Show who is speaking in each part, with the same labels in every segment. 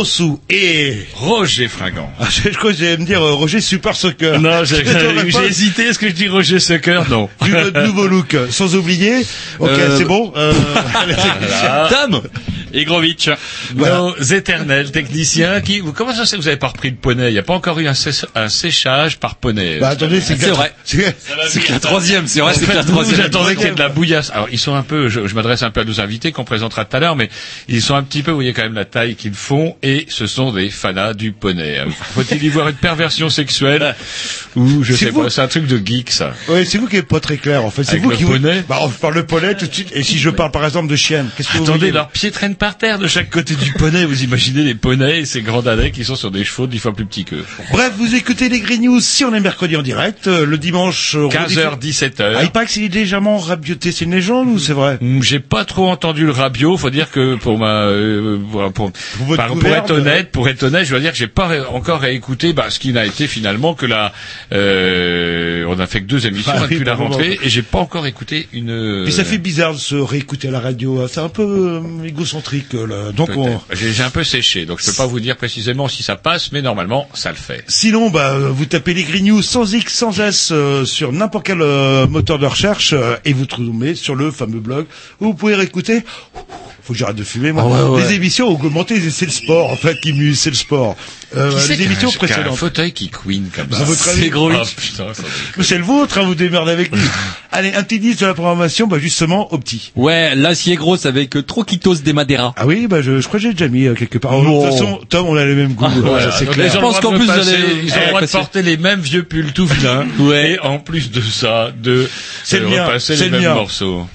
Speaker 1: Grossou et...
Speaker 2: Roger Fringant.
Speaker 1: Ah, je, crois que j'allais me dire euh, Roger Super Soccer.
Speaker 2: Non, j'ai
Speaker 1: pas
Speaker 2: hésité. Est-ce que je dis Roger Sucker Non.
Speaker 1: Notre nouveau look. Sans oublier... Ok,
Speaker 2: Euh,
Speaker 1: c'est bon. Euh,
Speaker 2: Igrovitch,
Speaker 1: Voilà.
Speaker 2: nos éternels techniciens qui... vous- Comment ça se fait que vous avez pas repris le poney? Il n'y a pas encore eu un, sèche- un séchage par poney.
Speaker 1: bah attendez, c'est
Speaker 3: C'est vrai.
Speaker 1: c'est-
Speaker 3: C'est que la troisième, c'est vrai, c'est que la
Speaker 2: vous,
Speaker 3: troisième.
Speaker 2: j'attendais qu'il y ait de la bouillasse. Alors, ils sont un peu, je, je m'adresse un peu à nos invités qu'on présentera tout à l'heure, mais ils sont un petit peu, vous voyez quand même la taille qu'ils font, et ce sont des fanas du poney. Faut-il y voir une perversion sexuelle? ou je
Speaker 1: C'est
Speaker 2: sais
Speaker 1: vous-
Speaker 2: pas, c'est un truc de geek ça.
Speaker 1: Ouais, c'est vous qui êtes pas très clair en fait. C'est vous
Speaker 2: le
Speaker 1: qui
Speaker 2: poney
Speaker 1: Bah, on parle de poney tout de suite. Et si je parle par exemple de chienne, qu'est-ce que vous
Speaker 2: Attendez, leurs pieds traînent par terre de chaque côté du poney. Vous imaginez les poneys et ces grands danais qui sont sur des chevaux dix fois plus petits qu'eux.
Speaker 1: Bref, vous écoutez les Green News si on est mercredi en direct, euh, le dimanche. euh,
Speaker 2: 15h,
Speaker 1: rediffusé-
Speaker 2: 17h.
Speaker 1: Ah, il paraît que c'est légèrement rabioté, c'est une légende ou c'est vrai
Speaker 2: Hmm, J'ai pas trop entendu le rabio. Faut dire que pour ma, euh, pour, pour, par- pour être honnête, pour être honnête, je dois dire que j'ai pas ré- encore réécouté bah, ce qui n'a été finalement que la, euh, on a fait que deux émissions
Speaker 1: Ah oui,
Speaker 2: la rentrée et j'ai pas encore écouté une.
Speaker 1: Et ça fait bizarre de se réécouter à la radio. C'est un peu euh, égocentrique euh, là. Donc on...
Speaker 2: J'ai un peu séché, donc je peux pas vous dire précisément si ça passe, mais normalement ça le fait.
Speaker 1: Sinon, bah, euh, vous tapez les News sans X, sans S euh, sur n'importe quel euh, moteur de recherche euh, et vous tombez sur le fameux blog où vous pouvez réécouter. Faut que j'arrête de fumer moi.
Speaker 3: Ah ouais, ouais.
Speaker 1: Les émissions augmentées, c'est le sport en fait qui mue, c'est le sport. Euh,
Speaker 2: Qui c'est
Speaker 1: les émissions
Speaker 2: a un
Speaker 1: précédentes.
Speaker 2: fauteuil qui queen comme
Speaker 1: À
Speaker 2: ça. C'est gros.
Speaker 1: Ah,
Speaker 2: putain, ça
Speaker 1: C'est le vôtre, hein, vous démerdez avec lui. Allez, un petit disque de la programmation, bah justement au petit.
Speaker 3: Ouais, l'acier grosse avec euh, Troquitos de Madera.
Speaker 1: Ah oui, bah je, je crois que j'ai déjà mis euh, quelque part. De
Speaker 3: Non.
Speaker 1: toute façon, Tom, on a les mêmes goûts.
Speaker 2: Ah, Voilà,
Speaker 1: ça, c'est clair.
Speaker 2: ils
Speaker 3: Je pense qu'en
Speaker 2: de
Speaker 3: plus, vous allez-
Speaker 2: ils ont le droit de porter les mêmes vieux pulls tout vilains.
Speaker 3: Ouais.
Speaker 2: Et en plus de ça, de
Speaker 1: C'est
Speaker 2: de
Speaker 1: le mien,
Speaker 2: repasser
Speaker 1: c'est
Speaker 2: les
Speaker 1: le
Speaker 2: mêmes
Speaker 1: mien.
Speaker 2: morceaux.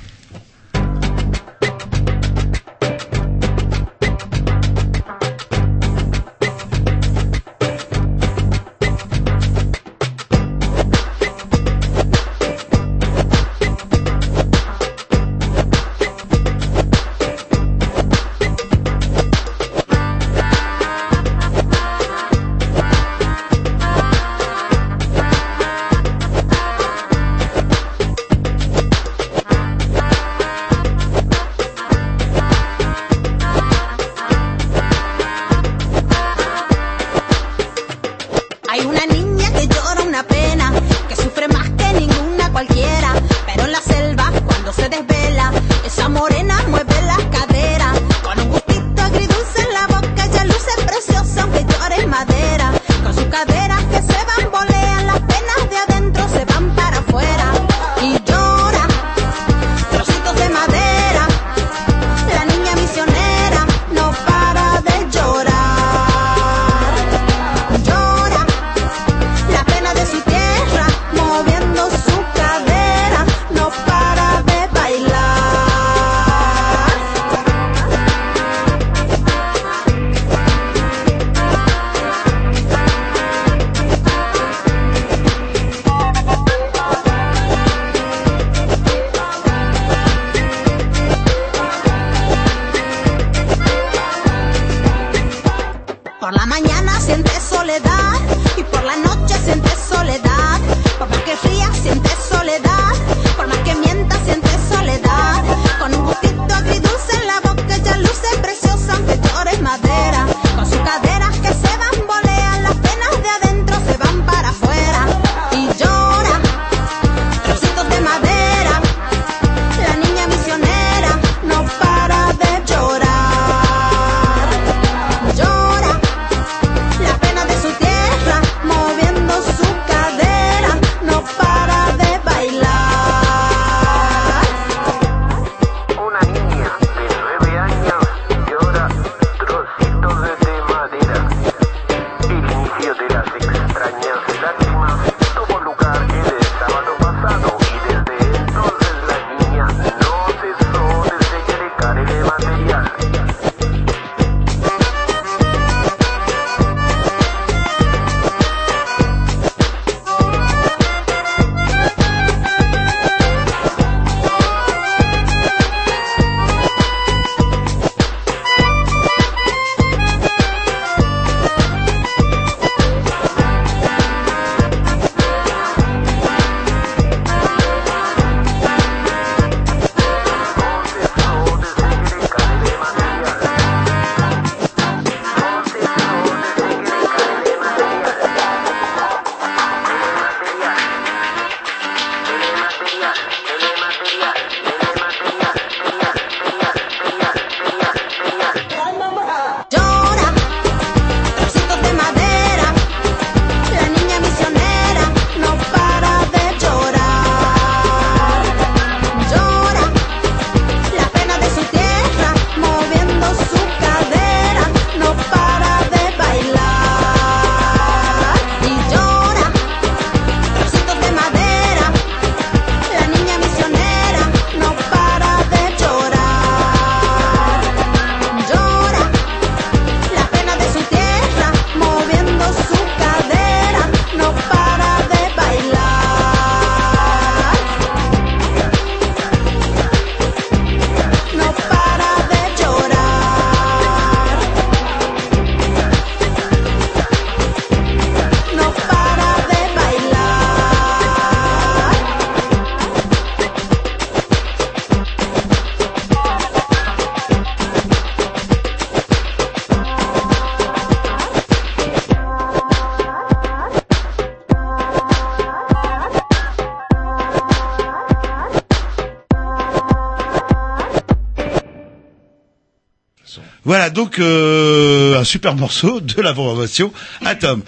Speaker 1: Donc euh, un super morceau de la programmation Atom.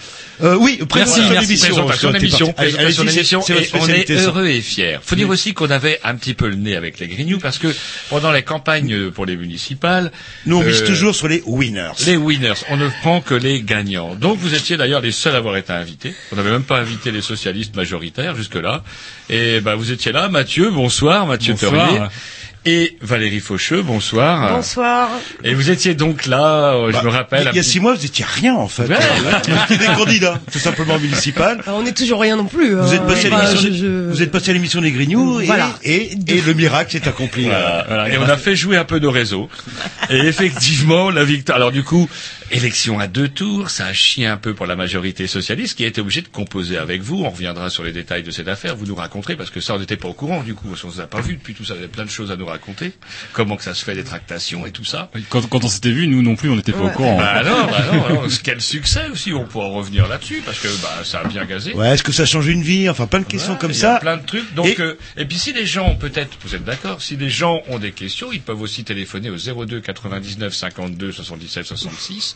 Speaker 1: Euh, oui,
Speaker 2: Merci,
Speaker 1: présentation
Speaker 2: merci.
Speaker 1: d'émission.
Speaker 2: Présentation d'émission, présentation on est heureux et fiers. Faut dire aussi qu'on avait un petit peu le nez avec les Grignoux parce que pendant les campagnes pour les municipales,
Speaker 1: Nous, on mise
Speaker 2: euh,
Speaker 1: toujours sur les winners.
Speaker 2: les winners, on ne prend que les gagnants. Donc vous étiez d'ailleurs les seuls à avoir été invités. On n'avait même pas invité les socialistes majoritaires jusque-là. Et bah vous étiez là, Mathieu, bonsoir, Mathieu
Speaker 3: Bonsoir.
Speaker 2: Et Valérie Faucheux, bonsoir.
Speaker 4: Bonsoir.
Speaker 2: Et vous étiez donc là, euh, je
Speaker 1: Bah,
Speaker 2: me rappelle.
Speaker 1: Il y a six mois, vous étiez rien en fait.
Speaker 2: Ouais.
Speaker 1: Vous étiez des candidats, tout simplement municipal.
Speaker 4: Alors, on est toujours rien non plus.
Speaker 1: Vous êtes passé à
Speaker 4: Enfin,
Speaker 1: l'émission,
Speaker 4: je-
Speaker 1: des-
Speaker 4: je-
Speaker 1: vous êtes passé à l'émission des Grignoux et,
Speaker 4: Voilà.
Speaker 1: et, et le miracle s'est accompli.
Speaker 2: Voilà, voilà. Et on a fait jouer un peu nos réseaux. Et effectivement, la victoire. Alors du coup, élection à deux tours, ça a chié un peu pour la majorité socialiste qui a été obligée de composer avec vous. On reviendra sur les détails de cette affaire. Vous nous raconterez parce que ça, on n'était pas au courant du coup. Qu'on ne vous a pas vu depuis tout ça. Vous avez plein de choses à nous raconter. Comment que ça se fait des tractations et tout ça.
Speaker 3: Quand, quand on s'était vu, nous non plus, on n'était pas au courant.
Speaker 2: Bah alors, bah alors, alors, quel succès aussi. On pourra revenir là-dessus parce que bah ça a bien gazé.
Speaker 1: Ouais, est-ce que ça change une vie Enfin, plein de questions
Speaker 2: Ouais,
Speaker 1: comme
Speaker 2: il y
Speaker 1: ça.
Speaker 2: a plein de trucs. Donc,
Speaker 1: Et-
Speaker 2: euh, et, puis si les gens, peut-être, vous êtes d'accord, si les gens ont des questions, ils peuvent aussi téléphoner au 02 99 52 77 66.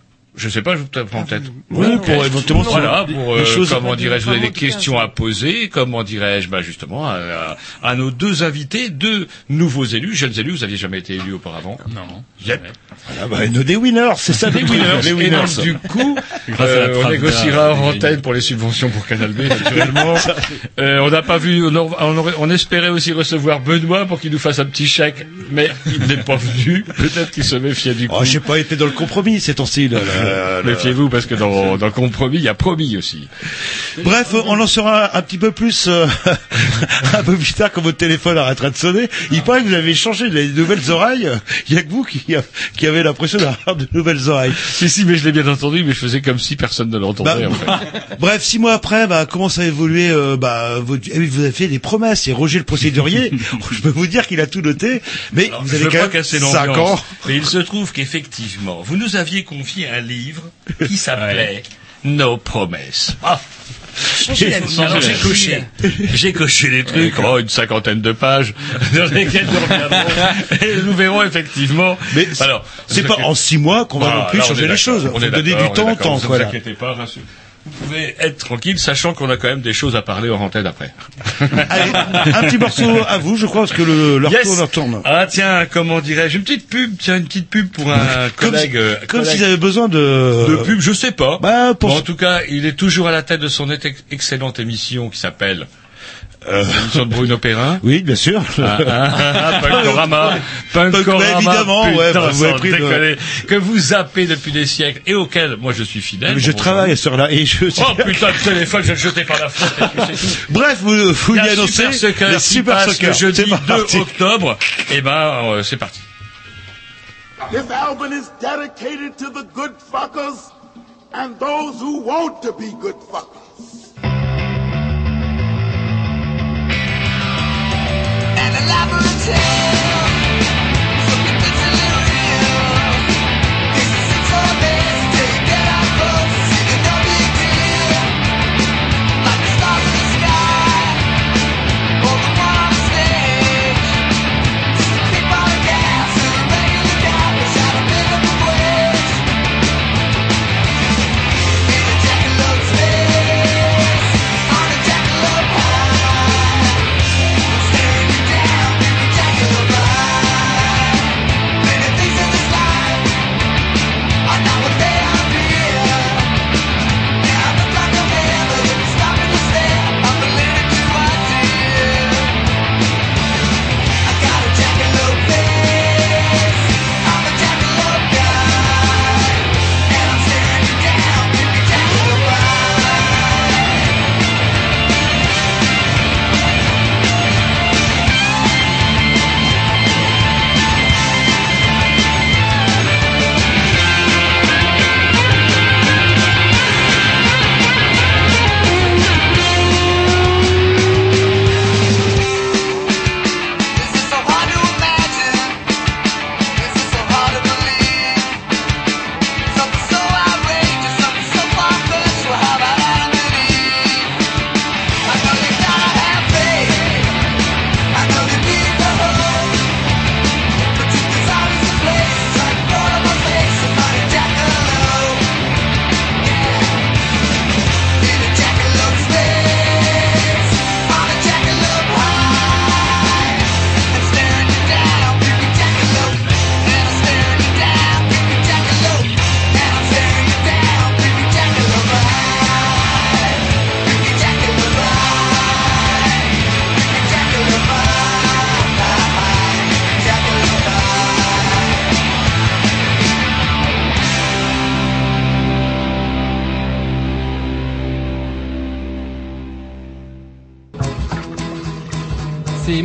Speaker 2: Je sais pas, je vous prends peut-être.
Speaker 1: Oui, pour éventuellement
Speaker 2: voilà, pour
Speaker 1: des
Speaker 2: euh,
Speaker 1: choses-
Speaker 2: comment dirais-je, vous avez des questions à poser, comment dirais-je, bah justement à, à- à nos deux invités, deux nouveaux élus, jeunes élus, vous aviez jamais été élus auparavant.
Speaker 3: Non.
Speaker 2: Yep.
Speaker 1: Ah bah, nos des winners, c'est ça
Speaker 2: Des winners. Et
Speaker 1: winners.
Speaker 2: donc, du coup, euh, on négociera en
Speaker 3: des
Speaker 2: antenne pour les subventions pour Canal B, naturellement. Euh, on n'a pas vu, on, on, aurait- on espérait aussi recevoir Benoît pour qu'il nous fasse un petit chèque, mais il n'est pas venu. Peut-être qu'il se méfiait du coup.
Speaker 1: Oh, je sais pas, était dans le compromis, c'est ton style. là. Euh,
Speaker 2: Méfiez-vous parce que dans, dans compromis, il y a promis aussi.
Speaker 1: Bref, on en saura un petit peu plus euh, un peu plus tard quand votre téléphone arrêtera de sonner. Il paraît que vous avez changé les nouvelles oreilles. Il y a que vous qui, qui avez l'impression d'avoir de nouvelles oreilles.
Speaker 2: Si, si, mais je l'ai bien entendu, mais je faisais comme si personne ne l'entendait,
Speaker 1: Bah,
Speaker 2: en fait.
Speaker 1: Bref, six mois après, bah, comment ça a évolué euh, bah, votre- eh Vous avez fait des promesses. Et Roger le procédurier, je peux vous dire qu'il a tout noté. Mais
Speaker 2: Alors,
Speaker 1: vous avez quand
Speaker 2: pas
Speaker 1: même
Speaker 2: casser
Speaker 1: cinq
Speaker 2: l'ambiance,
Speaker 1: ans.
Speaker 2: mais il se trouve qu'effectivement, vous nous aviez confié un livre qui s'appelait Nos promesses. Ah. J'ai coché, j'ai coché des trucs, oh, une cinquantaine de pages, dans lesquelles nous reviendrons, et nous verrons effectivement.
Speaker 1: Mais
Speaker 2: alors,
Speaker 1: c'est pas en six mois qu'on va non plus changer les choses.
Speaker 2: on est
Speaker 1: donner du temps au temps.
Speaker 2: Ne vous inquiétez pas, rassurez- Vous pouvez être tranquille, sachant qu'on a quand même des choses à parler hors antenne après.
Speaker 1: Allez, un petit morceau à vous, je crois, parce que le, leur
Speaker 2: Yes.
Speaker 1: tourne, leur tourne.
Speaker 2: Ah tiens, comment dirais-je, une petite pub, tiens, une petite pub pour un collègue. euh,
Speaker 1: comme s'ils avaient besoin de...
Speaker 2: de pub, je sais pas.
Speaker 1: Bah, pour
Speaker 2: Bon, en tout cas, il est toujours à la tête de son ex- excellente émission qui s'appelle euh, de Bruno Perrin.
Speaker 1: Oui, bien sûr.
Speaker 2: Ah, ah, ah, Punkorama,
Speaker 1: Punk-
Speaker 2: Punkorama,
Speaker 1: bah, évidemment,
Speaker 2: putain,
Speaker 1: ouais, bah,
Speaker 2: sans
Speaker 1: pris
Speaker 2: déconner, que vous zappez depuis des siècles et auquel moi je suis fidèle.
Speaker 1: je
Speaker 2: bon
Speaker 1: travaille sur là et je.
Speaker 2: Oh putain, le téléphone, je le jeter par la fenêtre. et puis c'est tout.
Speaker 1: Bref, vous, vous lui annoncez
Speaker 2: Super Soccer qui
Speaker 1: Super
Speaker 2: passe
Speaker 1: Soccer.
Speaker 2: le jeudi
Speaker 1: C'est
Speaker 2: 2
Speaker 1: parti.
Speaker 2: octobre. Et ben, euh, c'est parti.
Speaker 4: This album is dedicated to the good fuckers and those who want to be good fuckers.
Speaker 5: And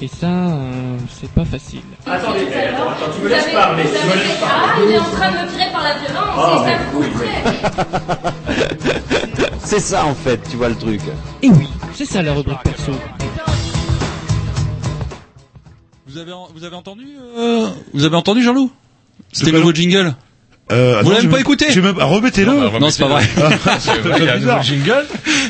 Speaker 6: Et ça, euh, c'est pas facile.
Speaker 7: Attendez, attends, attends, tu me laisses parler, tu me laisses
Speaker 8: Ah, il est en train de me tirer par la violence,
Speaker 7: Ah,
Speaker 8: et ça me
Speaker 7: oui,
Speaker 8: coûterait.
Speaker 9: C'est ça en fait, tu vois le truc.
Speaker 6: Et oui, c'est ça la rubrique perso.
Speaker 10: Vous avez, en- vous avez entendu euh, Vous avez entendu Jean-Loup? C'était le nouveau jingle
Speaker 1: Euh,
Speaker 10: Vous l'avez pas écouté
Speaker 1: même- ah, Remettez-le.
Speaker 2: Non, bah,
Speaker 10: Non, c'est pas vrai.
Speaker 2: C'est vrai, il y a un nouveau jingle.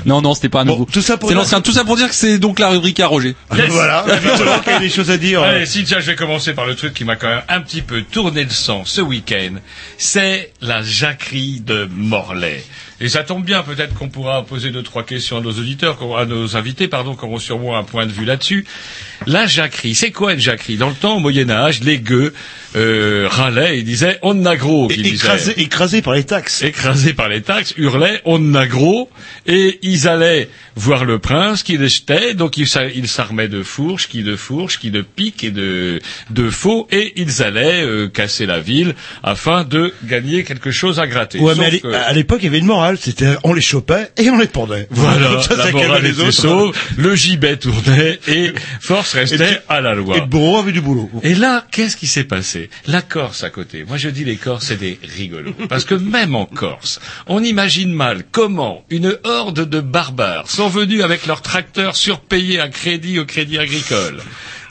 Speaker 10: Non, non, c'était pas un nouveau.
Speaker 1: tout ça pour
Speaker 10: C'est
Speaker 1: dire-
Speaker 10: l'ancien. Tout ça pour dire que c'est donc la rubrique à Roger.
Speaker 2: Yes.
Speaker 1: Voilà, qu'il y a des choses à dire.
Speaker 2: Allez, si, tiens, je vais commencer par le truc qui m'a quand même un petit peu tourné le sang ce week-end. C'est la jacquerie de Morlaix. Et ça tombe bien, peut-être qu'on pourra poser deux trois questions à nos auditeurs, à nos invités, pardon, qui auront sûrement un point de vue là-dessus. La jacquerie, c'est quoi une jacquerie? Dans le temps, au Moyen Âge, les gueux euh, râlaient et disaient on a gros. qu'ils disaient.
Speaker 1: Écrasé, écrasé par les taxes.
Speaker 2: Écrasés par les taxes, hurlaient on a gros, et ils allaient voir le prince qui les jetait, donc ils ils s'armaient de fourches, qui de fourches, qui de piques et de, de faux, et ils allaient euh, casser la ville afin de gagner quelque chose à gratter.
Speaker 1: Ouais,
Speaker 2: Sauf
Speaker 1: mais à l'é-
Speaker 2: que-
Speaker 1: à l'époque, il y avait une morale. C'était, on les chopait et on les pendait.
Speaker 2: Voilà,
Speaker 1: ça,
Speaker 2: la
Speaker 1: ça
Speaker 2: morale
Speaker 1: les
Speaker 2: était sauve, le gibet tournait et force restait à la loi.
Speaker 1: Et le bourreau avait du boulot.
Speaker 2: Et là, qu'est-ce qui s'est passé? La Corse à côté. Moi, je dis les Corses, c'est des rigolos. Parce que même en Corse, on imagine mal comment une horde de barbares sont venus avec leurs tracteurs surpayés à crédit au crédit agricole,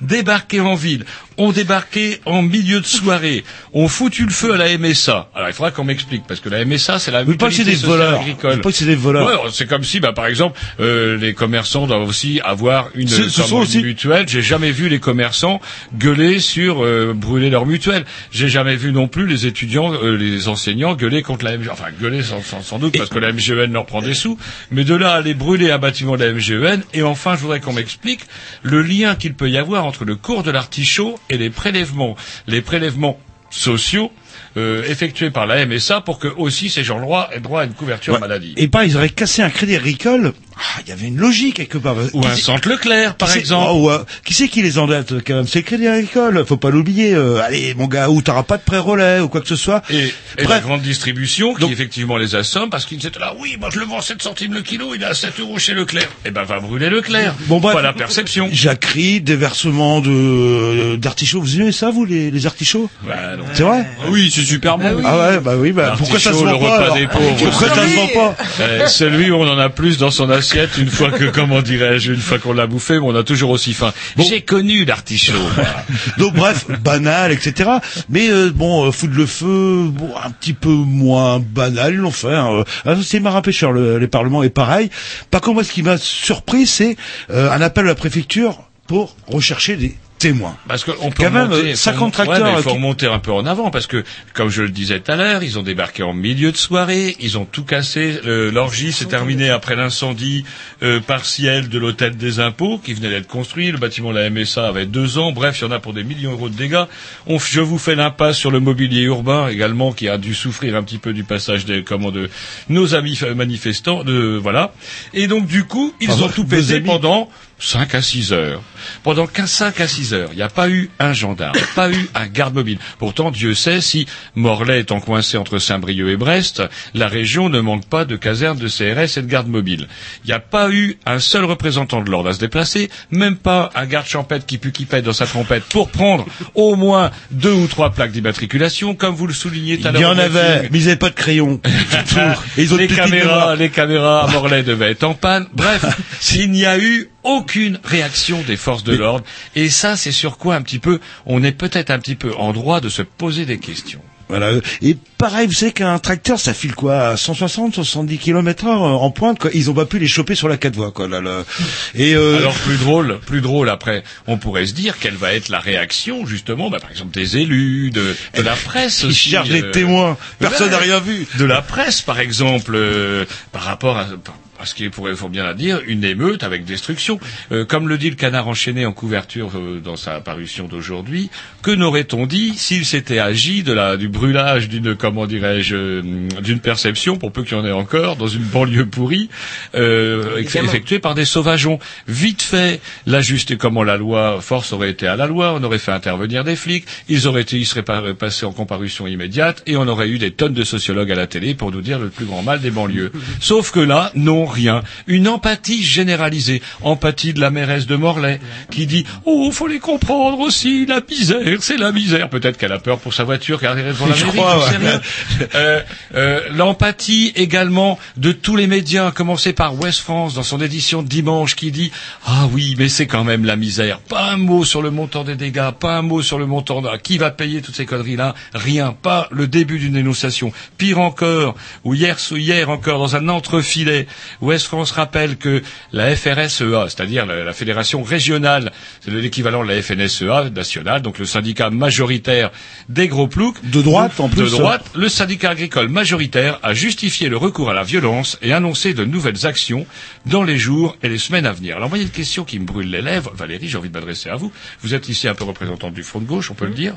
Speaker 2: débarquer en ville, ont débarqué en milieu de soirée, ont foutu le feu à la MSA. Alors, il faudra qu'on m'explique, parce que la MSA, c'est la
Speaker 1: Mais pas que c'est des voleurs.
Speaker 2: agricole.
Speaker 1: Pas que c'est des voleurs.
Speaker 2: Ouais, c'est comme si, bah, par exemple, euh, les commerçants doivent aussi avoir une,
Speaker 1: Ce- ce sont
Speaker 2: une
Speaker 1: aussi-
Speaker 2: mutuelle. J'ai jamais vu les commerçants gueuler sur euh, brûler leur mutuelle. J'ai jamais vu non plus les étudiants, euh, les enseignants gueuler contre la MGEN. Enfin, gueuler sans, sans, sans doute parce que la MGEN leur prend des sous. Mais de là à aller brûler un bâtiment de la MGEN. Et enfin, je voudrais qu'on m'explique le lien qu'il peut y avoir entre le cours de l'artichaut et les prélèvements. Les prélèvements sociaux euh, effectués par la MSA pour que aussi ces gens-là aient droit à une couverture
Speaker 1: Ouais.
Speaker 2: maladie.
Speaker 1: Et pas, ils auraient cassé un crédit agricole. Ah, il y avait une logique quelque part.
Speaker 2: Ou
Speaker 1: Qui
Speaker 2: un centre Leclerc, par exemple.
Speaker 1: Oh, ouais. Qui c'est qui les endette quand même? C'est le crédit agricole. Faut pas l'oublier. Euh, allez, mon gars, ou t'auras pas de prêt relais ou quoi que ce soit.
Speaker 2: Et, et la grande distribution qui
Speaker 1: Donc-
Speaker 2: effectivement les assomme parce qu'ils étaient là, oui, moi je le vends 7 centimes le kilo, il est à 7 euros chez Leclerc. Eh ben va brûler Leclerc.
Speaker 1: Bon, bref.
Speaker 2: Pas la perception.
Speaker 1: Jacquerie, déversement de d'artichauts. Vous aimez ça, vous, les, les artichauts?
Speaker 2: Bah, non.
Speaker 1: C'est vrai?
Speaker 3: Oui, c'est super bon.
Speaker 1: Ah ouais, bah oui, bah pourquoi ça se vend
Speaker 2: le
Speaker 1: pas
Speaker 2: repas des pauvres.
Speaker 1: Pourquoi ça se vend pas?
Speaker 2: Euh, celui où on en a plus dans son assiette une fois que, comment dirais-je, une fois qu'on l'a bouffé, mais on a toujours aussi faim. J'ai connu l'artichaut.
Speaker 1: Donc bref, banal, etc. Mais euh, bon, euh, foutre le feu, bon, un petit peu moins banal, ils l'ont fait. Hein. Euh, C'est marin pêcheur, le, les parlements est pareil. Par contre, moi, ce qui m'a surpris, c'est euh, un appel à la préfecture pour rechercher des témoins.
Speaker 2: Parce qu'on peut
Speaker 1: Quand même,
Speaker 2: remonter,
Speaker 1: euh,
Speaker 2: faut
Speaker 1: 50
Speaker 2: remonter- ouais,
Speaker 1: tracteurs, euh,
Speaker 2: il faut
Speaker 1: qui-
Speaker 2: remonter un peu en avant parce que, comme je le disais tout à l'heure, ils ont débarqué en milieu de soirée, ils ont tout cassé. Le- L'orgie s'est terminée après l'incendie euh, partiel de l'hôtel des impôts qui venait d'être construit. Le bâtiment de la MSA avait deux ans. Bref, il y en a pour des millions d'euros de dégâts. On, je vous fais l'impasse sur le mobilier urbain également qui a dû souffrir un petit peu du passage des comment de nos amis euh, manifestants. De voilà. Et donc du coup, ils ont tout
Speaker 1: amis.
Speaker 2: pendant 5 à 6 heures. Pendant 15, 5 à 6 heures, il n'y a pas eu un gendarme, pas eu un garde mobile. Pourtant, Dieu sait si Morlaix étant coincé entre Saint-Brieuc et Brest, la région ne manque pas de casernes de CRS et de garde mobile. Il n'y a pas eu un seul représentant de l'ordre à se déplacer, même pas un garde champêtre qui pue qui pète dans sa trompette pour prendre au moins deux ou trois plaques d'immatriculation, comme vous le soulignez tout à
Speaker 1: Il
Speaker 2: l'heure.
Speaker 1: y en avait, mais ils n'avaient pas de crayon. Ils ont
Speaker 2: les caméras, les caméras à Morlaix devaient être en panne. Bref, s'il n'y a eu aucune réaction des forces de l'ordre, et ça, c'est sur quoi un petit peu, on est peut-être un petit peu en droit de se poser des questions.
Speaker 1: Voilà. Et pareil, vous savez qu'un tracteur, ça file quoi à 160, 70 km heure euh, en pointe, quoi. Ils ont pas pu les choper sur la quatre voies, quoi. Là, là. Et euh,
Speaker 2: Alors plus drôle, plus drôle après, on pourrait se dire quelle va être la réaction justement, bah, par exemple des élus, de, de la presse
Speaker 1: Ils
Speaker 2: aussi.
Speaker 1: cherchent des
Speaker 2: euh,
Speaker 1: témoins. Personne n'a
Speaker 2: ouais,
Speaker 1: rien vu.
Speaker 2: De la presse par exemple, euh, par rapport à, à ce qui pourrait, faut bien la dire, une émeute avec destruction. Euh, comme le dit le canard enchaîné en couverture euh, dans sa parution d'aujourd'hui, que n'aurait-on dit s'il s'était agi de la, du brûlage d'une, comment dirais-je, euh, d'une perception, pour peu qu'il y en ait encore, dans une banlieue pourrie, euh, effectuée par des sauvageons. Vite fait, la juste, comment la loi, force aurait été à la loi, on aurait fait intervenir des flics, ils auraient été, ils seraient pas- passés en comparution immédiate, et on aurait eu des tonnes de sociologues à la télé pour nous dire le plus grand mal des banlieues. Sauf que là, non, rien. Une empathie généralisée. Empathie de la mairesse de Morlaix, qui dit, oh, faut les comprendre aussi, la misère, c'est la misère. Peut-être qu'elle a peur pour sa voiture, car elle est devant la mairie,
Speaker 1: ouais.
Speaker 2: Euh, euh, L'empathie également de tous les médias, à commencer par West France dans son édition de dimanche qui dit ah oui mais c'est quand même la misère. Pas un mot sur le montant des dégâts, pas un mot sur le montant de qui va payer toutes ces conneries là, rien, pas le début d'une dénonciation. Pire encore, ou hier ou hier encore dans un entrefilet Ouest France rappelle que la FRSEA, c'est-à-dire la, la fédération régionale, c'est l'équivalent de la FNSEA nationale, donc le syndicat majoritaire des gros ploucs.
Speaker 1: De droite, en plus.
Speaker 2: De droite, le syndicat agricole majoritaire a justifié le recours à la violence et annoncé de nouvelles actions dans les jours et les semaines à venir. Alors, moi, il y a une question qui me brûle les lèvres. Valérie, j'ai envie de m'adresser à vous. Vous êtes ici un peu représentante du Front de gauche, on peut le dire?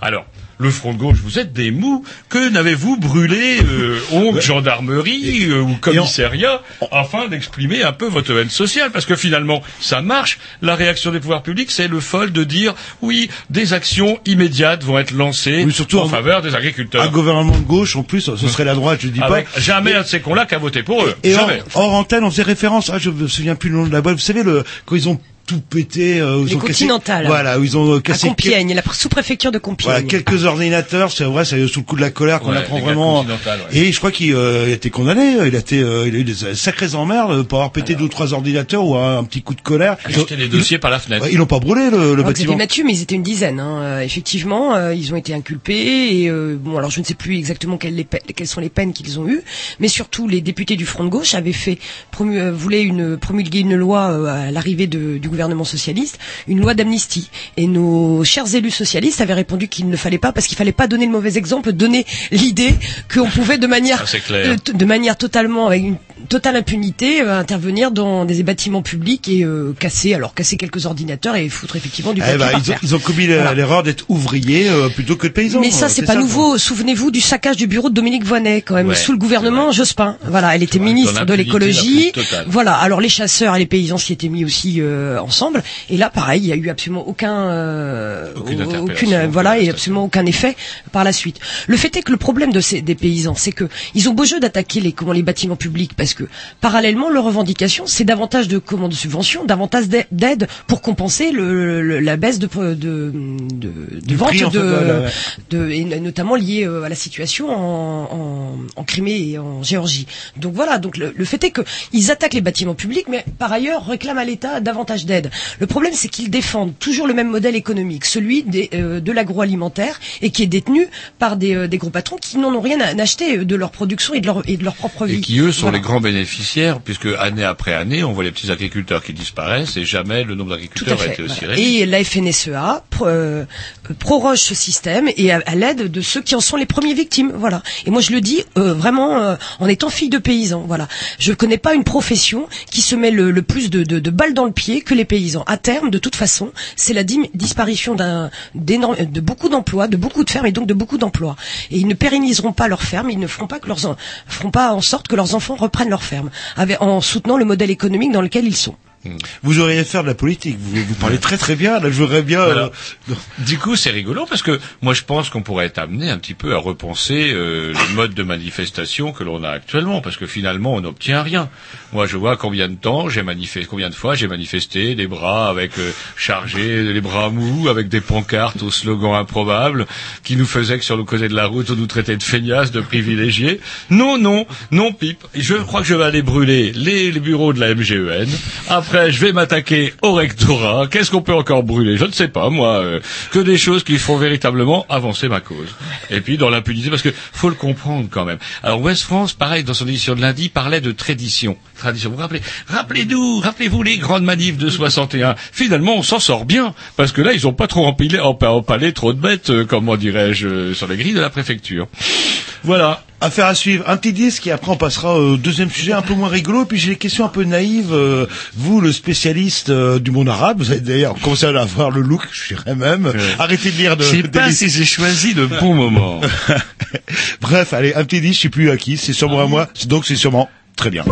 Speaker 2: Alors, le Front de gauche, vous êtes des mous. Que n'avez-vous brûlé, euh, honte, gendarmerie euh, ou commissariat, afin d'exprimer un peu votre haine sociale? Parce que finalement, ça marche. La réaction des pouvoirs publics, c'est le fol de dire, oui, des actions immédiates vont être lancées
Speaker 1: Oui, surtout
Speaker 2: en
Speaker 1: en-
Speaker 2: faveur des agriculteurs.
Speaker 1: Un gouvernement de gauche, en plus, ce serait la droite, je dis
Speaker 2: Avec
Speaker 1: pas.
Speaker 2: jamais un de ces cons-là qui a voté pour eux.
Speaker 1: Et hors,
Speaker 2: jamais.
Speaker 1: hors antenne, on faisait référence, ah, je me souviens plus le nom de la boîte, vous savez, le, quand ils ont tout pété, euh,
Speaker 11: Les
Speaker 1: ont cassé-
Speaker 11: Continentales.
Speaker 1: voilà, où ils ont euh,
Speaker 11: À
Speaker 1: cassé
Speaker 11: Compiègne, la sous-préfecture de Compiègne.
Speaker 1: Voilà, quelques ordinateurs, c'est vrai, c'est sous le coup de la colère qu'on
Speaker 2: Ouais,
Speaker 1: apprend vraiment.
Speaker 2: Ouais.
Speaker 1: Et je crois qu'il euh, a été condamné, il a été, euh, il a eu des sacrées emmerdes pour avoir pété deux ou trois ordinateurs ou un, un petit coup de colère.
Speaker 2: Jeter les dossiers par la fenêtre.
Speaker 1: Ouais, Ils l'ont pas brûlé le, le
Speaker 11: Alors, Xavier
Speaker 1: bâtiment.
Speaker 11: Mathieu, mais ils étaient une dizaine. Hein. Euh, effectivement, euh, ils ont été inculpés. Et euh, bon, alors je ne sais plus exactement quelles, les quelles sont les peines qu'ils ont eues, mais surtout les députés du Front de gauche avaient fait promu- euh, voulaient une promulguer une loi euh, à l'arrivée du gouvernement socialiste, une loi d'amnistie. Et nos chers élus socialistes avaient répondu qu'il ne fallait pas parce qu'il fallait pas donner le mauvais exemple, donner l'idée qu'on pouvait de manière euh, de manière totalement avec une totale impunité euh, intervenir dans des bâtiments publics et euh, casser alors casser quelques ordinateurs et foutre effectivement du
Speaker 1: Eh
Speaker 11: papier
Speaker 1: ben,
Speaker 11: par
Speaker 1: ils, ont, ils ont commis
Speaker 11: Voilà.
Speaker 1: l'erreur d'être ouvriers euh, plutôt que de paysans.
Speaker 11: Mais ça,
Speaker 1: euh,
Speaker 11: c'est pas nouveau. Souvenez-vous du saccage du bureau de Dominique Voynet, quand même,
Speaker 2: Ouais,
Speaker 11: sous le gouvernement Jospin. Voilà, elle était
Speaker 2: vrai,
Speaker 11: ministre de l'écologie. Voilà, alors les chasseurs et les paysans s'y étaient mis aussi euh, ensemble. Et là, pareil, il y a eu absolument aucun, euh,
Speaker 2: Aucune
Speaker 11: voilà, et absolument aucun effet par la suite. Le fait est que le problème de ces des paysans, c'est que ils ont beau jeu d'attaquer les comment les bâtiments publics, parce que parallèlement, leur revendication, c'est davantage de comment de subventions, davantage d'aide- pour compenser le, le- la baisse de de de, de vente
Speaker 1: prix, en fait,
Speaker 11: de, et notamment lié euh, à la situation en, en, en Crimée et en Géorgie. Donc voilà, donc le, le fait est que ils attaquent les bâtiments publics, mais par ailleurs réclament à l'État davantage d'aide. Le problème, c'est qu'ils défendent toujours le même modèle économique, celui des, euh, de l'agroalimentaire, et qui est détenu par des, euh, des gros patrons qui n'en ont rien à à acheter de leur production et de leur, et de leur propre vie.
Speaker 2: Et qui, eux, sont
Speaker 11: Voilà.
Speaker 2: les grands bénéficiaires, puisque année après année, on voit les petits agriculteurs qui disparaissent et jamais le nombre d'agriculteurs a été aussi
Speaker 11: voilà.
Speaker 2: réduit.
Speaker 11: Et la FNSEA euh, proroge ce système et à, à l'aide de ceux qui en sont les premiers victimes. Voilà. Et moi je le dis euh, vraiment euh, en étant fille de paysan. Voilà. Je connais pas une profession qui se met le, le plus de, de, de balles dans le pied que les paysans. À terme, de toute façon, c'est la disparition de beaucoup d'emplois, de beaucoup de fermes et donc de beaucoup d'emplois. Et ils ne pérenniseront pas leurs fermes, ils ne feront pas que leurs en- feront pas en sorte que leurs enfants reprennent leurs fermes, avec, en soutenant le modèle économique dans lequel ils sont.
Speaker 1: Vous auriez faire de la politique. Vous, vous parlez très très bien. Là, je voudrais bien.
Speaker 2: Voilà.
Speaker 1: euh,
Speaker 2: Du coup, c'est rigolo parce que moi, je pense qu'on pourrait être amené un petit peu à repenser euh, les modes de manifestation que l'on a actuellement, parce que finalement, on n'obtient rien. Moi, je vois combien de temps j'ai manifesté, combien de fois j'ai manifesté, les bras avec euh, chargés, les bras mous, avec des pancartes au slogan improbable, qui nous faisaient que sur le côté de la route, on nous traitait de feignasses, de privilégiés. Non, non, non, pipe. Je crois que je vais aller brûler les, les bureaux de la MGEN. Après, je vais m'attaquer au rectorat. Qu'est-ce qu'on peut encore brûler? Je ne sais pas, moi. euh, que des choses qui font véritablement avancer ma cause. Et puis dans l'impunité, parce que faut le comprendre quand même. Alors West France, pareil, dans son édition de lundi, parlait de tradition. Tradition. Vous vous rappelez? Rappelez-nous, rappelez-vous les grandes manifs de 61. Finalement, on s'en sort bien, parce que là, ils ont pas trop empilé, empa- empalé trop de bêtes, euh, comment dirais-je, euh, sur les grilles de la préfecture. Voilà.
Speaker 1: Affaire à suivre. Un petit disque et après on passera au deuxième sujet un peu moins rigolo. Puis j'ai des questions un peu naïves. Euh, vous, le spécialiste euh, du monde arabe, vous avez d'ailleurs commencé à avoir le look, je dirais même. Arrêtez de lire de.
Speaker 2: Je sais pas si j'ai choisi le bon moment.
Speaker 1: Bref, allez, un petit disque, je sais plus à qui. C'est sûrement à moi. Donc c'est sûrement très bien.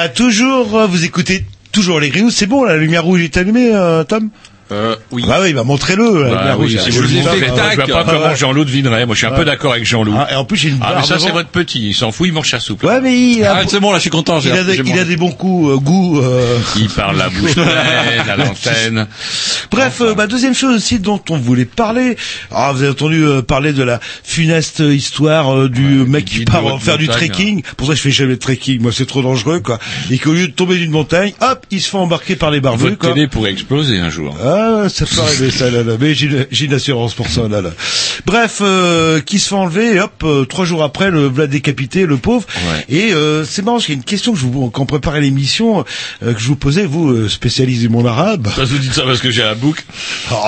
Speaker 1: Voilà, toujours, euh, vous écoutez toujours les grillous. C'est bon, la lumière rouge est allumée, euh, Tom
Speaker 3: Euh, oui.
Speaker 1: Bah oui, bah montrez-le, la
Speaker 2: Bah
Speaker 1: lumière rouge.
Speaker 2: si
Speaker 1: Je
Speaker 2: vous le montrez,
Speaker 1: dis
Speaker 2: je vois pas
Speaker 1: Ah,
Speaker 2: comment. Jean-Loup devinerait. Moi, je suis un peu d'accord avec Jean-Loup.
Speaker 1: Ah, et en plus, une
Speaker 2: Ah, mais ça, c'est votre petit. Il s'en fout, il mange à soupe.
Speaker 1: Ouais, mais il a,
Speaker 3: Ah, c'est bon, là, je suis content.
Speaker 1: il a, des, il bons coups, euh, goûts. euh.
Speaker 2: Il parle la bouche pleine à l'antenne.
Speaker 1: Bref, euh, bah, deuxième chose aussi dont on voulait parler. Ah, vous avez entendu euh, parler de la funeste histoire euh, du mec qui part
Speaker 2: de
Speaker 1: faire du
Speaker 2: montagne,
Speaker 1: trekking. Pour ça, je fais jamais de trekking. Moi, c'est trop dangereux, quoi. Et qu'au lieu de tomber d'une montagne, hop, il se fait embarquer par les barbus,
Speaker 2: Votre
Speaker 1: quoi.
Speaker 2: télé pourrait exploser un jour.
Speaker 1: Ah, ça peut arriver ça là, là. mais j'ai une assurance pour ça là, là. Bref, euh, qui se fait enlever, et hop, euh, trois jours après, le voilà décapité, le pauvre.
Speaker 2: Ouais.
Speaker 1: Et euh, c'est marrant, parce qu'il y a une question que je vous, quand on préparait l'émission, euh, que je vous posais, vous spécialiste du monde arabe.
Speaker 2: Ça, vous dites ça parce que j'ai un bouc.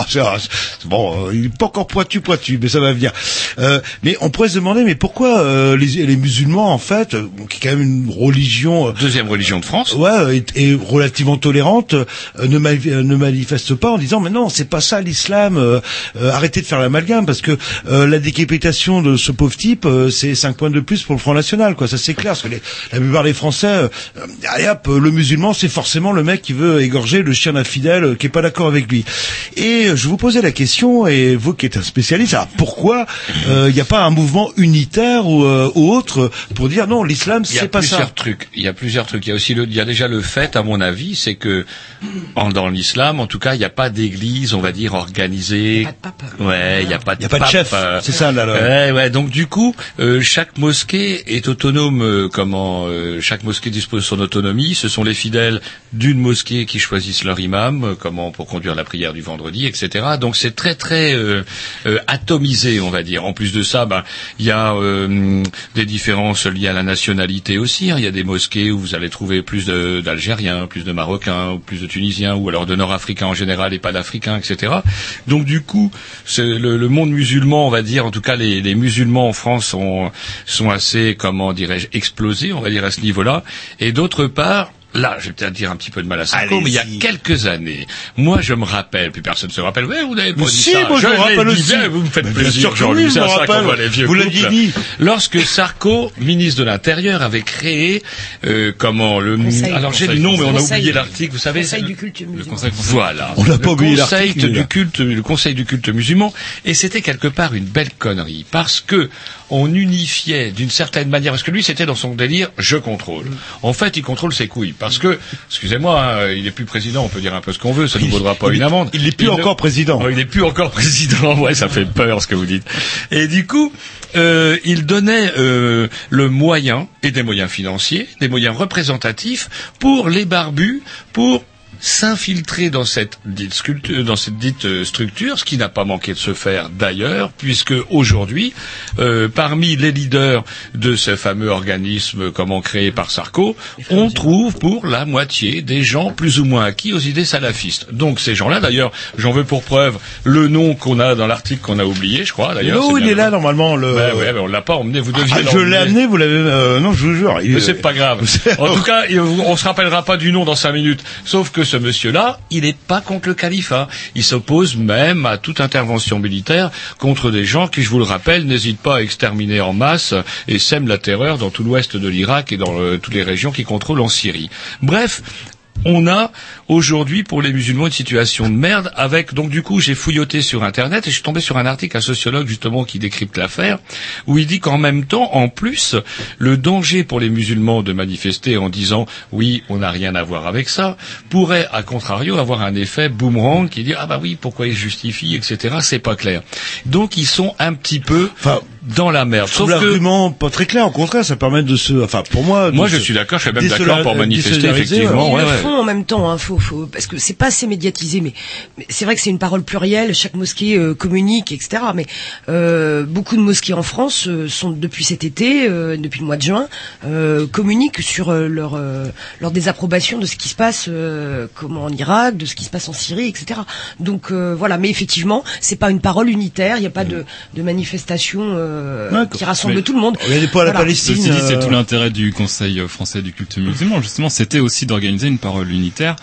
Speaker 1: C'est- ah, c'est- bon, euh, il est pas encore pointu pointu, mais ça va venir. Euh, mais on pourrait se demander, mais pourquoi euh, les, les musulmans, en fait, euh, qui est quand même une religion euh,
Speaker 2: Deuxième religion de France.
Speaker 1: ouais, est, est relativement tolérante, euh, ne, euh, ne manifeste pas en disant mais non, c'est pas ça l'islam. euh, euh, arrêtez de faire l'amalgame parce que euh, la décapitation de ce pauvre type, euh, c'est 5 points de plus pour le Front National, quoi. Ça c'est clair, parce que les- la plupart des Français, allez hop, le musulman, c'est forcément le mec qui veut égorger le chien d'infidèle euh, qui est pas d'accord avec lui. Et je vous posais la question, et vous qui êtes un spécialiste, alors pourquoi euh, il n'y a pas un mouvement unitaire ou, euh, ou autre pour dire non, l'islam
Speaker 2: Il y a
Speaker 1: c'est pas
Speaker 2: plusieurs
Speaker 1: ça.
Speaker 2: trucs. Il y a plusieurs trucs. Il y a aussi le, il y a déjà le fait, à mon avis, c'est que en- dans l'islam, en tout cas, il n'y a pas d'église, on va dire organisée. Ouais, il n'y a pas de
Speaker 1: Il y a pas de chef,
Speaker 2: euh,
Speaker 1: c'est ça là. là.
Speaker 2: Ouais, ouais. Donc du coup, euh, chaque mosquée est autonome. euh, comment euh, chaque mosquée dispose de son autonomie. Ce sont les fidèles d'une mosquée qui choisissent leur imam, euh, comment pour conduire la prière du vendredi, etc. Donc c'est très très euh, euh, atomisé, on va dire. En plus de ça, ben il y a euh, des différences liées à la nationalité aussi. hein. Il y a des mosquées où vous allez trouver plus d'Algériens, plus de Marocains, plus de Tunisiens, ou alors de Nord-Africains en général et pas d'Africains, etc. Donc du coup, le monde musulman, on va dire, en tout cas les, les musulmans en France sont, sont assez, comment dirais-je, explosés, on va dire à ce niveau-là. Et d'autre part, Là, je vais peut-être dire un petit peu de mal à Sarko, mais il y a quelques années, moi je me rappelle, puis personne ne se rappelle, vous n'avez pas
Speaker 1: Mais
Speaker 2: dit
Speaker 1: si,
Speaker 2: ça.
Speaker 1: moi, je me rappelle
Speaker 2: dit,
Speaker 1: aussi.
Speaker 2: Vous me faites
Speaker 1: Mais bien
Speaker 2: plaisir,
Speaker 1: sûr que
Speaker 2: Jean-Louis,
Speaker 1: oui, je
Speaker 2: c'est ça qu'on voit les vieux
Speaker 1: Vous l'aviez dit.
Speaker 2: Lorsque Sarko, ministre de l'Intérieur, avait créé, euh, comment, le,
Speaker 11: Conseil.
Speaker 2: alors j'ai le nom, mais on a
Speaker 11: Conseil.
Speaker 2: oublié l'article, vous savez.
Speaker 11: Conseil du culte musulman.
Speaker 2: Voilà.
Speaker 1: On n'a pas
Speaker 2: Le
Speaker 1: oublié
Speaker 2: conseil
Speaker 1: l'article,
Speaker 2: du culte, le conseil du culte musulman, et c'était quelque part une belle connerie, parce que on unifiait d'une certaine manière, parce que lui c'était dans son délire, je contrôle. En fait, il contrôle ses couilles, parce que, excusez-moi, hein, il est plus président, on peut dire un peu ce qu'on veut, ça ne vaudra pas
Speaker 1: il
Speaker 2: une amende.
Speaker 1: il est plus encore président.
Speaker 2: Oh, il est plus encore président, ouais, ça fait peur ce que vous dites. Et du coup, euh, il donnait euh, le moyen, et des moyens financiers, des moyens représentatifs, pour les barbus, pour s'infiltrer dans cette dite sculpture, dans cette dite euh, structure, ce qui n'a pas manqué de se faire d'ailleurs, puisque aujourd'hui, euh, parmi les leaders de ce fameux organisme, comment créé par Sarko, on trouve pour la moitié des gens plus ou moins acquis aux idées salafistes. Donc ces gens-là, d'ailleurs, j'en veux pour preuve le nom qu'on a dans l'article qu'on a oublié, je crois. D'ailleurs,
Speaker 1: Non, il est là
Speaker 2: le-
Speaker 1: normalement. Le...
Speaker 2: Ouais, ouais, mais on l'a pas emmené. Vous deviez
Speaker 1: Ah, je l'ai amené, vous l'avez. euh, non, je vous jure. il-
Speaker 2: Mais c'est pas grave. En tout cas, on se rappellera pas du nom dans cinq minutes. Sauf que ce monsieur-là, il n'est pas contre le califat. Il s'oppose même à toute intervention militaire contre des gens qui, je vous le rappelle, n'hésitent pas à exterminer en masse et sèment la terreur dans tout l'ouest de l'Irak et dans euh, toutes les régions qui contrôlent en Syrie. Bref. On a aujourd'hui pour les musulmans une situation de merde avec donc du coup j'ai fouilloté sur internet et je suis tombé sur un article un sociologue justement qui décrypte l'affaire où il dit qu'en même temps en plus le danger pour les musulmans de manifester en disant oui on n'a rien à voir avec ça pourrait à contrario avoir un effet boomerang qui dit ah bah oui pourquoi ils justifient etc c'est pas clair. Donc ils sont un petit peu dans la merde sauf que
Speaker 1: l'argument pas très clair. Au contraire, ça permet de se. Enfin, pour moi.
Speaker 2: moi je
Speaker 1: se
Speaker 2: suis d'accord je suis même d'accord pour manifester effectivement
Speaker 11: Ils
Speaker 2: ouais,
Speaker 11: le
Speaker 2: ouais.
Speaker 11: font en même temps, hein, faut, faut, parce que c'est pas assez médiatisé, mais, mais c'est vrai que c'est une parole plurielle. Chaque mosquée euh, communique, etc. Mais euh, beaucoup de mosquées en France euh, sont depuis cet été, euh, depuis le mois de juin, euh, communiquent sur euh, leur euh, leur désapprobation de ce qui se passe, euh, comment en Irak, de ce qui se passe en Syrie, etc. Donc euh, voilà. Mais effectivement, c'est pas une parole unitaire. Il n'y a pas de, de manifestation euh, qui rassemble
Speaker 3: Mais-
Speaker 11: tout le monde.
Speaker 1: Regardez pas la
Speaker 11: Voilà.
Speaker 1: Palestine.
Speaker 3: Ceci dit, c'est
Speaker 1: euh,
Speaker 3: tout l'intérêt du Conseil français du culte musulman. Justement, c'était aussi d'organiser une parole unitaire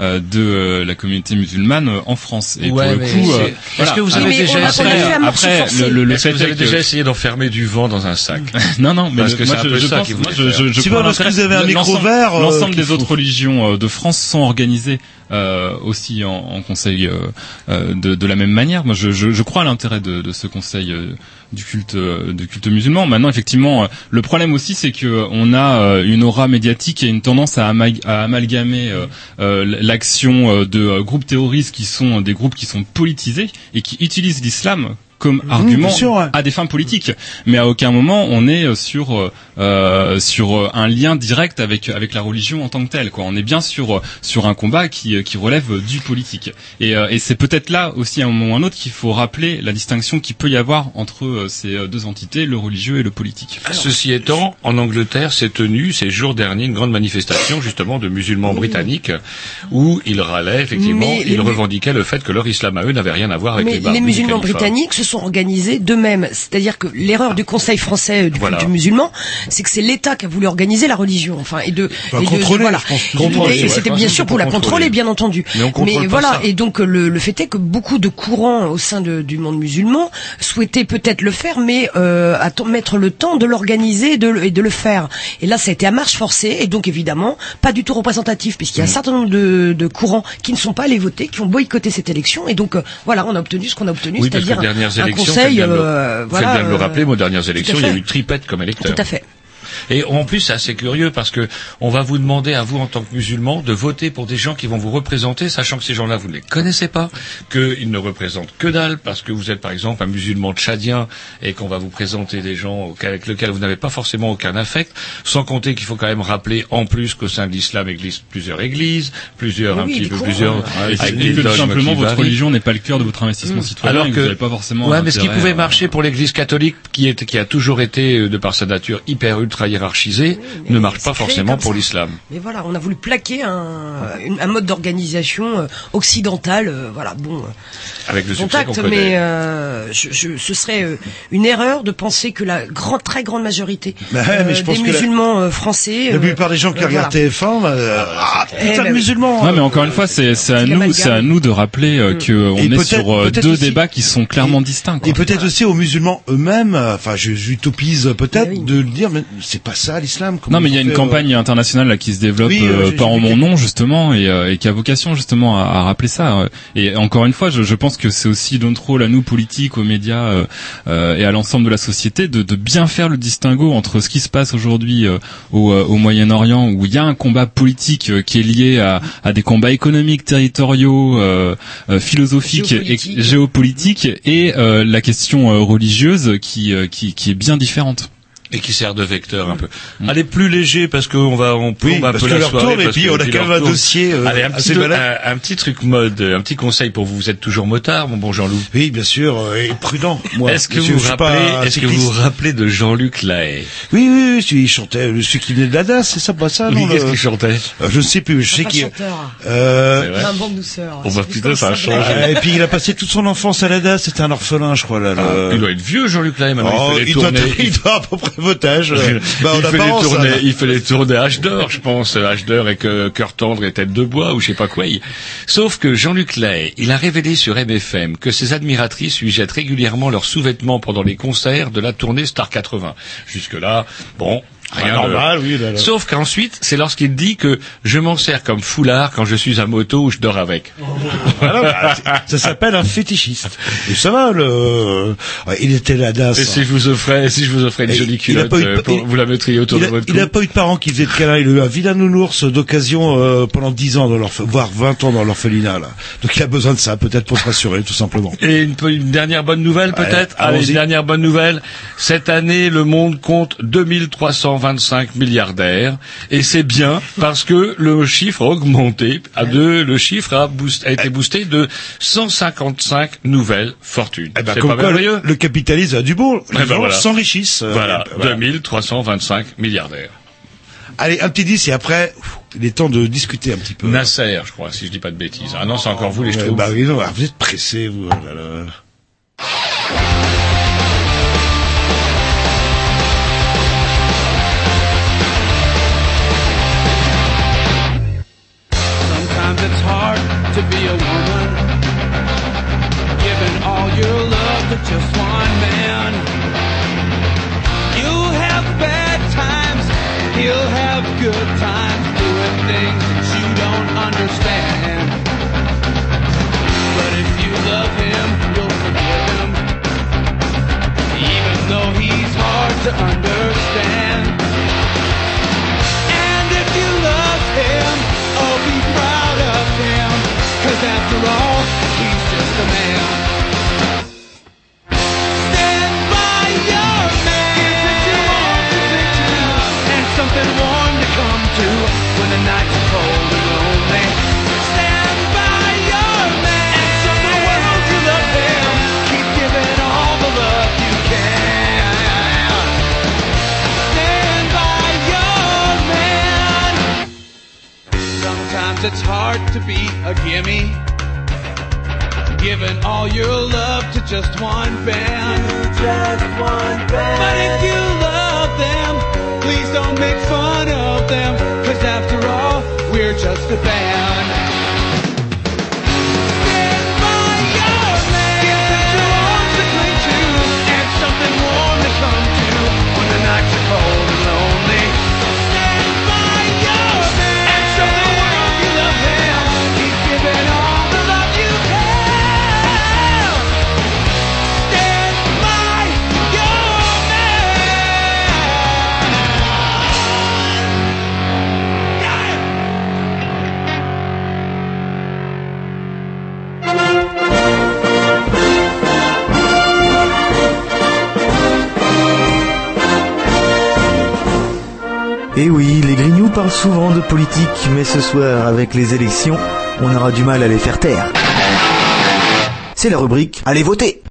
Speaker 3: euh, de euh, la communauté musulmane euh, en France. Et
Speaker 2: Ouais,
Speaker 3: pour le coup, euh,
Speaker 2: est-ce
Speaker 3: voilà.
Speaker 2: que vous avez déjà
Speaker 11: on on
Speaker 2: essayé
Speaker 3: après le, le,
Speaker 2: Est-ce que vous avez déjà essayé d'enfermer du vent dans un sac
Speaker 3: non non mais
Speaker 2: Parce
Speaker 3: le-
Speaker 2: que
Speaker 3: moi, je,
Speaker 2: peu
Speaker 3: je
Speaker 2: ça
Speaker 3: pense moi, je, je, je l'intérêt-
Speaker 1: vous avez un micro vert,
Speaker 3: l'ensemble des
Speaker 1: faut-
Speaker 3: autres religions euh, de France sont organisées euh, aussi en, en conseil euh, euh, de, de la même manière. Moi je, je, je crois à l'intérêt de, de ce conseil euh, du culte euh, du culte musulman. Maintenant effectivement le problème aussi c'est que on a une aura médiatique et une tendance à, à amalgamer l'action de groupes terroristes qui sont des groupes qui sont politisés et qui utilisent l'islam comme argument
Speaker 1: bien sûr, ouais.
Speaker 3: à des fins politiques, mais à aucun moment on est euh, sur euh, euh, sur euh, un lien direct avec avec la religion en tant que telle. Quoi. On est bien sur sur un combat qui qui relève du politique. Et, euh, et c'est peut-être là aussi à un moment ou à un autre qu'il faut rappeler la distinction qu'il peut y avoir entre euh, ces deux entités, le religieux et le politique.
Speaker 2: Ceci étant, en Angleterre s'est tenue ces jours derniers une grande manifestation justement de musulmans britanniques où ils râlaient effectivement,
Speaker 11: Mais
Speaker 2: ils revendiquaient le fait que leur islam à eux n'avait rien à voir avec
Speaker 11: Mais
Speaker 2: les
Speaker 11: les, musulmans britanniques sont organisés d'eux-mêmes. C'est-à-dire que l'erreur du Conseil français euh, du
Speaker 2: Voilà.
Speaker 11: culte musulman, c'est que c'est l'État qui a voulu organiser la religion. Enfin, et de, et de-
Speaker 1: contrôler,
Speaker 11: voilà.
Speaker 2: Contrôler, ouais,
Speaker 11: c'était bien sûr pour la contrôler,
Speaker 2: contrôler.
Speaker 11: bien entendu.
Speaker 2: Mais on contrôle pas
Speaker 11: voilà.
Speaker 2: ça.
Speaker 11: Et donc euh, le, le fait est que beaucoup de courants au sein de- du monde musulman souhaitaient peut-être le faire, mais euh, attends- mettre le temps de l'organiser et de, le- et de le faire. Et là, ça a été à marche forcée, et donc évidemment pas du tout représentatif, puisqu'il y a un certain nombre de, de courants qui ne sont pas allés voter, qui ont boycotté cette élection, et donc euh, voilà, on a obtenu ce qu'on a obtenu,
Speaker 2: Oui,
Speaker 11: c'est-à-dire un
Speaker 2: élections,
Speaker 11: conseil. euh,
Speaker 2: faites bien de le rappeler, moi, aux dernières élections, il y a eu tripette comme électeur.
Speaker 11: Tout à fait.
Speaker 2: Et en plus, c'est assez curieux parce que on va vous demander à vous, en tant que musulmans, de voter pour des gens qui vont vous représenter, sachant que ces gens-là, vous ne les connaissez pas, qu'ils ne représentent que dalle, parce que vous êtes, par exemple, un musulman tchadien et qu'on va vous présenter des gens avec lesquels vous n'avez pas forcément aucun affect, sans compter qu'il faut quand même rappeler, en plus, qu'au sein de l'islam existe plusieurs églises, plusieurs, un
Speaker 11: Oui,
Speaker 2: petit
Speaker 11: des
Speaker 2: peu plusieurs,
Speaker 11: ouais.
Speaker 3: Et
Speaker 2: avec des
Speaker 3: que tout simplement votre religion n'est pas le cœur de votre investissement citoyen.
Speaker 2: Alors que,
Speaker 3: vous n'avez pas forcément.
Speaker 2: ouais, mais ce qui pouvait
Speaker 3: à-
Speaker 2: marcher pour l'Église catholique, qui est, qui a toujours été, euh, de par sa nature, hyper ultra hiérarchisée, ne marche pas forcément pour l'islam.
Speaker 11: Mais voilà, on a voulu plaquer un, une- un mode d'organisation euh, occidental, euh, voilà, bon, euh,
Speaker 2: Avec le succès qu'on
Speaker 11: contact, mais euh, je, je- ce serait euh, une erreur de penser que la grande, très grande majorité
Speaker 1: Bah ouais, mais je
Speaker 11: euh,
Speaker 1: pense
Speaker 11: des
Speaker 1: que
Speaker 11: musulmans euh, français,
Speaker 1: La
Speaker 11: euh,
Speaker 1: plupart des gens qui
Speaker 11: euh,
Speaker 1: regardent
Speaker 11: voilà.
Speaker 1: TF1, euh, ah,
Speaker 11: Eh
Speaker 1: putain de musulmans.
Speaker 3: Ouais, mais encore une fois, c'est à nous, c'est à nous de rappeler euh, que on
Speaker 1: Et
Speaker 3: est sur euh, deux
Speaker 1: aussi-
Speaker 3: débats qui sont clairement distincts. quoi.
Speaker 1: Et peut-être aussi aux musulmans eux-mêmes, euh, enfin je j'utopise peut-être
Speaker 11: Oui.
Speaker 1: de le dire, mais c'est pas ça l'islam. comment
Speaker 3: Non, mais il y a une
Speaker 1: fait,
Speaker 3: campagne internationale là qui se développe
Speaker 1: Oui,
Speaker 3: euh,
Speaker 1: euh,
Speaker 3: en
Speaker 1: vu
Speaker 3: mon nom justement et, euh, et qui a vocation justement à, à rappeler ça. Et encore une fois, je, je pense que c'est aussi notre rôle à nous politiques, aux médias euh, euh, et à l'ensemble de la société de, de bien faire le distinguo entre ce qui se passe aujourd'hui euh, au, euh, au Moyen-Orient où il y a un combat politique euh, qui est lié à, à des combats économiques, territoriaux, euh, euh, philosophiques
Speaker 11: Géopolitiques.
Speaker 3: et géopolitiques et euh, la question euh, religieuse qui, euh, qui qui est bien différente.
Speaker 2: Et qui sert de vecteur un peu. Allez plus léger parce qu'on va on plombe
Speaker 1: Oui,
Speaker 2: un
Speaker 1: parce
Speaker 2: peu
Speaker 1: que
Speaker 2: la soirée.
Speaker 1: tourne, et
Speaker 2: parce
Speaker 1: puis
Speaker 2: que-
Speaker 1: on a
Speaker 2: puis
Speaker 1: quand même un dossier, euh,
Speaker 2: Allez, un petit, un, un petit truc mode, un petit conseil pour vous. Vous êtes toujours motard, mon bon Jean-Loup?
Speaker 1: Oui, bien sûr, euh, et prudent. Moi,
Speaker 2: Est-ce que vous
Speaker 1: je
Speaker 2: vous rappelez, est-ce que vous rappelez de Jean-Luc Lahaye?
Speaker 1: Oui, oui, oui, celui qui chantait, le- celui qui venait de la DAS, c'est ça, pas ça, non
Speaker 2: Oui, qu'est-ce qu'il chantait?
Speaker 1: Euh, Je ne sais plus, je sais qu'il.
Speaker 11: chanteur.
Speaker 1: Euh,
Speaker 11: Un bon douceur.
Speaker 2: Oh, bah,
Speaker 11: C'est
Speaker 2: putain, ça a changé.
Speaker 1: Ah, et puis il a passé toute son enfance à la DAS, c'était un orphelin, je crois, là.
Speaker 2: Ah, Il doit être vieux, Jean-Luc Lahaye, maintenant.
Speaker 1: Oh,
Speaker 2: il
Speaker 1: il, il doit à peu près euh, bah,
Speaker 2: il, fait les tournées,
Speaker 1: là.
Speaker 2: il fait les tournées H d'or, je pense, H d'or et que cœur tendre et tête de bois ou je sais pas quoi. Sauf que Jean-Luc Lahaye, il a révélé sur MFM que ses admiratrices lui jettent régulièrement leurs sous-vêtements pendant les concerts de la tournée Star 80. Jusque là, bon. Rien
Speaker 1: normal, oui, là, là.
Speaker 2: Sauf qu'ensuite, c'est lorsqu'il dit que je m'en sers comme foulard quand je suis à moto ou je dors avec.
Speaker 1: Voilà, bah, c'est- ça s'appelle un fétichiste. Et ça va, le... ouais, il était la DAS.
Speaker 2: Et si je vous offrais, si je vous offrais une
Speaker 1: Et
Speaker 2: jolie
Speaker 1: il
Speaker 2: culotte,
Speaker 1: pas eu de-
Speaker 2: euh, pour-
Speaker 1: il-
Speaker 2: vous la mettriez autour
Speaker 1: Il
Speaker 2: de votre
Speaker 1: il
Speaker 2: cou.
Speaker 1: a pas eu de parents qui faisaient de câlins. Il a eu un vilain nounours d'occasion euh, pendant 10 ans dans leur, voire 20 ans dans l'orphelinat. Là. Donc il a besoin de ça, peut-être pour se rassurer, tout simplement.
Speaker 2: Et une, une dernière bonne nouvelle peut-être? Allez, une dernière bonne nouvelle. Cette année, le monde compte 2325 milliardaires. Et c'est bien parce que le chiffre a augmenté. À deux, le chiffre a, boost- a été boosté de 155 nouvelles fortunes.
Speaker 1: Eh ben, comme
Speaker 2: pas
Speaker 1: quoi, le, le capitalisme a du bon. Les
Speaker 2: Eh ben,
Speaker 1: gens
Speaker 2: voilà.
Speaker 1: s'enrichissent. euh,
Speaker 2: Voilà,
Speaker 1: et- voilà.
Speaker 2: 2325 milliardaires.
Speaker 1: Allez, un petit 10 et après, il est temps de discuter un petit peu.
Speaker 2: Nasser, je crois, si je dis pas de bêtises. Ah non, c'est encore vous les Schtroumpfs.
Speaker 1: bah, oui, non, ah, vous êtes pressés, vous. oh là là.
Speaker 12: To be a woman, giving all your love to just one man. You'll have bad times, he'll have good times, doing things that you don't understand. But if you love him, you'll forgive him, even though he's hard to understand. Sometimes it's hard to be a gimme. Giving all your love to just one band. Just one band. But if you love them, please don't make fun of them. Cause after all, we're just a band.
Speaker 13: Eh oui, les grignoux parlent souvent de politique, mais ce soir, avec les élections, on aura du mal à les faire taire. C'est la rubrique Allez voter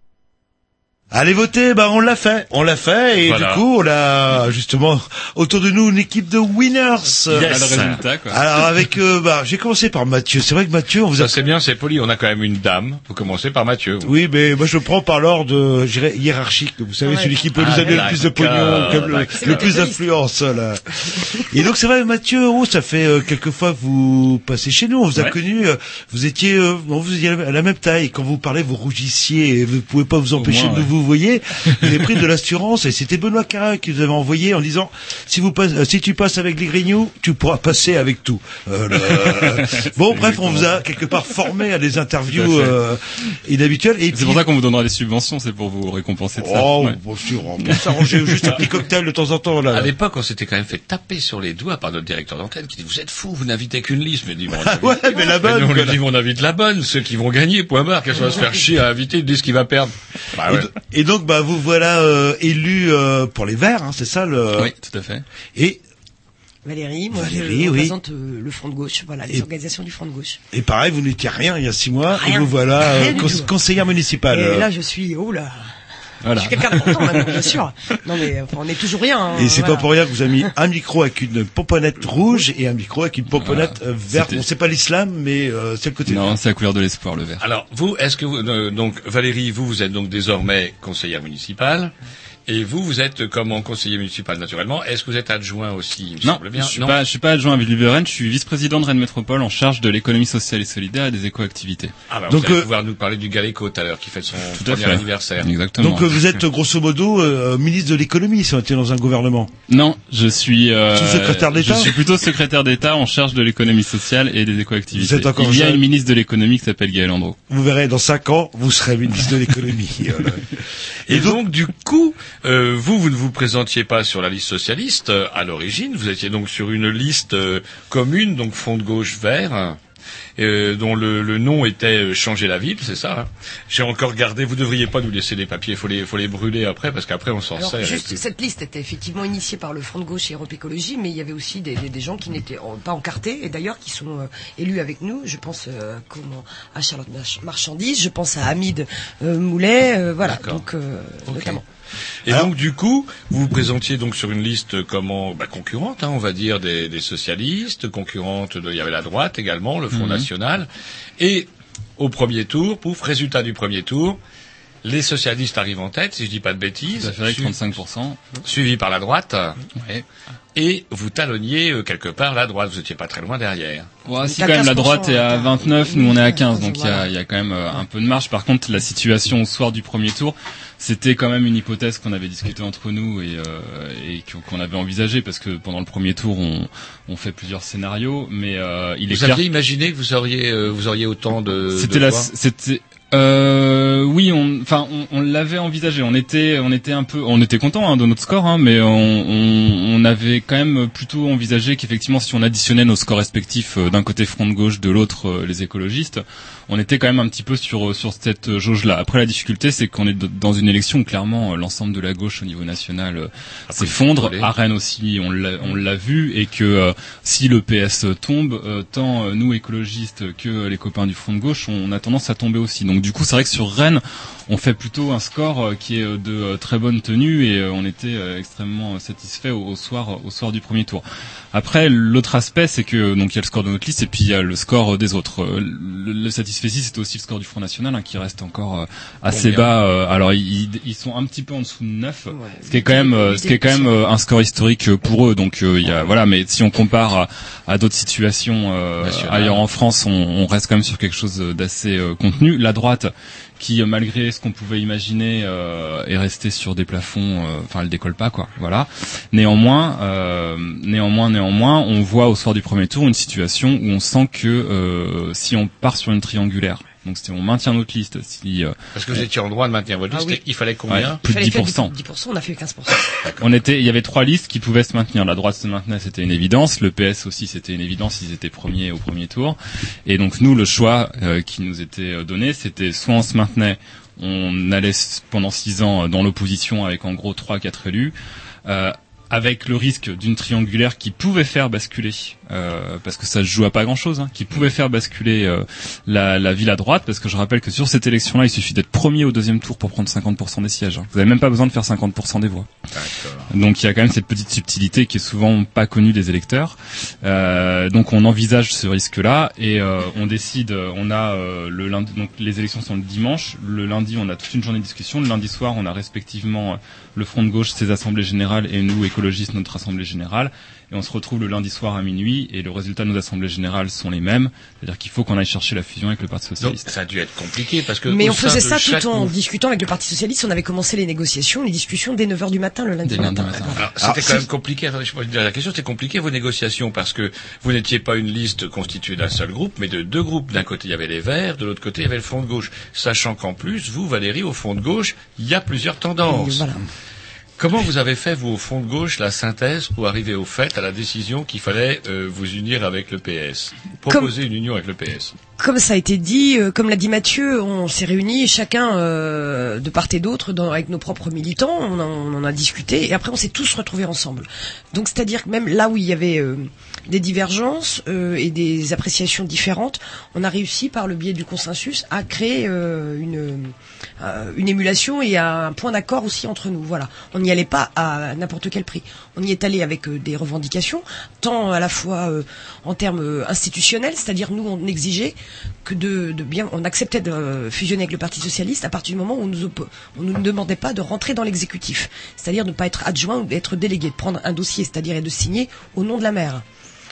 Speaker 1: Allez voter, bah on l'a fait, on l'a fait et
Speaker 2: Voilà.
Speaker 1: du coup on a justement autour de nous une équipe de winners.
Speaker 2: Yes. A le résultat, quoi.
Speaker 1: Alors avec, euh, bah j'ai commencé par Mathieu. C'est vrai que Mathieu, on vous a.
Speaker 2: Ça c'est bien, c'est poli. On a quand même une dame. Faut commencer par Mathieu.
Speaker 1: Oui, mais moi je prends par l'ordre, je dirais, hiérarchique. Vous savez,
Speaker 2: Ouais.
Speaker 1: celui qui peut
Speaker 2: Ah,
Speaker 1: nous donner le plus de pognon, comme le, plus d'influence. Là. Et donc c'est vrai, Mathieu, oh, ça fait euh, quelques fois que vous passez chez nous. On vous a connu, euh, vous étiez, euh, bon, vous étiez à la même taille. Quand vous parlez, vous rougissiez et vous pouvez pas vous empêcher
Speaker 3: moins,
Speaker 1: de
Speaker 3: ouais.
Speaker 1: vous vous voyez, avez pris de l'assurance et c'était Benoît Carin qui vous avait envoyé en disant si vous passes, euh, si tu passes avec les Grignoux, tu pourras passer avec tout. Euh, le- Bon, bref, on vous a quelque part formé à des interviews
Speaker 3: à
Speaker 1: euh, inhabituelles. Et
Speaker 3: C'est pour ça qu'on vous donnera des subventions, c'est pour vous récompenser de ça.
Speaker 1: Oh,
Speaker 3: Ouais.
Speaker 1: bien sûr, on peut s'arranger juste un petit cocktail de temps en temps là.
Speaker 2: À l'époque, on s'était quand même fait taper sur les doigts par notre directeur d'antenne qui dit vous êtes fou, vous n'invitez qu'une liste. Mais, dit, bon, on invite-
Speaker 1: Ouais, mais la bonne,
Speaker 2: nous, on lui dit on invite la bonne, ceux qui vont gagner, point barre, qu'elle va se faire chier à inviter, ils disent qu'il va perdre. Bah ouais.
Speaker 1: Et donc, bah, vous voilà euh, élu euh, pour les Verts, hein, c'est ça le.
Speaker 3: Oui, tout à fait.
Speaker 1: Et
Speaker 11: Valérie, moi
Speaker 1: Valérie,
Speaker 11: je
Speaker 1: oui.
Speaker 11: représente euh, le Front de gauche, voilà, les
Speaker 1: Et-
Speaker 11: organisations du Front de gauche.
Speaker 1: et pareil, vous n'étiez rien il y a six mois, et vous voilà euh, cons- conseillère municipale.
Speaker 11: Et là, je suis, oh là,
Speaker 3: Voilà.
Speaker 11: je suis quelqu'un d'important maintenant, bien sûr. Non mais enfin, on est toujours rien. hein,
Speaker 1: Et c'est
Speaker 11: voilà.
Speaker 1: pas pour rien que vous avez mis un micro avec une pomponnette rouge et un micro avec une pomponnette euh, verte. Bon, c'est pas l'islam, mais euh, c'est le côté.
Speaker 3: Non, c'est la couleur de l'espoir, le vert.
Speaker 2: Alors, vous, est-ce que vous, euh, donc, Valérie, vous, vous êtes donc désormais conseillère municipale. Et vous, vous êtes comment conseiller municipal naturellement Est-ce que vous êtes adjoint aussi Il me
Speaker 3: Non,
Speaker 2: semble bien.
Speaker 3: je suis pas, je suis pas adjoint à Ville Rennes, je suis vice-président de Rennes Métropole en charge de l'économie sociale et solidaire et des éco-activités.
Speaker 2: Ah bah,
Speaker 1: Donc,
Speaker 2: vous allez
Speaker 1: euh,
Speaker 2: pouvoir nous parler du Galéco tout à l'heure, qui fête son
Speaker 3: Tout à
Speaker 2: premier
Speaker 3: fait.
Speaker 2: anniversaire.
Speaker 3: Exactement.
Speaker 1: Donc euh, vous êtes grosso modo euh, ministre de l'économie si on était dans un gouvernement.
Speaker 3: Non, je suis euh,
Speaker 1: Sous-secrétaire d'État
Speaker 3: Je suis plutôt secrétaire d'État en charge de l'économie sociale et des éco-activités.
Speaker 1: Vous êtes encore
Speaker 3: Il y a une ministre de l'économie qui s'appelle Gaël Andro.
Speaker 1: Vous verrez, dans cinq ans, vous serez ministre de l'économie.
Speaker 2: Et donc, du coup, euh, vous, vous ne vous présentiez pas sur la liste socialiste euh, à l'origine. Vous étiez donc sur une liste euh, commune, donc Front de gauche vert, euh, dont le, le nom était euh, Changer la ville, c'est ça. hein J'ai encore gardé. Vous devriez pas nous laisser les papiers. Faut les, faut les brûler après, parce qu'après on s'en sert.
Speaker 11: juste, cette liste était effectivement initiée par le Front de gauche et Europe Écologie, mais il y avait aussi des, des- des gens qui n'étaient en- pas encartés et d'ailleurs qui sont euh, élus avec nous. Je pense euh, comment, à Charlotte March- Marchandise, je pense à Hamid Moulet, euh, voilà, donc euh, notamment.
Speaker 2: Et donc du coup, vous vous présentiez donc sur une liste comment bah, concurrente, hein, on va dire des, des socialistes, concurrente de, il y avait la droite également, le Front
Speaker 3: Mhm.
Speaker 2: National, et au premier tour, pouf, résultat du premier tour, les socialistes arrivent en tête, si je dis pas de bêtises,
Speaker 3: Tout à fait, avec
Speaker 2: su-
Speaker 3: 35%.
Speaker 2: suivi par la droite,
Speaker 3: Ouais.
Speaker 2: Et vous talonniez euh, quelque part la droite, vous étiez pas très loin derrière.
Speaker 3: Ouais, si quand même la
Speaker 11: 15%,
Speaker 3: droite est à
Speaker 11: hein,
Speaker 3: 29, nous on est à 15, donc il y a, y a quand même euh, un peu de marge. Par contre, la situation au soir du premier tour, c'était quand même une hypothèse qu'on avait discutée entre nous et, euh, et qu'on avait envisagée parce que pendant le premier tour, on, on fait plusieurs scénarios, mais euh, il est
Speaker 2: Vous
Speaker 3: clair.
Speaker 2: aviez imaginé que vous auriez, euh, vous auriez autant de.
Speaker 3: C'était la, c'était. Euh, oui, on, enfin, on, on l'avait envisagé. On était, on était un peu, on était content hein, de notre score, hein, mais on, on, on avait quand même plutôt envisagé qu'effectivement, si on additionnait nos scores respectifs euh, d'un côté front de gauche, de l'autre euh, les écologistes, on était quand même un petit peu sur sur cette jauge-là. Après, la difficulté, c'est qu'on est dans une élection où clairement euh, l'ensemble de la gauche au niveau national euh, s'effondre. À Rennes aussi, on l'a, on l'a vu, et que euh, si le PS tombe, euh, tant euh, nous écologistes que les copains du front de gauche, on a tendance à tomber aussi. Donc du coup, c'est vrai que sur Rennes, on fait plutôt un score euh, qui est euh, de euh, très bonne tenue et on était extrêmement satisfait au soir, au soir du premier tour. Après, l'autre aspect, c'est que donc il y a le score de notre liste et puis il y a le score euh, des autres. Euh, Le, le satisfecit, c'est aussi le score du Front National hein, qui reste encore euh, assez
Speaker 2: Combien
Speaker 3: bas. Euh, alors ils, ils sont un petit peu en dessous de 9, ce qui est quand même, ce qui est quand même un score historique pour eux. Donc il y a voilà, mais si on compare à, à d'autres situations ailleurs en France, on, on reste quand même sur quelque chose d'assez contenu. La droite qui euh, malgré ce qu'on pouvait imaginer euh, est restée sur des plafonds euh, enfin elle décolle pas quoi. Voilà. Néanmoins euh, néanmoins néanmoins on voit au soir du premier tour une situation où on sent que si on part sur une triangulaire donc si on maintient notre liste si euh,
Speaker 2: Parce que vous étiez en droit de maintenir votre
Speaker 11: Ah
Speaker 2: liste,
Speaker 11: oui.
Speaker 2: il fallait combien
Speaker 3: Ouais, plus de
Speaker 11: Il fallait
Speaker 3: 10%.
Speaker 11: faire 10%, on a fait 15%.
Speaker 3: on était, il y avait trois listes qui pouvaient se maintenir. La droite se maintenait, c'était une évidence. Le PS aussi, c'était une évidence. Ils étaient premiers au premier tour. Et donc nous, le choix euh, qui nous était euh, donné, c'était soit on se maintenait, on allait pendant six ans euh, dans l'opposition avec en gros trois, quatre élus. euh, avec le risque d'une triangulaire qui pouvait faire basculer, euh, parce que ça se joue à pas grand-chose, hein, qui pouvait faire basculer euh, la, la ville à droite, parce que je rappelle que sur cette élection-là, il suffit d'être premier au deuxième tour pour prendre 50% des sièges. hein. Vous n'avez même pas besoin de faire 50% des voix. Donc il y a quand même cette petite subtilité qui est souvent pas connue des électeurs. Euh, donc on envisage ce risque-là et euh, on décide. On a euh, le lundi, donc les élections sont le dimanche. Le lundi, on a toute une journée de discussion. Le lundi soir, on a respectivement le Front de gauche, ses assemblées générales et nous écologistes notre assemblée générale. Et on se retrouve le lundi soir à minuit et le résultat de nos assemblées générales sont les mêmes. C'est-à-dire qu'il faut qu'on aille chercher la fusion avec le Parti
Speaker 2: Donc
Speaker 3: socialiste.
Speaker 2: ça a dû être compliqué parce que
Speaker 11: Mais on faisait ça tout en discutant avec le Parti Socialiste. On avait commencé les négociations, les discussions dès 9h du matin le lundi
Speaker 3: Dès lundi
Speaker 11: matin.
Speaker 2: c'était quand même compliqué. Attendez, je une dernière question. C'est compliqué vos négociations parce que vous n'étiez pas une liste constituée d'un seul groupe, mais de deux groupes. D'un côté, il y avait les Verts, de l'autre côté, il y avait le Front de gauche. Sachant qu'en plus, vous, Valérie, au Front de gauche, il y a plusieurs tendances.
Speaker 11: Voilà.
Speaker 2: Comment vous avez fait, vous, au Front de gauche, la synthèse pour arriver au fait, à la décision qu'il fallait euh, vous unir avec le PS Proposer une union avec le PS.
Speaker 11: Comme ça a été dit, euh, comme l'a dit Mathieu, on s'est réunis chacun euh, de part et d'autre avec nos propres militants, on en, on en a discuté et après on s'est tous retrouvés ensemble. Donc c'est-à-dire que même là où il y avait des divergences euh, et des appréciations différentes, on a réussi par le biais du consensus à créer euh, une, euh, une émulation et un point d'accord aussi entre nous. Voilà, on n'y allait pas à n'importe quel prix. On y est allé avec euh, des revendications, tant à la fois euh, en termes euh, institutionnels, c'est-à-dire nous on exigeait que de, de bien, on acceptait de fusionner avec le Parti socialiste à partir du moment où on nous, on nous demandait pas de rentrer dans l'exécutif, c'est-à-dire de ne pas être adjoint ou d'être délégué, de prendre un dossier, c'est-à-dire de signer au nom de la maire.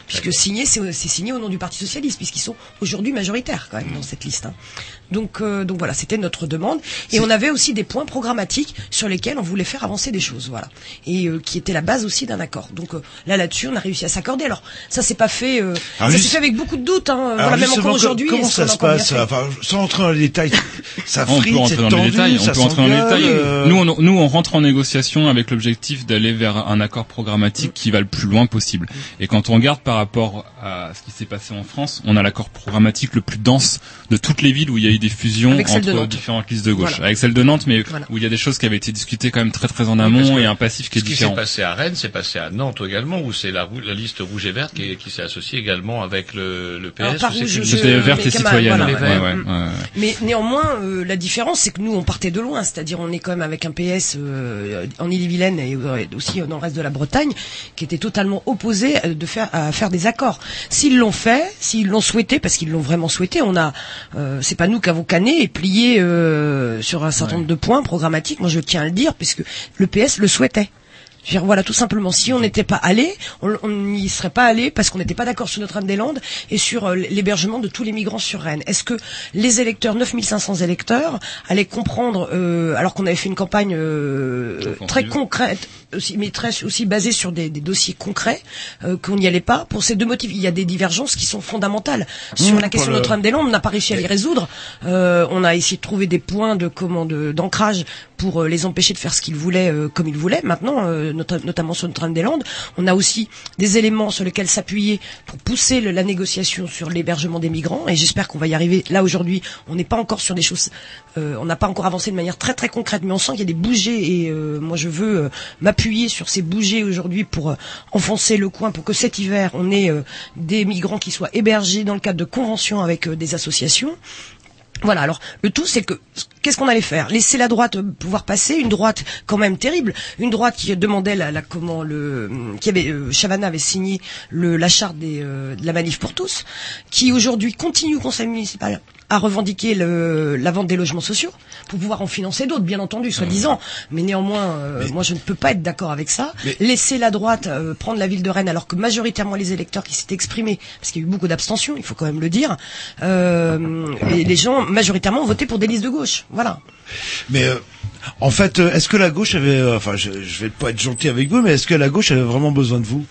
Speaker 11: Puisque signer, c'est c'est signé au nom du Parti socialiste, puisqu'ils sont aujourd'hui majoritaires quand même dans cette liste. hein. Donc, euh, donc voilà, c'était notre demande. Et on avait aussi des points programmatiques sur lesquels on voulait faire avancer des choses, voilà, et euh, qui étaient la base aussi d'un accord. Donc euh, là, là-dessus, on a réussi à s'accorder. Alors ça, c'est pas fait. euh,
Speaker 1: Alors,
Speaker 11: ça
Speaker 1: juste-
Speaker 11: s'est fait avec beaucoup de doutes. Hein. Voilà, même encore aujourd'hui.
Speaker 1: Comment ça
Speaker 11: a
Speaker 1: se passe Enfin, sans entrer dans les détails, ça
Speaker 3: on
Speaker 1: frite,
Speaker 3: peut rentrer
Speaker 1: c'est
Speaker 3: dans
Speaker 1: tendu,
Speaker 3: les détails. On
Speaker 1: ça
Speaker 3: peut rentrer dans les détails. Nous, on, nous, on rentre en négociation avec l'objectif d'aller vers un accord programmatique qui va le plus loin possible. Et quand on regarde par rapport à ce qui s'est passé en France, on a l'accord programmatique le plus dense de toutes les villes où il y a eu des fusions
Speaker 11: Avec celle de
Speaker 3: entre
Speaker 11: Nantes.
Speaker 3: différentes listes de gauche.
Speaker 11: Voilà.
Speaker 3: Avec celle de Nantes, mais
Speaker 11: Voilà.
Speaker 3: où il y a des choses qui avaient été discutées quand même très très en amont et un passif qui est
Speaker 2: Ce qui s'est
Speaker 3: différent.
Speaker 2: passé à Rennes, c'est passé à Nantes également, où c'est la, liste rouge et verte qui, qui s'est associée également avec le, le PS.
Speaker 11: Je-
Speaker 3: C'était verte et citoyenne.
Speaker 11: voilà.
Speaker 3: ouais,
Speaker 11: Mm.
Speaker 3: ouais, ouais.
Speaker 11: Mais néanmoins, euh, la différence, c'est que nous, on partait de loin. C'est-à-dire, on est quand même avec un PS euh, en Ille-et-Vilaine et euh, aussi dans le reste de la Bretagne, qui était totalement opposé euh, de faire, à faire des accords. S'ils l'ont fait, s'ils l'ont souhaité, parce qu'ils l'ont vraiment souhaité, on a, euh, c'est pas nous qui avons canné et plié euh, sur un certain nombre de points programmatiques. Moi, je tiens à le dire, puisque le PS le souhaitait. Je veux dire, voilà, tout simplement, si on n'était pas allé, on n'y serait pas allé parce qu'on n'était pas d'accord sur Notre-Dame-des-Landes et sur euh, l'hébergement de tous les migrants sur Rennes. Est-ce que les électeurs, 9500 électeurs, allaient comprendre, euh, alors qu'on avait fait une campagne euh, très concrète, aussi, mais très aussi basée sur des, des dossiers concrets, euh, qu'on n'y allait pas pour ces deux motifs? Il y a des divergences qui sont fondamentales sur
Speaker 1: Mmh,
Speaker 11: la question de
Speaker 1: le-
Speaker 11: Notre-Dame-des-Landes. On n'a pas réussi à les résoudre. Euh, on a essayé de trouver des points de comment d'ancrage pour les empêcher de faire ce qu'ils voulaient euh, comme ils voulaient. Maintenant, nota- notamment sur Notre-Dame-des-Landes, on a aussi des éléments sur lesquels s'appuyer pour pousser la négociation sur l'hébergement des migrants. Et j'espère qu'on va y arriver. Là aujourd'hui, on n'est pas encore sur des choses, euh, on n'a pas encore avancé de manière très très concrète, mais on sent qu'il y a des bougées. Et euh, moi, je veux euh, m'appuyer sur ces bougées aujourd'hui pour enfoncer le coin, pour que cet hiver, on ait des migrants qui soient hébergés dans le cadre de conventions avec des associations. Voilà, alors le tout c'est que qu'est-ce qu'on allait faire? Laisser la droite euh, pouvoir passer, une droite quand même terrible, une droite qui demandait la, la comment le qui avait euh, Chavana avait signé le la charte des euh, de la manif pour tous, qui aujourd'hui continue au conseil municipal à revendiquer le, la vente des logements sociaux pour pouvoir en financer d'autres, bien entendu, soi-disant. Mais néanmoins, euh, moi je ne peux pas être d'accord avec ça. Laisser la droite euh, prendre la ville de Rennes alors que majoritairement les électeurs qui s'étaient exprimés, parce qu'il y a eu beaucoup d'abstention, il faut quand même le dire, euh, et les gens majoritairement ont voté pour des listes de gauche. Voilà.
Speaker 1: Mais euh, en fait, euh, est-ce que la gauche avait, euh, enfin, je, je vais pas être gentil avec vous, mais est-ce que la gauche avait vraiment besoin de vous?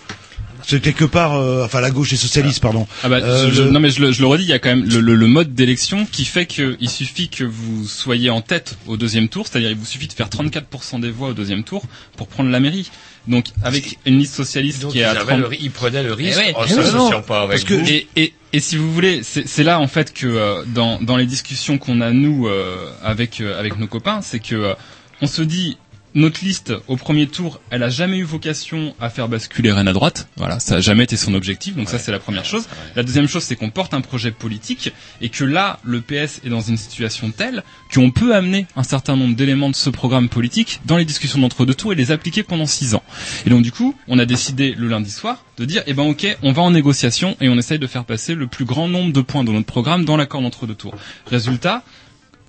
Speaker 1: Que quelque part, euh, enfin, la gauche et socialiste, pardon.
Speaker 3: Ah bah, je- je-
Speaker 1: le-
Speaker 3: non mais je le, je le redis, il y a quand même le, le- le mode d'élection qui fait qu'il suffit que vous soyez en tête au deuxième tour, c'est-à-dire il vous suffit de faire 34% des voix au deuxième tour pour prendre la mairie. Donc avec une liste socialiste
Speaker 2: Donc,
Speaker 3: qui est à
Speaker 2: avaient
Speaker 3: 30...
Speaker 2: le ri- ils prenaient le risque
Speaker 3: ouais.
Speaker 2: en
Speaker 3: oui,
Speaker 2: s'associant
Speaker 3: non.
Speaker 2: pas avec
Speaker 3: Parce que
Speaker 2: vous.
Speaker 3: et, et, et si vous voulez, c'est c'est là en fait que euh, dans, dans les discussions qu'on a nous euh, avec euh, avec nos copains, c'est que euh, on se dit notre liste au premier tour, elle a jamais eu vocation à faire basculer Rennes à droite. Voilà, ça a jamais été son objectif. Donc ça c'est la première chose. La deuxième chose c'est qu'on porte un projet politique et que là le PS est dans une situation telle qu'on peut amener un certain nombre d'éléments de ce programme politique dans les discussions d'entre-deux tours et les appliquer pendant six ans. Et donc du coup, on a décidé le lundi soir de dire, eh ben ok, on va en négociation et on essaye de faire passer le plus grand nombre de points de notre programme dans l'accord d'entre-deux tours. Résultat,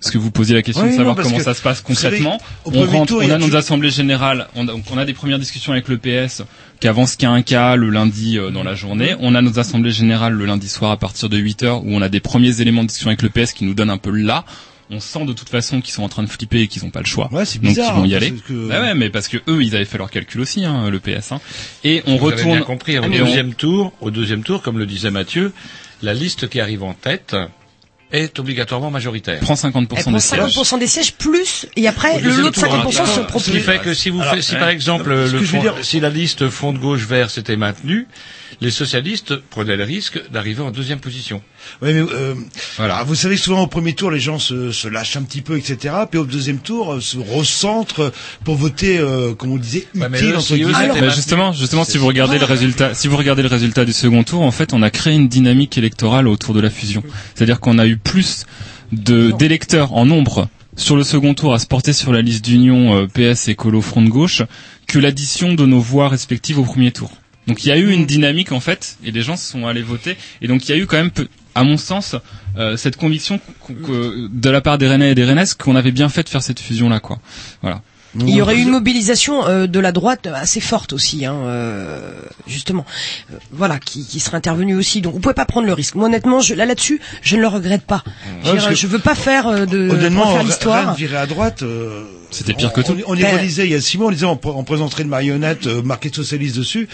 Speaker 3: Parce que vous posiez la question
Speaker 1: Oui,
Speaker 3: de savoir comment ça se passe
Speaker 1: savez,
Speaker 3: concrètement. On rentre,
Speaker 1: tour,
Speaker 3: on
Speaker 1: a
Speaker 3: a nos assemblées générales, on a, donc on a des premières discussions avec le PS qui avance qu'à un cas le lundi euh, dans la journée. On a nos assemblées générales le lundi soir à partir de 8 heures où on a des premiers éléments de discussion avec le PS qui nous donnent un peu le là. On sent de toute façon qu'ils sont en train de flipper et qu'ils n'ont pas le choix.
Speaker 1: Ouais, c'est
Speaker 3: Donc
Speaker 1: bizarre,
Speaker 3: ils vont y
Speaker 1: hein,
Speaker 3: aller.
Speaker 1: que-
Speaker 3: Bah ouais, mais parce que eux, ils avaient fait leur calcul aussi, hein, le PS. Hein. Et on
Speaker 2: Vous avez
Speaker 3: retourne.
Speaker 2: bien compris, au
Speaker 3: on-
Speaker 2: deuxième tour, au deuxième tour, comme le disait Mathieu, la liste qui arrive en tête est obligatoirement majoritaire.
Speaker 3: prend 50%
Speaker 11: Elle prend
Speaker 3: des sièges.
Speaker 11: 50% des sièges plus, et après, le l'autre
Speaker 2: tour,
Speaker 11: 50%
Speaker 2: hein.
Speaker 11: se
Speaker 2: Ce qui
Speaker 11: propose.
Speaker 2: fait que si vous
Speaker 1: Alors,
Speaker 2: faites, si
Speaker 1: ouais.
Speaker 2: par exemple le front-
Speaker 1: dire-
Speaker 2: si la liste front de gauche vert s'était maintenue, les socialistes prenaient le risque d'arriver en deuxième position.
Speaker 1: Ouais, mais euh, alors, vous savez souvent au premier tour les gens se, se lâchent un petit peu, etc. Puis au deuxième tour euh, se recentrent pour voter, euh, comme on disait, utile
Speaker 2: Ouais, mais eux,
Speaker 1: entre guillemets.
Speaker 2: c'était
Speaker 3: Bah, justement, justement, si vous regardez le résultat, si vous regardez le résultat du second tour, en fait, on a créé une dynamique électorale autour de la fusion. C'est-à-dire qu'on a eu plus de d'électeurs en nombre sur le second tour à se porter sur la liste d'union euh, PS et Colo Front de gauche que l'addition de nos voix respectives au premier tour. Donc il y a eu une dynamique en fait, et les gens se sont allés voter, et donc il y a eu quand même, peu- à mon sens, euh, cette conviction de la part des Rennais et des Rennaises qu'on avait bien fait de faire cette fusion là, quoi. Voilà.
Speaker 11: Il y aurait eu une mobilisation euh, de la droite assez forte aussi, hein, euh, justement, Euh, voilà, qui, qui serait intervenue aussi. Donc, vous pouvez pas prendre le risque. Moi, honnêtement, je, là, là-dessus, je ne le regrette pas. Dire,
Speaker 1: que-
Speaker 11: je veux pas faire euh, de
Speaker 1: Honnêtement,
Speaker 11: faire l'histoire.
Speaker 1: virer à droite. euh,
Speaker 3: C'était pire
Speaker 1: on-
Speaker 3: que tout.
Speaker 1: On, on y
Speaker 11: Ben-
Speaker 1: relisait il y a six mois, on disait on, on présenterait une marionnette euh, marquée socialiste dessus.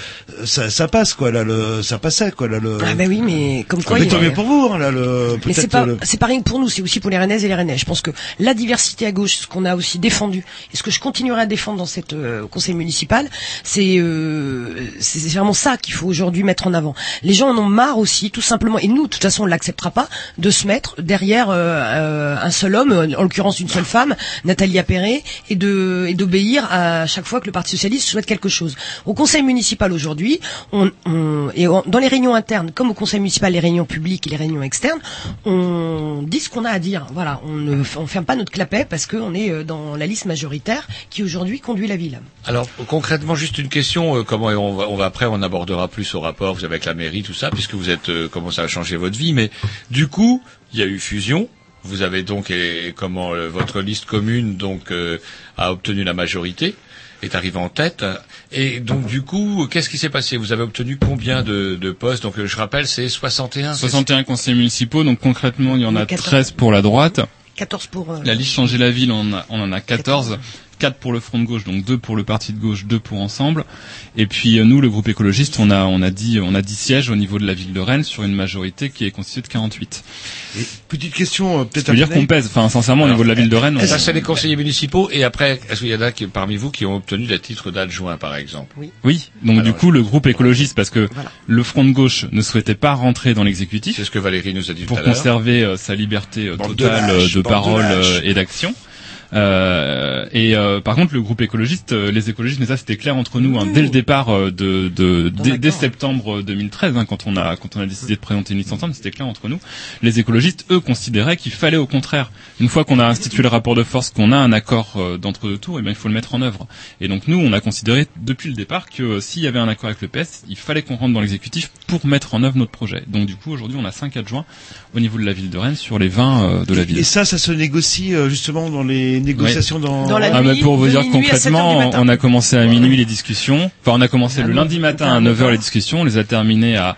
Speaker 1: Ça, ça passe quoi là, le, ça passait quoi là le.
Speaker 11: Ah ben oui, mais comme quoi.
Speaker 1: mais
Speaker 11: il y
Speaker 1: tant
Speaker 11: a-
Speaker 1: mieux pour vous hein, là le.
Speaker 11: Mais c'est pas,
Speaker 1: le-
Speaker 11: c'est pas rien que pour nous, c'est aussi pour les Rennaises et les Rennais. Je pense que la diversité à gauche, ce qu'on a aussi défendu, et ce que je continuerai à défendre dans cette euh, conseil municipal, c'est euh, c'est vraiment ça qu'il faut aujourd'hui mettre en avant. Les gens en ont marre aussi, tout simplement, et nous, de toute façon, on l'acceptera pas, de se mettre derrière euh, euh, un seul homme, en l'occurrence une seule femme, Nathalie Appéré, et de et d'obéir à chaque fois que le Parti socialiste souhaite quelque chose. Au conseil municipal aujourd'hui, on, on- et dans les réunions internes, comme au conseil municipal, les réunions publiques et les réunions externes, on dit ce qu'on a à dire. Voilà, on ne on ferme pas notre clapet parce qu'on est euh, dans la liste majoritaire qui aujourd'hui conduit la ville.
Speaker 2: Alors concrètement, juste une question. euh, comment on va, on va après, on abordera plus au rapport vous avez avec la mairie, tout ça, puisque vous êtes euh, comment ça a changé votre vie. Mais du coup, il y a eu fusion. Vous avez donc et, et comment euh, votre liste commune donc euh, a obtenu la majorité est arrivé en tête. Et donc du coup, qu'est-ce qui s'est passé? Vous avez obtenu combien de, de postes? Donc je rappelle, c'est 61. c'est-
Speaker 3: 61 conseillers municipaux, donc concrètement, il y en a
Speaker 11: 14.
Speaker 3: 13 pour la droite.
Speaker 11: 14 pour. euh,
Speaker 3: La liste Changer la ville, on en a, on en a 14. 4 pour le Front de gauche, donc 2 pour le Parti de gauche, 2 pour Ensemble. Et puis euh, nous, le groupe écologiste, on a, on a dit, on a 10 sièges au niveau de la ville de Rennes sur une majorité qui est constituée de 48.
Speaker 1: Et petite question euh, peut-être.
Speaker 3: Ça veut dire
Speaker 1: à
Speaker 3: qu'on pèse. Enfin, sincèrement, au niveau de la ville de Rennes, on-
Speaker 2: Ça, c'est les conseillers municipaux. Et après, est-ce qu'il y en a qui, parmi vous qui ont obtenu des titres d'adjoint, par exemple?
Speaker 3: Oui, donc du coup le groupe écologiste, parce que le Front de gauche ne souhaitait pas rentrer dans l'exécutif.
Speaker 2: C'est ce que Valérie nous a dit
Speaker 3: pour
Speaker 2: tout à l'heure.
Speaker 3: conserver euh, sa liberté euh, totale de, parole euh, et d'action. Euh, et euh, par contre, le groupe écologiste, euh, les écologistes, mais ça c'était clair entre nous hein, dès le départ euh, de, de dès, dès septembre 2013, hein, quand on a quand on a décidé de présenter une liste ensemble, c'était clair entre nous. Les écologistes, eux, considéraient qu'il fallait au contraire, une fois qu'on a institué le rapport de force, qu'on a un accord euh, d'entre deux tours, et bien il faut le mettre en œuvre. Et donc nous, on a considéré depuis le départ que euh, s'il y avait un accord avec le PS, il fallait qu'on rentre dans l'exécutif pour mettre en œuvre notre projet. Donc du coup, aujourd'hui, on a cinq adjoints au niveau de la ville de Rennes sur les 20 euh, de la ville.
Speaker 1: Et ça, ça se négocie euh, justement dans les négociations dans.
Speaker 3: ah, bah, pour vous dire concrètement, on a commencé à minuit les discussions. Enfin, on a commencé le lundi matin à 9h les discussions, on les a terminées à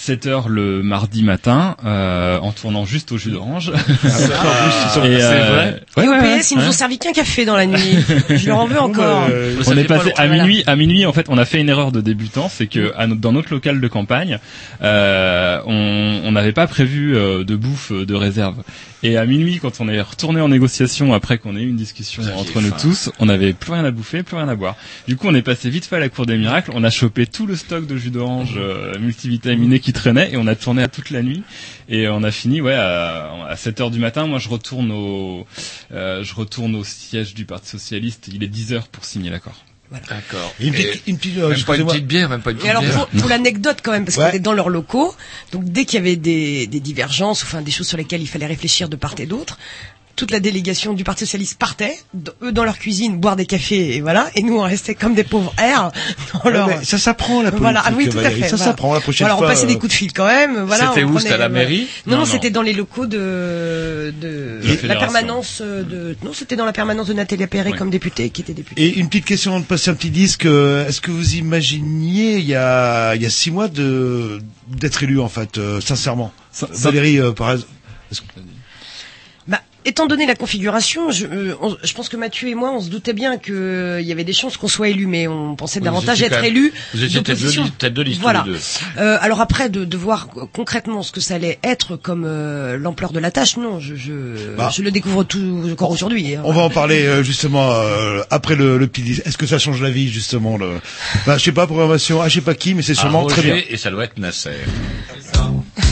Speaker 3: 7 heures le mardi matin, euh, en tournant juste au jus d'orange.
Speaker 11: Ah.
Speaker 3: Et, euh,
Speaker 11: vrai
Speaker 3: ouais,
Speaker 11: Et au
Speaker 3: ouais, ouais,
Speaker 11: PS, ils nous
Speaker 3: ouais.
Speaker 11: ont servi qu'un café dans la nuit. Je leur en veux encore.
Speaker 3: on est passé à minuit. À minuit, en fait, on a fait une erreur de débutant, c'est que à notre- dans notre local de campagne, euh, on on n'avait pas prévu euh, de bouffe euh, de réserve. Et à minuit, quand on est retourné en négociation après qu'on ait eu une discussion entre nous
Speaker 2: faim.
Speaker 3: tous, on n'avait plus rien à bouffer, plus rien à boire. Du coup, on est passé vite fait à la cour des miracles. On a chopé tout le stock de jus d'orange euh, multivitaminé qui traînait et on a tourné à toute la nuit. Et on a fini, ouais, à, à 7 heures du matin. Moi, je retourne au, euh, je retourne au siège du Parti socialiste. Il est 10 heures pour signer l'accord.
Speaker 2: D'accord.
Speaker 1: Une petite-
Speaker 2: Et
Speaker 1: une petite, euh,
Speaker 2: même pas une petite bière, même pas une
Speaker 11: Et
Speaker 2: petite
Speaker 11: alors
Speaker 2: bière.
Speaker 11: pour, pour l'anecdote quand même, parce
Speaker 1: Ouais.
Speaker 11: qu'on est dans leurs locaux, donc dès qu'il y avait des, des divergences, enfin des choses sur lesquelles il fallait réfléchir de part et d'autre, toute la délégation du Parti socialiste partait, eux dans leur cuisine boire des cafés et voilà, et nous on restait comme des pauvres airs dans
Speaker 1: Ouais,
Speaker 11: leur.
Speaker 1: mais ça s'apprend la politique.
Speaker 11: Voilà, ah oui, tout à fait.
Speaker 1: Ça
Speaker 11: voilà.
Speaker 1: s'apprend la prochaine
Speaker 11: voilà,
Speaker 1: fois.
Speaker 11: on passait
Speaker 1: euh,
Speaker 11: des coups de fil quand même. Voilà,
Speaker 14: C'était où C'était à la
Speaker 11: voilà.
Speaker 14: mairie
Speaker 11: Non,
Speaker 14: Non,
Speaker 11: c'était dans les locaux de, de
Speaker 3: La
Speaker 11: permanence de. Non, c'était dans la permanence de Nathalie Perret comme députée, qui était députée.
Speaker 1: Et une petite question avant de passer un petit disque. euh, Est-ce que vous imaginiez il y a il y a six mois de d'être élu en fait, euh, sincèrement?
Speaker 3: Ça-
Speaker 1: Valérie, euh, par exemple.
Speaker 11: Étant donné la configuration, je, euh, on- je pense que Mathieu et moi, on se doutait bien qu'il y avait des chances qu'on soit élu, mais on pensait davantage être élu.
Speaker 14: vous étiez tête de liste- tête de liste tous
Speaker 11: Voilà.
Speaker 14: les deux.
Speaker 11: Euh, alors après, de, de voir concrètement ce que ça allait être comme euh, l'ampleur de la tâche, non, je, je,
Speaker 1: Bah.
Speaker 11: je le découvre tout encore aujourd'hui. hein.
Speaker 1: On va en parler euh, justement euh, après le, le petit disque. Est-ce que ça change la vie justement le... bah, Je sais pas programmation, ah, je sais pas qui, mais c'est sûrement très bien.
Speaker 14: Et ça doit être Nasser.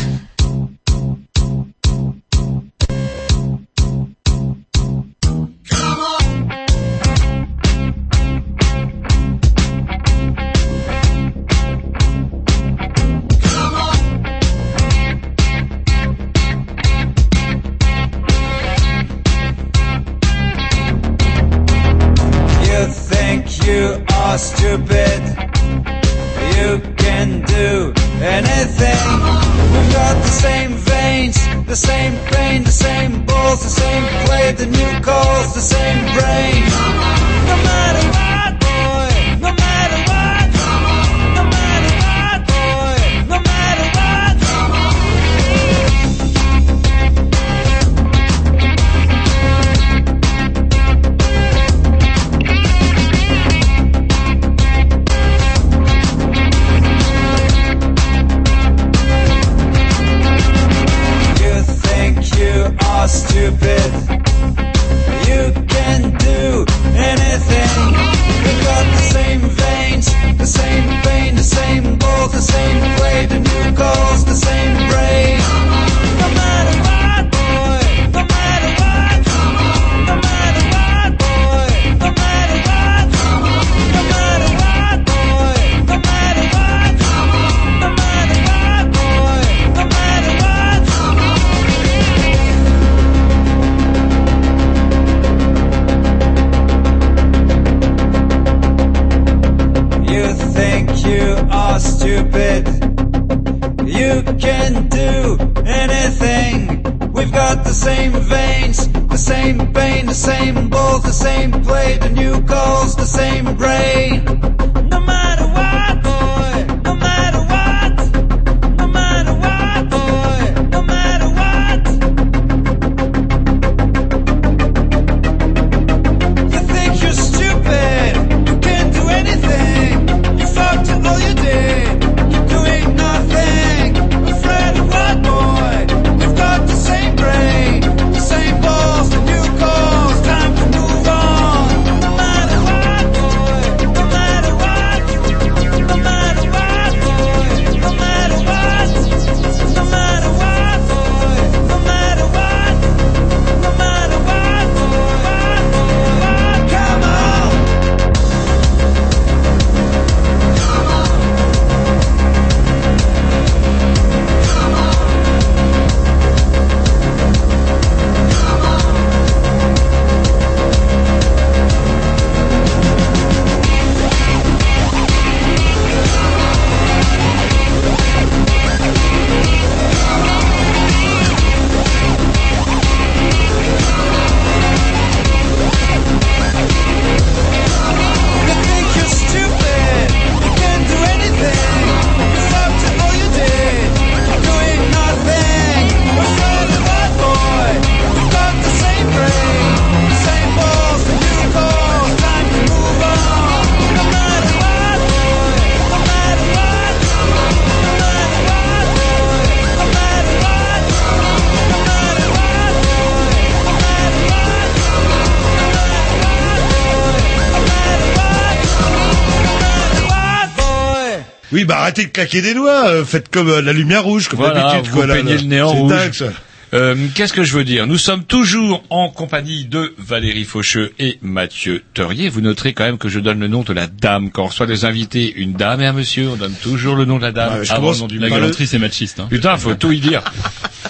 Speaker 1: arrêtez de claquer des doigts. euh, faites comme euh, la lumière rouge, comme
Speaker 14: Voilà,
Speaker 1: d'habitude.
Speaker 14: vous
Speaker 1: quoi,
Speaker 14: peignez
Speaker 1: là.
Speaker 14: le nez en rouge.
Speaker 1: dingue, ça.
Speaker 14: Euh, Qu'est-ce que je veux dire? Nous sommes toujours en compagnie de Valérie Faucheux et Mathieu Teurier. Vous noterez quand même que je donne le nom de la dame. Quand on reçoit des invités, une dame et un monsieur, on donne toujours le nom de la dame
Speaker 3: Ouais, je
Speaker 14: avant le nom du
Speaker 3: la galanterie, c'est machiste, hein.
Speaker 14: Putain, faut tout y dire.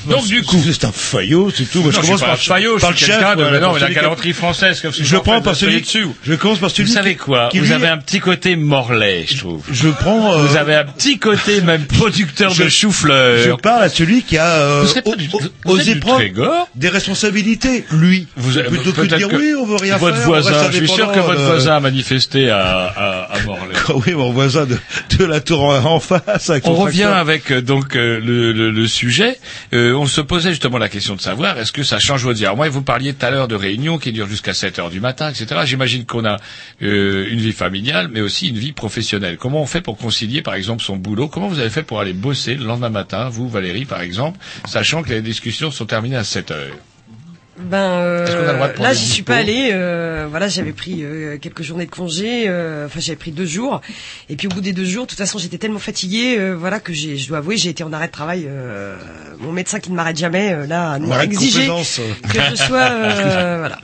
Speaker 2: Donc du coup,
Speaker 1: c'est un faillot, c'est tout. Moi,
Speaker 2: non,
Speaker 1: je commence par
Speaker 2: faillot,
Speaker 1: par le chef.
Speaker 2: de, mais non, mais la galanterie française, comme
Speaker 1: Je prends par celui
Speaker 2: dessus.
Speaker 1: Je commence par celui
Speaker 2: Vous savez quoi Vous avez un petit côté morlaix, je trouve.
Speaker 1: Je prends. euh,
Speaker 2: Vous avez un petit côté même producteur de chou-fleur.
Speaker 1: Je parle à celui qui a euh, osé prendre des responsabilités, lui.
Speaker 2: Vous
Speaker 1: plutôt que de dire oui, on veut rien
Speaker 2: votre
Speaker 1: faire. reste
Speaker 2: voisin, je suis sûr que votre
Speaker 1: euh,
Speaker 2: voisin a manifesté à,
Speaker 1: Oui, mon voisin de, de la tour en, face. Avec
Speaker 2: On revient avec euh, donc euh, le, le, le sujet. Euh, on se posait justement la question de savoir est-ce que ça change votre vie? Alors moi, vous parliez tout à l'heure de réunions qui durent jusqu'à 7 heures du matin, etc. J'imagine qu'on a euh, une vie familiale, mais aussi une vie professionnelle. Comment on fait pour concilier, par exemple, son boulot? Comment vous avez fait pour aller bosser le lendemain matin, vous, Valérie, par exemple, sachant que les discussions sont terminées à 7 heures?
Speaker 11: Ben euh, là, j'y suis pas allée. euh, voilà, j'avais pris euh, quelques journées de congé. euh, Enfin, j'avais pris deux jours. Et puis au bout des deux jours, de toute façon, j'étais tellement fatiguée, euh, voilà, que j'ai, je dois avouer, j'ai été en arrêt de travail. euh, mon médecin qui ne m'arrête jamais, là, a
Speaker 1: Arrêt de
Speaker 11: exigé que je sois, euh, voilà.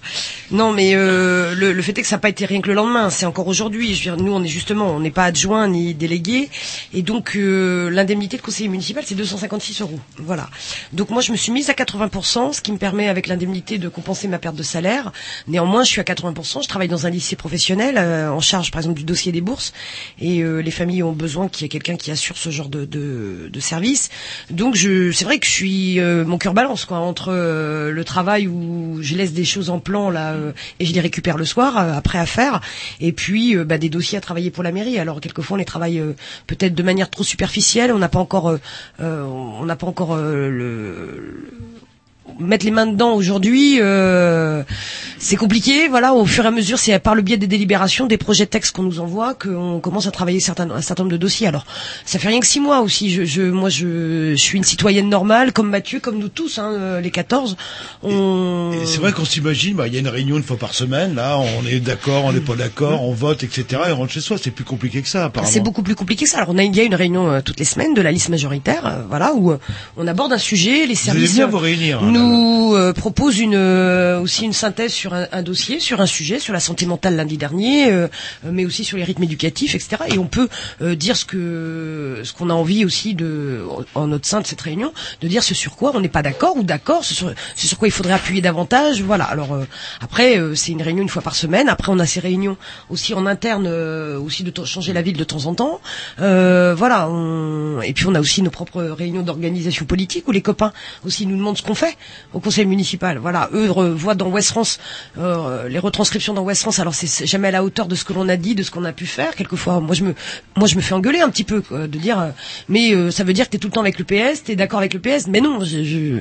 Speaker 11: Non, mais euh, le, le fait est que ça n'a pas été rien que le lendemain. C'est encore aujourd'hui. Je veux dire, nous, on est justement, on n'est pas adjoint ni délégué, et donc euh, l'indemnité de conseiller municipal, c'est 256 euros. Voilà. Donc moi, je me suis mise à 80%, ce qui me permet, avec l'indemnité, de compenser ma perte de salaire. Néanmoins, je suis à 80%. Je travaille dans un lycée professionnel, euh, en charge, par exemple, du dossier des bourses, et euh, les familles ont besoin qu'il y ait quelqu'un qui assure ce genre de, de, de service. Donc, je, c'est vrai que je suis, euh, mon cœur balance quoi entre euh, le travail où je laisse des choses en plan là et je les récupère le soir euh, après à faire, et puis euh, bah, des dossiers à travailler pour la mairie. Alors quelquefois on les travaille euh, peut-être de manière trop superficielle. On n'a pas encore, euh, euh, on n'a pas encore euh, le mettre les mains dedans aujourd'hui, euh, c'est compliqué. Voilà, au fur et à mesure, c'est par le biais des délibérations, des projets de texte qu'on nous envoie, qu'on commence à travailler certains, un certain nombre de dossiers. Alors, ça fait rien que six mois aussi. Je, je, moi, je, je suis une citoyenne normale, comme Mathieu, comme nous tous, hein, euh, les 14. On...
Speaker 1: Et c'est vrai qu'on s'imagine, bah, il y a une réunion une fois par semaine, là, on est d'accord, on n'est pas d'accord, on vote, etc. Et on rentre chez soi. C'est plus compliqué que ça, apparemment.
Speaker 11: C'est beaucoup plus compliqué que ça. Alors on a il y a une réunion euh, toutes les semaines de la liste majoritaire, euh, voilà, où on aborde un sujet, les
Speaker 1: Vous
Speaker 11: services
Speaker 1: bien
Speaker 11: euh,
Speaker 1: vous réunir. hein,
Speaker 11: nous euh, proposent une euh, aussi une synthèse sur un, un dossier, sur un sujet, sur la santé mentale lundi dernier, euh, mais aussi sur les rythmes éducatifs, etc. Et on peut euh, dire ce que ce qu'on a envie aussi de en notre sein de cette réunion, de dire ce sur quoi on n'est pas d'accord ou d'accord, ce sur, ce sur quoi il faudrait appuyer davantage. Voilà. Alors euh, après euh, c'est une réunion une fois par semaine. Après on a ces réunions aussi en interne, euh, aussi de changer la ville de temps en temps. Euh, voilà. on- Et puis on a aussi nos propres réunions d'organisation politique où les copains aussi nous demandent ce qu'on fait au conseil municipal. Voilà. Eux voient dans West France euh, les retranscriptions dans West France. Alors c'est- jamais à la hauteur de ce que l'on a dit, de ce qu'on a pu faire. Quelquefois, moi je me, moi je me fais engueuler un petit peu quoi, de dire, euh, mais euh, ça veut dire que t'es tout le temps avec le PS, t'es d'accord avec le PS. Mais non, je, je-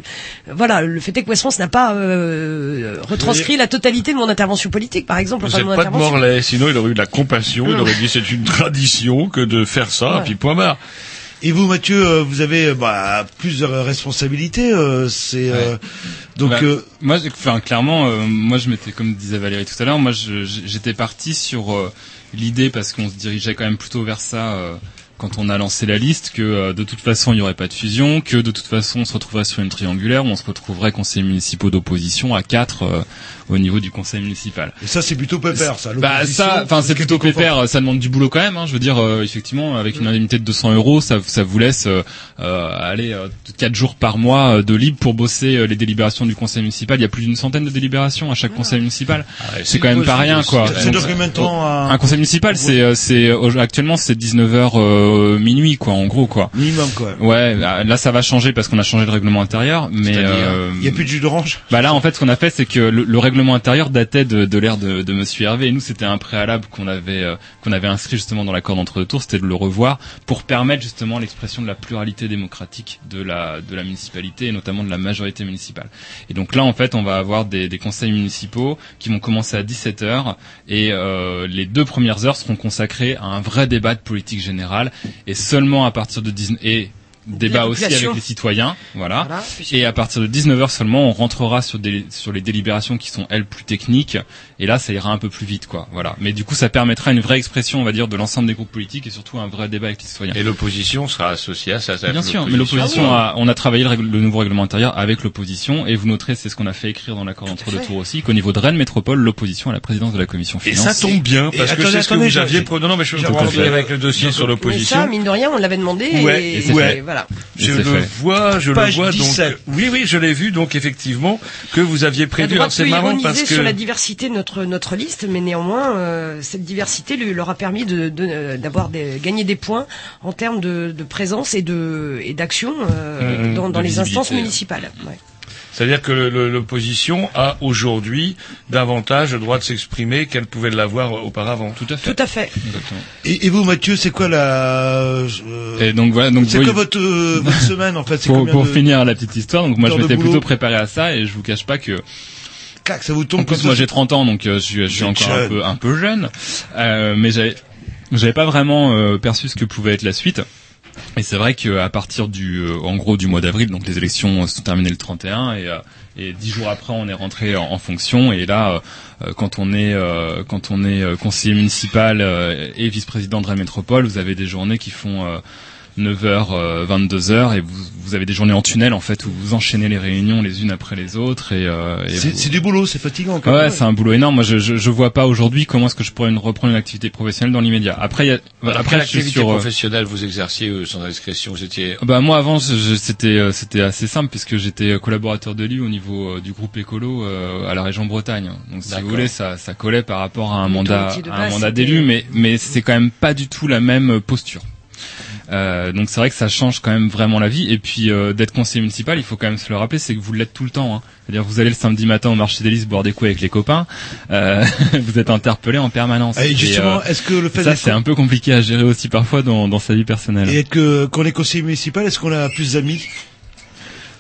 Speaker 11: voilà. Le fait est que West France n'a pas euh, retranscrit la totalité de mon intervention politique, par exemple.
Speaker 2: Vous n'êtes pas de. Morlaix, sinon il aurait eu de la compassion, il aurait dit c'est une tradition que de faire ça,
Speaker 11: Ouais.
Speaker 2: puis point barre.
Speaker 1: Et vous, Mathieu, euh, vous avez euh, bah, plusieurs responsabilités. euh, c'est euh, donc
Speaker 3: Bah,
Speaker 1: euh,
Speaker 3: moi, enfin, clairement, euh, moi, je m'étais, comme disait Valérie tout à l'heure, moi, j'étais parti sur euh, l'idée parce qu'on se dirigeait quand même plutôt vers ça euh, quand on a lancé la liste, que euh, de toute façon, il n'y aurait pas de fusion, que de toute façon, on se retrouverait sur une triangulaire où on se retrouverait conseillers municipaux d'opposition à quatre euh, au niveau du conseil municipal.
Speaker 1: et ça, c'est plutôt pépère, ça.
Speaker 3: Bah ça, enfin c'est plutôt pépère. Ça demande du boulot quand même. Hein, je veux dire, euh, effectivement, avec une indemnité de 200 euros, ça, ça vous laisse euh, euh, aller euh, quatre jours par mois euh, de libre pour bosser euh, les délibérations du conseil municipal. Il y a plus d'une centaine de délibérations à chaque conseil municipal.
Speaker 2: ouais,
Speaker 3: c'est quand même pas rien, quoi. Donc,
Speaker 1: un,
Speaker 3: conseil municipal, c'est euh, c'est euh, actuellement c'est 19 h minuit, quoi, en gros, quoi.
Speaker 1: minimum, quoi.
Speaker 3: Ouais, là ça va changer parce qu'on a changé le règlement intérieur, mais euh,
Speaker 1: Il y a plus de jus d'orange.
Speaker 3: bah là, en fait, ce qu'on a fait, c'est que le, le règlement intérieur datait de, de l'ère de, de Monsieur Hervé. Et nous, c'était un préalable qu'on avait euh, qu'on avait inscrit justement dans l'accord d'entre-deux tours, c'était de le revoir pour permettre justement l'expression de la pluralité démocratique de la de la municipalité et notamment de la majorité municipale. Et donc là, en fait, on va avoir des, des conseils municipaux qui vont commencer à 17 heures et euh, les deux premières heures seront consacrées à un vrai débat de politique générale et seulement à partir de 19 et débat aussi avec les citoyens, voilà. Et à partir de 19h seulement, on rentrera sur des sur les délibérations qui sont elles plus techniques et là ça ira un peu plus vite quoi. Voilà. Mais du coup, ça permettra une vraie expression, on va dire de l'ensemble des groupes politiques et surtout un vrai débat avec les citoyens.
Speaker 2: Et l'opposition sera associée à ça. ça
Speaker 3: Bien sûr, mais l'opposition a, on a travaillé le, règle- le nouveau règlement intérieur avec l'opposition et vous noterez, c'est ce qu'on a fait écrire dans l'accord entre deux tours aussi, qu'au niveau de Rennes Métropole, l'opposition à la présidence de la commission
Speaker 2: Et
Speaker 3: finance.
Speaker 2: ça tombe bien,
Speaker 1: Et
Speaker 2: parce que c'est ce que vous aviez... Non, non, mais je
Speaker 3: fait.
Speaker 2: avec le dossier sur
Speaker 11: Mais ça,
Speaker 2: l'opposition.
Speaker 11: mine de rien, on l'avait demandé.
Speaker 2: Ouais,
Speaker 11: et, voilà.
Speaker 2: Je le
Speaker 3: fait.
Speaker 2: vois, je
Speaker 15: Page
Speaker 2: le vois
Speaker 15: 17.
Speaker 2: donc. Oui, oui, je l'ai vu donc effectivement que vous aviez prévu. c'est marrant
Speaker 11: ironiser
Speaker 2: parce que
Speaker 11: sur la diversité de notre notre liste, mais néanmoins euh, cette diversité lui leur a permis de de- euh, d'avoir des gagner des points en termes de, de présence et de et d'action euh,
Speaker 2: Mmh,
Speaker 11: dans, dans
Speaker 2: de
Speaker 11: les instances
Speaker 2: visibilité.
Speaker 11: municipales. Ouais.
Speaker 2: C'est-à-dire que l'opposition a aujourd'hui davantage le droit de s'exprimer qu'elle pouvait l'avoir auparavant.
Speaker 3: Tout à fait.
Speaker 11: Tout à fait.
Speaker 15: Et, et vous, Mathieu, c'est quoi la... euh,
Speaker 3: Et donc voilà, donc
Speaker 15: c'est
Speaker 3: oui.
Speaker 15: quoi votre, euh, votre semaine, en fait? C'est
Speaker 3: pour, pour
Speaker 15: de-
Speaker 3: finir la petite histoire, donc moi je m'étais plutôt préparé à ça et je vous cache pas que
Speaker 15: Clac, ça vous tombe
Speaker 3: en plus moi j'ai 30 ans donc euh, je suis, je encore un peu un peu jeune, euh, mais j'avais j'avais pas vraiment euh, perçu ce que pouvait être la suite. Et c'est vrai qu'à partir du, euh, en gros, du mois d'avril, donc les élections se sont terminées le 31 et, euh, et dix jours après, on est rentré en, fonction. Et là, euh, euh, quand on est, euh, quand on est euh, conseiller municipal euh, et vice-président de Rennes Métropole, vous avez des journées qui font euh, 9h, euh, 22h et vous, vous avez des journées en tunnel en fait où vous enchaînez les réunions les unes après les autres et, euh, et
Speaker 15: C'est
Speaker 3: vous-
Speaker 15: c'est du boulot, c'est fatigant. quand
Speaker 3: Ouais,
Speaker 15: même.
Speaker 3: c'est un boulot énorme. Moi, je, je, je vois pas aujourd'hui comment est-ce que je pourrais une- reprendre une activité professionnelle dans l'immédiat. Après, il y a,
Speaker 2: Après,
Speaker 3: après, je suis
Speaker 2: l'activité
Speaker 3: sur. euh,
Speaker 2: professionnelle, vous exerciez euh, sans indiscrétion, vous étiez
Speaker 3: Bah moi avant je- je- c'était euh, c'était assez simple puisque j'étais collaborateur d'élu au niveau euh, du groupe écolo euh, à la région Bretagne. Donc si vous voulez ça ça collait par rapport à un
Speaker 11: Le
Speaker 3: mandat
Speaker 11: de
Speaker 3: à un mandat d'élu mais mais c'est quand même pas du tout la même posture. Euh, donc c'est vrai que ça change quand même vraiment la vie. Et puis euh, d'être conseiller municipal il faut quand même se le rappeler c'est que vous l'êtes tout le temps hein. c'est-à-dire vous allez le samedi matin au marché des listes boire des coups avec les copains euh, vous êtes interpellé en permanence.
Speaker 15: Et justement, est-ce que le fait
Speaker 3: ça c'est un peu compliqué à gérer aussi parfois dans, dans sa vie personnelle.
Speaker 15: Et être que qu'on est conseiller municipal, est-ce qu'on a plus d'amis?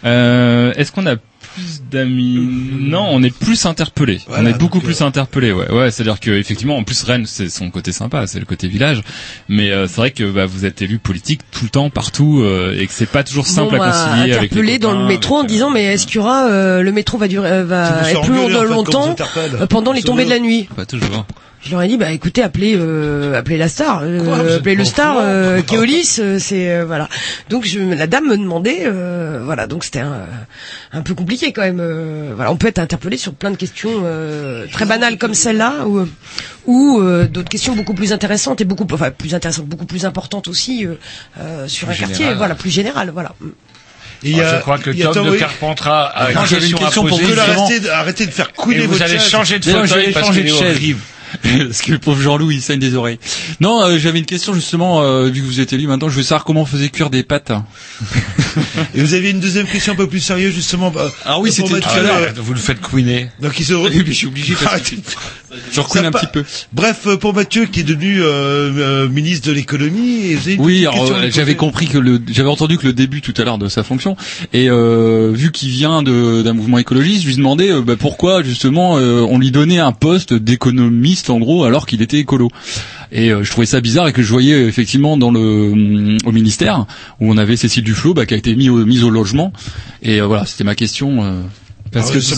Speaker 3: Est-ce qu'on a plus d'amis Non, on est plus interpellé.
Speaker 15: Voilà,
Speaker 3: on est beaucoup
Speaker 15: donc,
Speaker 3: plus interpellé. Ouais, ouais. C'est-à-dire que effectivement, en plus Rennes, c'est son côté sympa, c'est le côté village. Mais euh, c'est vrai que bah, vous êtes élu politique tout le temps, partout, euh, et que c'est pas toujours simple
Speaker 11: Bon,
Speaker 3: à
Speaker 11: m'a
Speaker 3: concilier avec les
Speaker 11: interpellé dans le
Speaker 3: copains,
Speaker 11: métro en
Speaker 3: euh,
Speaker 11: disant mais est-ce qu'il y aura euh, le métro va durer euh, va être plus long longtemps euh, pendant les tombées de la nuit.
Speaker 3: Pas toujours.
Speaker 11: Je leur ai dit bah écoutez appelez euh, appelez la star euh,
Speaker 15: Quoi, vous
Speaker 11: appelez le star euh, Keolis euh, c'est euh, voilà. Donc je la dame me demandait euh, voilà donc c'était un, un peu compliqué quand même euh, voilà on peut être interpellé sur plein de questions euh, très banales comme celle-là ou ou euh, d'autres questions beaucoup plus intéressantes et beaucoup enfin plus intéressantes beaucoup plus importantes aussi euh, euh, sur
Speaker 2: Plus
Speaker 11: un quartier voilà plus général voilà.
Speaker 15: Et il y
Speaker 2: Ah,
Speaker 15: a-
Speaker 2: je crois que Tom
Speaker 15: Tom,
Speaker 2: de. Carpentras a une
Speaker 10: j'avais une
Speaker 2: question,
Speaker 10: question
Speaker 2: à
Speaker 10: pour
Speaker 2: poser.
Speaker 15: Que
Speaker 10: vous,
Speaker 15: arrêtez, de- arrêtez de faire
Speaker 2: Et
Speaker 15: couler
Speaker 2: vous
Speaker 15: votre
Speaker 2: allez
Speaker 15: chaise.
Speaker 2: changer de
Speaker 10: D'ailleurs,
Speaker 2: fauteuil
Speaker 10: j'allais
Speaker 2: parce
Speaker 10: changer
Speaker 2: qu'il
Speaker 10: de
Speaker 2: est
Speaker 10: chaise.
Speaker 2: horrible.
Speaker 10: Parce que le pauvre Jean-Louis, il saigne des oreilles. Non, euh, j'avais une question justement, euh, vu que vous êtes élu maintenant, je veux savoir comment on faisait cuire des pâtes.
Speaker 15: Et vous avez une deuxième question un peu plus sérieuse justement. bah,
Speaker 10: Ah oui, c'était tout à l'heure.
Speaker 2: Vous le faites couiner.
Speaker 15: Donc il se re-
Speaker 10: mais je suis obligé parce que
Speaker 15: Arrêtez.
Speaker 10: je recouine
Speaker 15: Ça
Speaker 10: un petit peu.
Speaker 15: Bref, euh, pour Mathieu qui est devenu euh, euh, ministre de l'économie,
Speaker 10: Oui, euh, j'avais compris que le, j'avais entendu que le début tout à l'heure de sa fonction, et euh, vu qu'il vient de- d'un mouvement écologiste, je lui demandais bah, pourquoi justement euh, on lui donnait un poste d'économiste en gros alors qu'il était écolo. Et euh, je trouvais ça bizarre et que je voyais effectivement dans le hum, au ministère où on avait Cécile Duflot bah, qui a été mis au, mise au logement. Et euh, voilà, c'était ma question.
Speaker 3: Parce
Speaker 15: Ah
Speaker 3: que
Speaker 15: c'est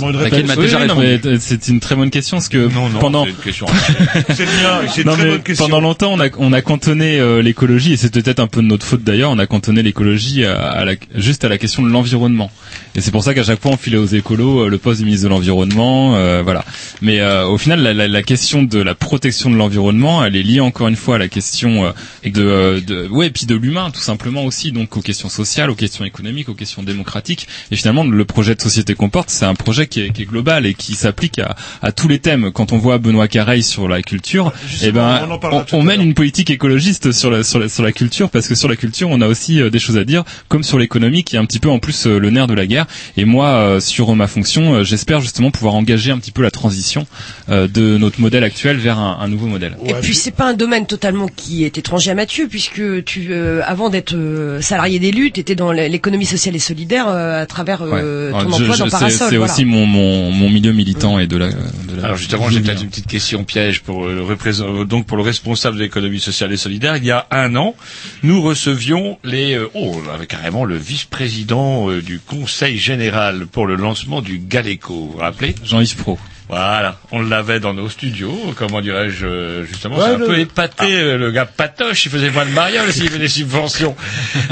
Speaker 15: une
Speaker 3: Oui, très bonne question parce que
Speaker 2: Non, non,
Speaker 3: pendant
Speaker 2: c'est une question.
Speaker 15: C'est bien, c'est une
Speaker 3: Non,
Speaker 15: très
Speaker 3: mais
Speaker 15: bonne question.
Speaker 3: pendant longtemps, on a, on a cantonné euh, l'écologie, et c'est peut-être un peu de notre faute d'ailleurs, on a cantonné l'écologie à, à la, juste à la question de l'environnement. Et c'est pour ça qu'à chaque fois, on filait aux écolos euh, le poste du ministre de l'Environnement, euh, voilà. Mais euh, au final, la, la, la question de la protection de l'environnement, elle est liée encore une fois à la question euh, de, de, ouais, et puis de l'humain, tout simplement aussi, donc aux questions sociales, aux questions économiques, aux questions démocratiques. Et finalement, le projet de société qu'on porte, c'est un projet qui est, qui est global et qui s'applique à, à tous les thèmes. Quand on voit Benoît Careil sur la culture,
Speaker 15: Justement,
Speaker 3: eh ben,
Speaker 15: on
Speaker 3: on, on mène une politique écologiste sur la, sur la sur la culture parce que sur la culture, on a aussi euh, des choses à dire, comme sur l'économie qui est un petit peu en plus euh, le nerf de la guerre. Et moi, euh, sur ma fonction, j'espère justement pouvoir engager un petit peu la transition de notre modèle actuel vers un, un nouveau modèle.
Speaker 11: Et puis c'est pas un domaine totalement qui est étranger à Mathieu puisque tu euh, avant d'être salarié d'élu, tu étais dans l'économie sociale et solidaire euh, à travers euh,
Speaker 3: Ouais.
Speaker 11: ton
Speaker 3: Alors,
Speaker 11: emploi
Speaker 3: je-
Speaker 11: dans Parasol.
Speaker 3: C'est
Speaker 11: voilà.
Speaker 3: aussi mon, mon, mon milieu militant et de la, de la
Speaker 2: Alors justement, j'ai peut-être une petite question piège pour euh, le représent- donc pour le responsable de l'économie sociale et solidaire. Il y a un an, nous recevions les euh, oh carrément le vice-président euh, du Conseil général pour le lancement du Galeco. Vous vous rappelez?
Speaker 3: Jean-Yves Pro.
Speaker 2: Voilà, on l'avait dans nos studios. Comment dirais-je euh, justement
Speaker 15: Ouais,
Speaker 2: C'est un
Speaker 15: le-
Speaker 2: peu épaté euh, le gars patoche. Il faisait moins de mariole s'il avait des subventions.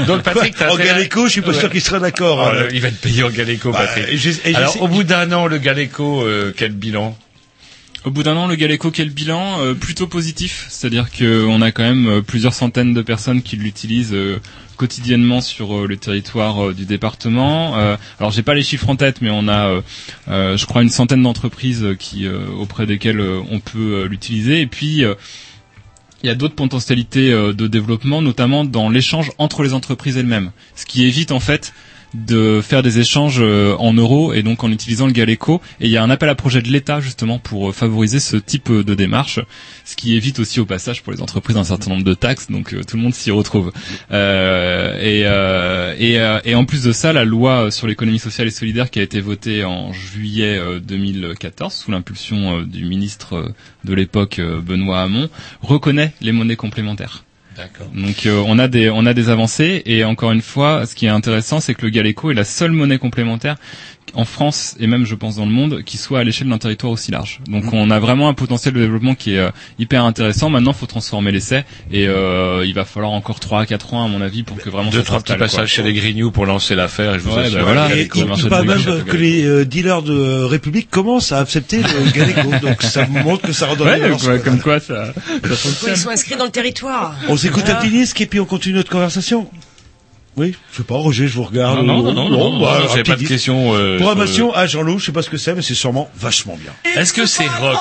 Speaker 2: Donc Patrick, t'as
Speaker 15: En Galeco, je suis pas
Speaker 2: Ouais.
Speaker 15: sûr qu'il serait d'accord.
Speaker 2: Oh,
Speaker 15: hein.
Speaker 2: il va être payé en Galeco,
Speaker 15: Bah,
Speaker 2: Patrick.
Speaker 15: et j'ai- et
Speaker 2: Alors,
Speaker 15: j'ai-
Speaker 2: au bout d'un an, le Galeco, euh, quel bilan?
Speaker 3: Au bout d'un an, le Galeco, quel bilan? Euh, Plutôt positif, c'est-à-dire qu'on a quand même euh, plusieurs centaines de personnes qui l'utilisent euh, quotidiennement sur euh, le territoire euh, du département. Euh, alors, j'ai pas les chiffres en tête, mais on a, je crois, une centaine d'entreprises qui auprès desquelles on peut l'utiliser. Et puis il y a d'autres potentialités de développement, notamment dans l'échange entre les entreprises elles-mêmes, ce qui évite en fait de faire des échanges euh, en euros et donc en utilisant le Galeco. Et il y a un appel à projet de l'État justement pour euh, favoriser ce type euh, de démarche, ce qui évite aussi au passage pour les entreprises un certain nombre de taxes, donc tout le monde s'y retrouve. Et, et, en plus de ça, la loi sur l'économie sociale et solidaire qui a été votée en juillet euh, 2014 sous l'impulsion du ministre de l'époque Benoît Hamon reconnaît les monnaies complémentaires. Donc euh, on a des on a des avancées et encore une fois, ce qui est intéressant, c'est que le Galeco est la seule monnaie complémentaire en France et même je pense dans le monde qui soit à l'échelle d'un territoire aussi large. Donc on a vraiment un potentiel de développement qui est euh, hyper intéressant. Maintenant, il faut transformer l'essai et euh, il va falloir encore 3 à 4 ans à mon avis pour que vraiment
Speaker 5: Deux,
Speaker 3: ça
Speaker 5: trois petits passages chez les Grignoux pour lancer l'affaire et je vous
Speaker 3: Ouais,
Speaker 5: assure.
Speaker 3: bah voilà.
Speaker 1: Et
Speaker 5: marche
Speaker 1: ne pas même que les euh, dealers de euh, République commencent à accepter le Galeco. Donc ça montre que ça redonne
Speaker 3: Ouais,
Speaker 1: l'élan.
Speaker 3: ouais, comme quoi ça, ça
Speaker 11: Oui, ils sont inscrits dans le territoire.
Speaker 1: On s'écoute
Speaker 11: Voilà.
Speaker 1: un petit disque et puis on continue notre conversation. Oui, je sais pas, Roger, je vous regarde.
Speaker 5: Non, non, non, non, non,
Speaker 1: bah, petit
Speaker 5: pas de
Speaker 1: disque.
Speaker 5: questions, euh,
Speaker 1: Programmation, ah, Jean-Loup, je sais pas ce que c'est, mais c'est sûrement vachement bien.
Speaker 5: Est-ce que c'est rock?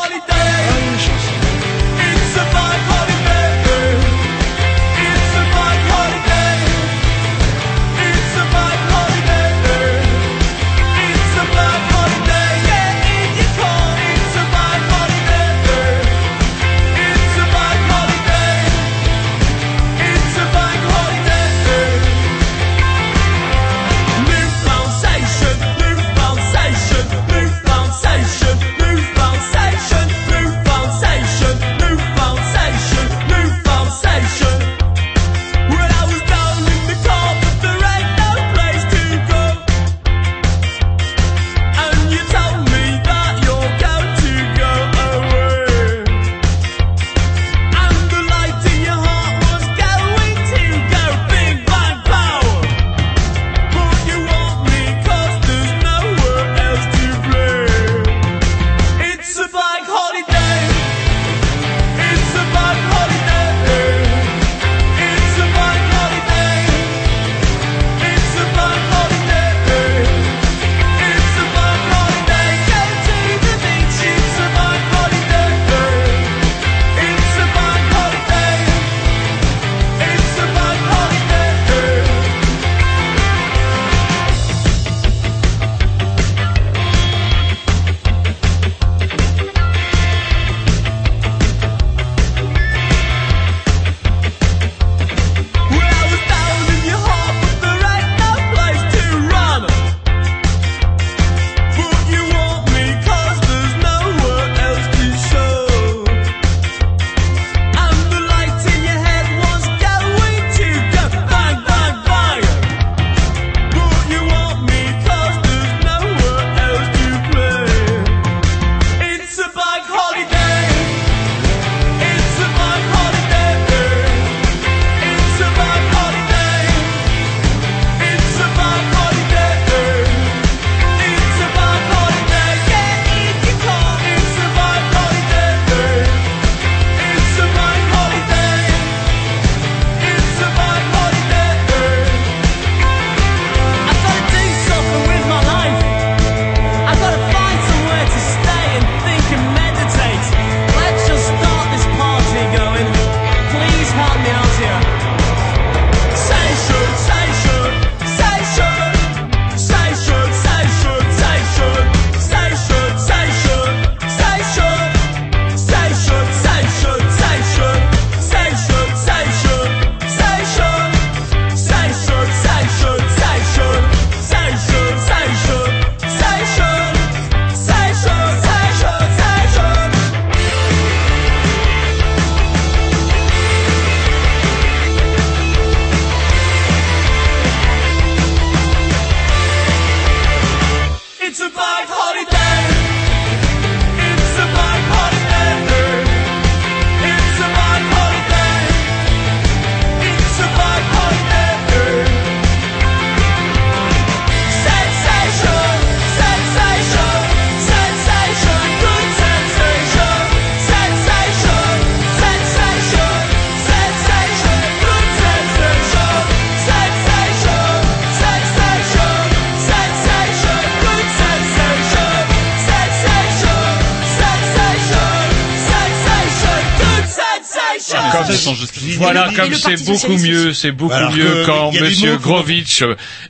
Speaker 11: Et et
Speaker 2: comme c'est beaucoup mieux, c'est beaucoup
Speaker 1: Alors
Speaker 2: mieux quand Monsieur Grovitch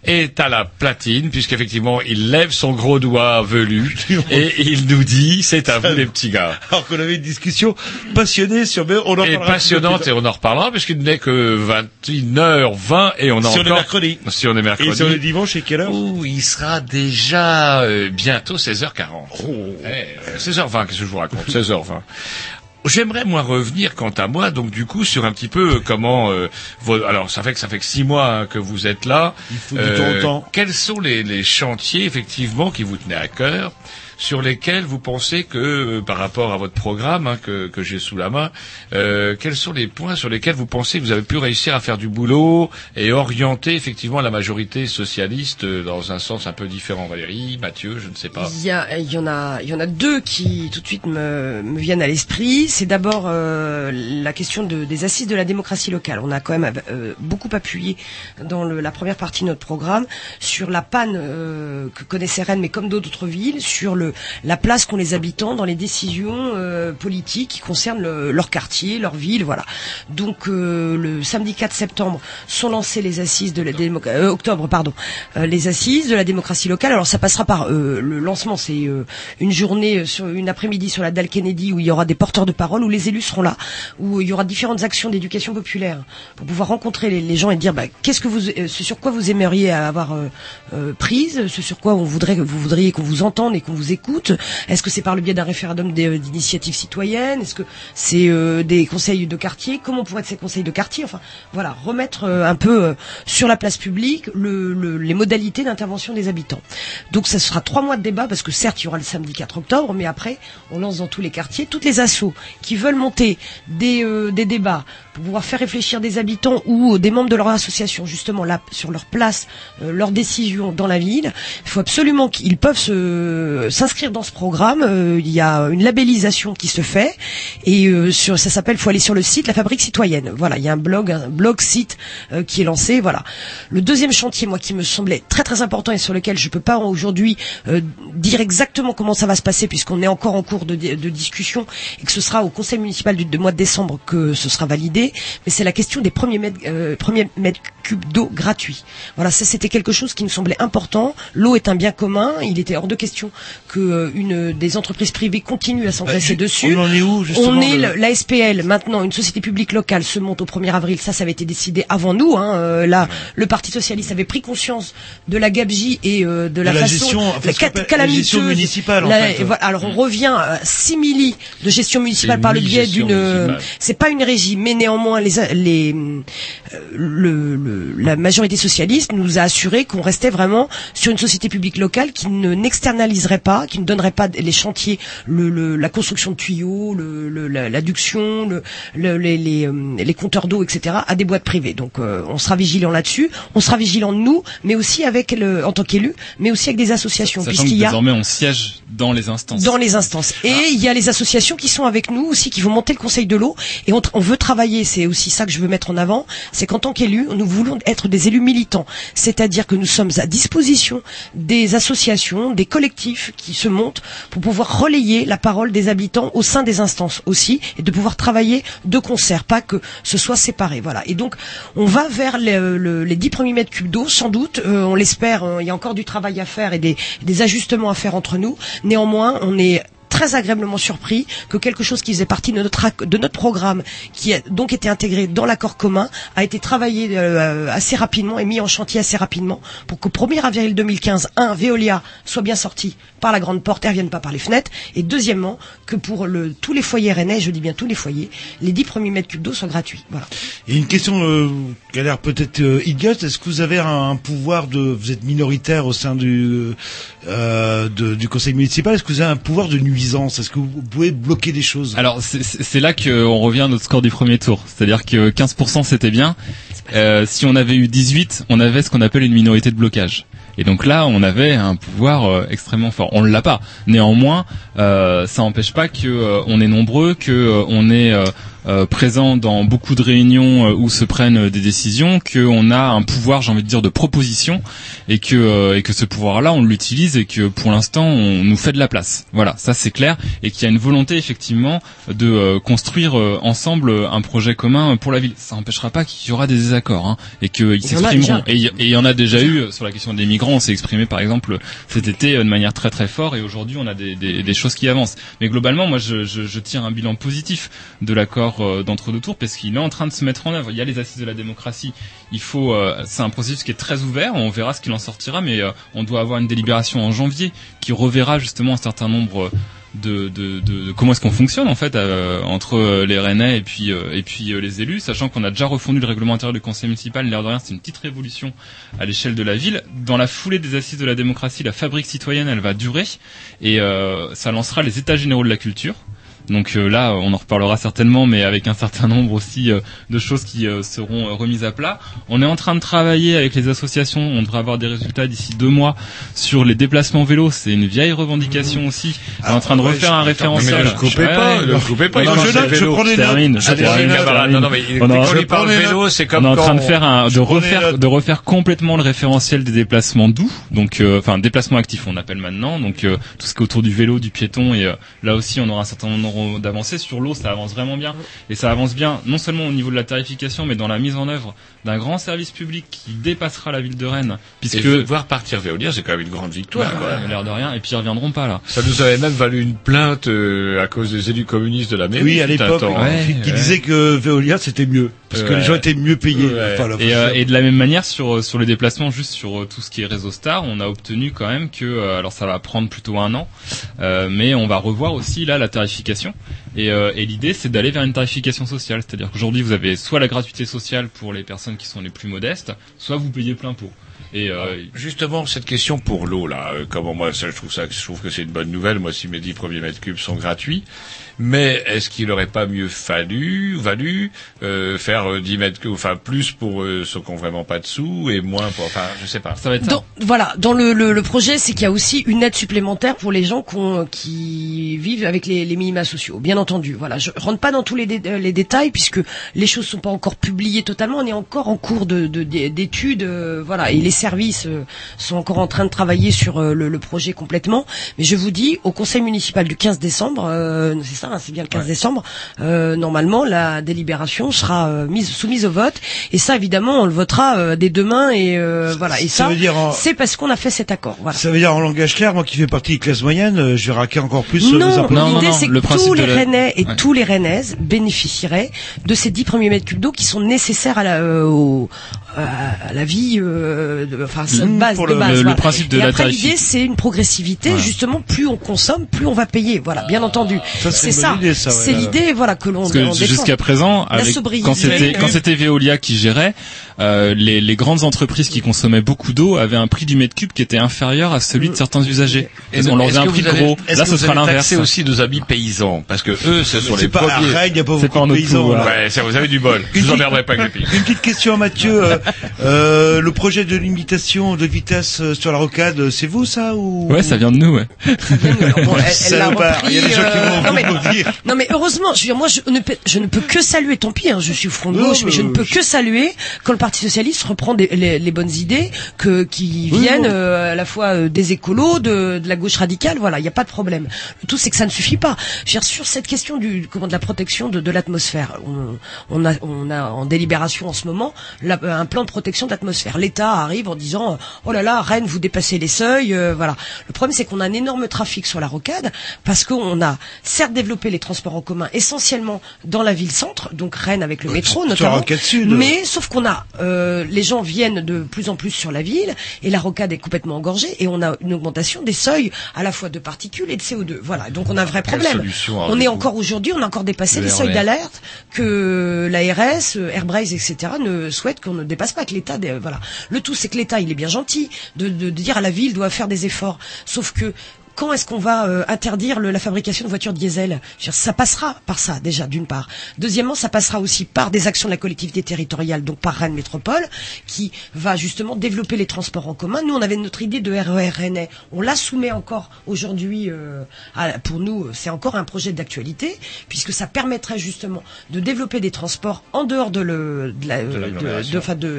Speaker 2: est à la platine, puisqu'effectivement il lève son gros doigt velu et il nous dit c'est à vous les petits gars.
Speaker 1: Alors qu'on avait une discussion passionnée sur, mais on en
Speaker 2: Et passionnante et on en reparlera puisqu'il n'est que 21h20 et on a
Speaker 1: Si on est
Speaker 2: encore
Speaker 1: mercredi.
Speaker 2: si on est mercredi.
Speaker 1: Et sur le dimanche, c'est quelle heure?
Speaker 2: Ouh, il sera déjà euh, bientôt 16h40. Eh, euh, 16h20, qu'est-ce que je vous raconte? 16h20. J'aimerais moi revenir quant à moi donc du coup sur un petit peu euh, comment euh, vos- alors ça fait que ça fait que six mois hein, que vous êtes là.
Speaker 1: Il faut du temps au temps.
Speaker 2: Quels sont les, les chantiers effectivement qui vous tenaient à cœur? Sur lesquels vous pensez que euh, par rapport à votre programme hein, que, j'ai sous la main, euh, quels sont les points sur lesquels vous pensez que vous avez pu réussir à faire du boulot et orienter effectivement la majorité socialiste euh, dans un sens un peu différent Valérie, Mathieu, je ne sais pas.
Speaker 11: Il y, en a, deux qui tout de suite me, viennent à l'esprit. C'est d'abord la question de, des assises de la démocratie locale. On a quand même beaucoup appuyé dans la première partie de notre programme sur la panne que connaissait Rennes, mais comme d'autres villes, sur le, la place qu'ont les habitants dans les décisions euh, politiques qui concernent le- leur quartier, leur ville, voilà. Donc euh, le samedi 4 septembre sont lancées les assises de la démocratie, octobre pardon, euh, les assises de la démocratie locale. Alors ça passera par euh, le lancement, c'est euh, une journée euh, sur une après-midi sur la dalle Kennedy où il y aura des porteurs de parole, où les élus seront là, où il y aura différentes actions d'éducation populaire pour pouvoir rencontrer les, gens et dire bah, qu'est-ce que vous, euh, ce sur quoi vous aimeriez avoir euh, euh, prise, ce sur quoi on voudrait, vous voudriez qu'on vous entende et qu'on vous écoute. Est-ce que c'est par le biais d'un référendum euh, d'initiative citoyenne? Est-ce que c'est euh, des conseils de quartier? Comment pourraient être ces conseils de quartier? Enfin, voilà, remettre euh, un peu sur la place publique le, le- les modalités d'intervention des habitants. Donc ça sera trois mois de débat parce que certes il y aura le samedi 4 octobre, mais après on lance dans tous les quartiers toutes les assos qui veulent monter des débats pour pouvoir faire réfléchir des habitants ou des membres de leur association justement là sur leur place, euh, leurs décisions dans la ville. Il faut absolument qu'ils peuvent s'inscrire dans ce programme. Euh, il y a une labellisation qui se fait et euh, sur, ça s'appelle. faut aller sur le site La Fabrique Citoyenne. Voilà, il y a un blog, un blog site qui est lancé. Voilà. Le deuxième chantier, moi, qui me semblait très très important et sur lequel je peux pas aujourd'hui dire exactement comment ça va se passer puisqu'on est encore en cours de, de discussion et que ce sera au conseil municipal du de mois de décembre que ce sera validé. Mais c'est la question des premiers mètres, euh, premiers mètres cubes d'eau gratuits. Voilà, ça c'était quelque chose qui me semblait important. L'eau est un bien commun. Il était hors de question que euh, une des entreprises privées continue à s'engraisser
Speaker 1: Bah,
Speaker 11: dessus.
Speaker 1: on en est où, justement,
Speaker 11: On est le- la SPL maintenant, une société publique locale se monte au 1er avril. Ça, ça avait été décidé avant nous. Hein. Euh, là, le Parti socialiste avait pris conscience de la gabegie et de la, façon
Speaker 1: gestion, enfin,
Speaker 11: la cat-
Speaker 1: gestion municipale, en
Speaker 11: La-
Speaker 1: fait.
Speaker 11: et voilà, alors on revient à simili de gestion municipale par le biais d'une. C'est pas une régie, mais néanmoins les les euh, le, le- la majorité socialiste nous a assuré qu'on restait vraiment sur une société publique locale qui ne n'externaliserait pas, qui ne donnerait pas les chantiers, le, la construction de tuyaux, l'adduction, les, les, euh, les compteurs d'eau, etc. à des boîtes privées. Donc euh, on sera vigilant là-dessus. On sera vigilant nous, mais aussi avec le, en tant qu'élu, mais aussi avec des associations, puisqu'il y a
Speaker 3: désormais on siège dans les instances.
Speaker 11: dans les instances. Et il y a les associations qui sont avec nous aussi, qui vont monter le Conseil de l'eau. Et on veut travailler, c'est aussi ça que je veux mettre en avant, c'est qu'en tant qu'élus, nous voulons être des élus militants. C'est-à-dire que nous sommes à disposition des associations, des collectifs qui se montent pour pouvoir relayer la parole des habitants au sein des instances aussi, et de pouvoir travailler de concert, pas que ce soit séparé. Voilà. Et donc, on va vers le- le- les 10 premiers mètres cubes d'eau, sans doute. Euh, on l'espère. euh, il y a encore du travail à faire et des ajustements à faire entre nous. Néanmoins, on est très agréablement surpris que quelque chose qui faisait partie de notre de notre programme, qui a donc été intégré dans l'accord commun, a été travaillé euh, assez rapidement et mis en chantier assez rapidement pour qu'au 1er avril 2015, un Veolia soit bien sorti par la grande porte et ne revienne pas par les fenêtres, et deuxièmement que pour le, tous les foyers rennais, je dis bien tous les foyers, les 10 premiers mètres cubes d'eau soient gratuits. Voilà.
Speaker 1: Et une question euh, qui a l'air peut-être euh, idiote, est-ce que vous avez un, un pouvoir de, vous êtes minoritaire au sein du euh, de- du conseil municipal, est-ce que vous avez un pouvoir de nuisance? Est-ce que vous pouvez bloquer des choses?
Speaker 3: Alors c'est- c'est c'est là qu'on revient à notre score du premier tour. C'est-à-dire que 15% c'était bien. Euh, si on avait eu 18, on avait ce qu'on appelle une minorité de blocage. Et donc là, on avait un pouvoir euh, extrêmement fort. On ne l'a pas. Néanmoins, euh, ça n'empêche pas que euh, on est nombreux, que on est euh, présent dans beaucoup de réunions euh, où se prennent euh, des décisions, qu'on a un pouvoir, j'ai envie de dire, de proposition, et que euh, et que ce pouvoir-là, on l'utilise et que pour l'instant, on nous fait de la place. Voilà, ça c'est clair, et qu'il y a une volonté effectivement de euh, construire euh, ensemble un projet commun pour la ville. Ça n'empêchera pas qu'il y aura des désaccords, hein, et qu'ils s'exprimeront. Et il y- en a déjà eu sur la question des migrants. On s'est exprimé par exemple cet été de manière très très forte, et aujourd'hui on a des, des, des choses qui avancent. Mais globalement, moi je, je, je tire un bilan positif de l'accord euh, d'entre-deux tours parce qu'il est en train de se mettre en œuvre. Il y a les assises de la démocratie. Il faut, euh, c'est un processus qui est très ouvert. On verra ce qu'il en sortira, mais euh, on doit avoir une délibération en janvier qui reverra justement un certain nombre de, comment est-ce qu'on fonctionne en fait entre les Rennais et puis et puis les élus, sachant qu'on a déjà refondu le règlement intérieur du conseil municipal. L'air de rien, c'est une petite révolution à l'échelle de la ville. Dans la foulée des assises de la démocratie, la fabrique citoyenne, elle va durer et ça lancera les états généraux de la culture. Donc euh, là, on en reparlera certainement, mais avec un certain nombre aussi euh, de choses qui euh, seront euh, remises à plat. On est en train de travailler avec les associations. On devrait avoir des résultats d'ici deux mois sur les déplacements vélo. C'est une vieille revendication aussi. On est en train de
Speaker 2: Ah, ouais,
Speaker 3: refaire
Speaker 2: je-
Speaker 3: un référentiel.
Speaker 2: ne coupez pas, ne coupez pas,
Speaker 3: Non, je, prends des
Speaker 2: termine. Non, non, mais
Speaker 3: On est en-
Speaker 2: quand il parle vélo, c'est comme
Speaker 3: on est en train de faire un, de refaire, de refaire complètement le référentiel des déplacements doux. Donc, euh, enfin, déplacements actifs, on appelle maintenant. Donc, euh, tout ce qui est autour du vélo, du piéton. Et euh, là aussi, on aura un certain nombre d'avancées. Sur l'eau, ça avance vraiment bien. Et ça avance bien, non seulement au niveau de la tarification, mais dans la mise en œuvre d'un grand service public qui dépassera la ville de Rennes. Puisque
Speaker 2: Et voir partir Veolia, c'est quand même une grande victoire.
Speaker 3: Ouais, ouais, l'air de rien. Et puis ils reviendront pas là.
Speaker 2: Ça nous avait même valu une plainte euh, à cause des élus communistes de la mairie.
Speaker 1: Oui, à l'époque,
Speaker 2: temps.
Speaker 1: qui, qui disait que Veolia c'était mieux parce que
Speaker 2: Ouais.
Speaker 1: les gens étaient mieux payés.
Speaker 2: Ouais.
Speaker 1: Enfin, la
Speaker 3: Et, euh, et de la même manière sur euh, sur les déplacements, juste sur tout ce qui est réseau Star, on a obtenu quand même que, alors ça va prendre plutôt un an, euh, mais on va revoir aussi là la tarification. Et, euh, et l'idée c'est d'aller vers une tarification sociale, c'est-à-dire qu'aujourd'hui vous avez soit la gratuité sociale pour les personnes qui sont les plus modestes, soit vous payez plein pot. Et euh,
Speaker 2: Justement, cette question pour l'eau, là, euh, comment moi, ça, je trouve ça, je trouve que c'est une bonne nouvelle. Moi, si mes 10 premiers mètres cubes sont gratuits. Mais est-ce qu'il n'aurait pas mieux fallu, valu, euh, faire euh, 10 mètres cubes, enfin, plus pour euh, ceux qui n'ont vraiment pas de sous et moins pour, enfin, je sais pas.
Speaker 3: Ça va être
Speaker 11: Dans- voilà, dans le, le, le projet, c'est qu'il y a aussi une aide supplémentaire pour les gens qui vivent avec les, les minima sociaux. Bien entendu, voilà. Je rentre pas dans tous les, dé- euh, les détails puisque les choses sont pas encore publiées totalement. On est encore en cours de de- d'études, euh, voilà, et les services euh, sont encore en train de travailler sur euh, le, le projet complètement. Mais je vous dis, au conseil municipal du 15 décembre, euh, c'est ça, hein, c'est bien le 15 décembre. euh, normalement, la délibération sera euh, mise soumise au vote, et ça, évidemment, on le votera euh, dès demain, et euh, voilà. Et
Speaker 1: ça
Speaker 11: ça,
Speaker 1: veut dire en-
Speaker 11: c'est parce qu'on a fait cet accord. Voilà.
Speaker 1: Ça veut dire en langage clair, moi qui fais partie des classes moyennes, euh, je vais raquer encore plus
Speaker 11: Non, l'idée c'est que tous les Rennais et
Speaker 1: Ouais.
Speaker 11: tous les Rennaises bénéficieraient de ces 10 premiers mètres cubes d'eau qui sont nécessaires à la, euh, au- à la vie, euh, de, enfin, c'est
Speaker 3: Mmh,
Speaker 11: base
Speaker 3: pour
Speaker 11: de
Speaker 3: le-
Speaker 11: base.
Speaker 3: le
Speaker 11: voilà.
Speaker 3: principe de
Speaker 11: et
Speaker 3: la
Speaker 11: après, l'idée c'est une progressivité.
Speaker 3: Voilà.
Speaker 11: Justement, plus on consomme, plus on va payer. Voilà, bien entendu.
Speaker 1: Ça, c'est
Speaker 11: c'est ça.
Speaker 1: bonne idée, ça, ouais,
Speaker 11: c'est
Speaker 1: là.
Speaker 11: l'idée, voilà, que l'on
Speaker 3: jusqu'à présent, avec, quand c'était quand c'était Veolia qui gérait, euh, les, les grandes entreprises qui consommaient beaucoup d'eau avaient un prix du mètre cube qui était inférieur à celui de certains usagers.
Speaker 2: Et
Speaker 3: on leur faisait un prix
Speaker 2: avez-
Speaker 3: gros. Là, ce sera l'inverse.
Speaker 2: taxé aussi nos amis paysans, parce que eux, ce sont
Speaker 1: C'est
Speaker 2: les premiers.
Speaker 1: Rennes, il y a pas
Speaker 3: C'est pas en
Speaker 1: de
Speaker 3: notre
Speaker 1: paysans.
Speaker 2: Ouais, vous avez du bol. Je
Speaker 1: Une
Speaker 2: vous emmerderai pas avec les.
Speaker 1: Une petite question à Mathieu. euh, le projet de limitation de vitesse euh, sur la rocade, euh, c'est vous ça ou
Speaker 3: Ouais, ça vient de nous, ouais.
Speaker 11: Bon, elle- elle l'a
Speaker 1: Salopard, il y a des
Speaker 11: repris,
Speaker 1: gens qui vont
Speaker 11: non, mais,
Speaker 1: vous dire.
Speaker 11: non mais heureusement, je veux dire, moi je ne peux, je ne peux que saluer, tant pis, hein, je suis au front de
Speaker 1: Non,
Speaker 11: gauche, mais
Speaker 1: mais
Speaker 11: je ne peux
Speaker 1: je-
Speaker 11: que saluer quand le Parti socialiste reprend des- les, les bonnes idées que qui
Speaker 1: Oui,
Speaker 11: viennent euh, à la fois euh, des écolos, de, de la gauche radicale, voilà, il n'y a pas de problème. Le tout c'est que ça ne suffit pas. Je veux dire, sur cette question du comment de la protection de, de l'atmosphère, on, on a on a en délibération en ce moment la- un plan de protection de l'atmosphère. L'État arrive en disant oh là là Rennes vous dépassez les seuils, euh, voilà. Le problème c'est qu'on a un énorme trafic sur la rocade parce qu'on a certes développé les transports en commun essentiellement dans la ville centre, donc Rennes avec le métro notamment.
Speaker 1: sud.
Speaker 11: Mais sauf qu'on a euh, les gens viennent de plus en plus sur la ville et la rocade est complètement engorgée et on a une augmentation des seuils à la fois de particules et de CO2. Voilà, donc on a un vrai problème.
Speaker 2: solution, alors,
Speaker 11: on est encore aujourd'hui, on a encore dépassé
Speaker 2: Le
Speaker 11: les seuils
Speaker 2: RER.
Speaker 11: d'alerte que l'ARS, euh, Airbrace, etc. ne souhaitent qu'on ne dépasse pas, que l'État, voilà. Le tout, c'est que l'État, il est bien gentil de, de, de dire à la ville doit faire des efforts, sauf que quand est-ce qu'on va euh, interdire le- la fabrication de voitures diesel? Dire, Ça passera par ça déjà, d'une part. Deuxièmement, ça passera aussi par des actions de la collectivité territoriale, donc par Rennes Métropole, qui va justement développer les transports en commun. Nous, on avait notre idée de RER Rennais. On la soumet encore aujourd'hui. euh, à- pour nous, c'est encore un projet d'actualité, puisque ça permettrait justement de développer des transports en dehors de, le, de, la,
Speaker 2: De
Speaker 11: euh,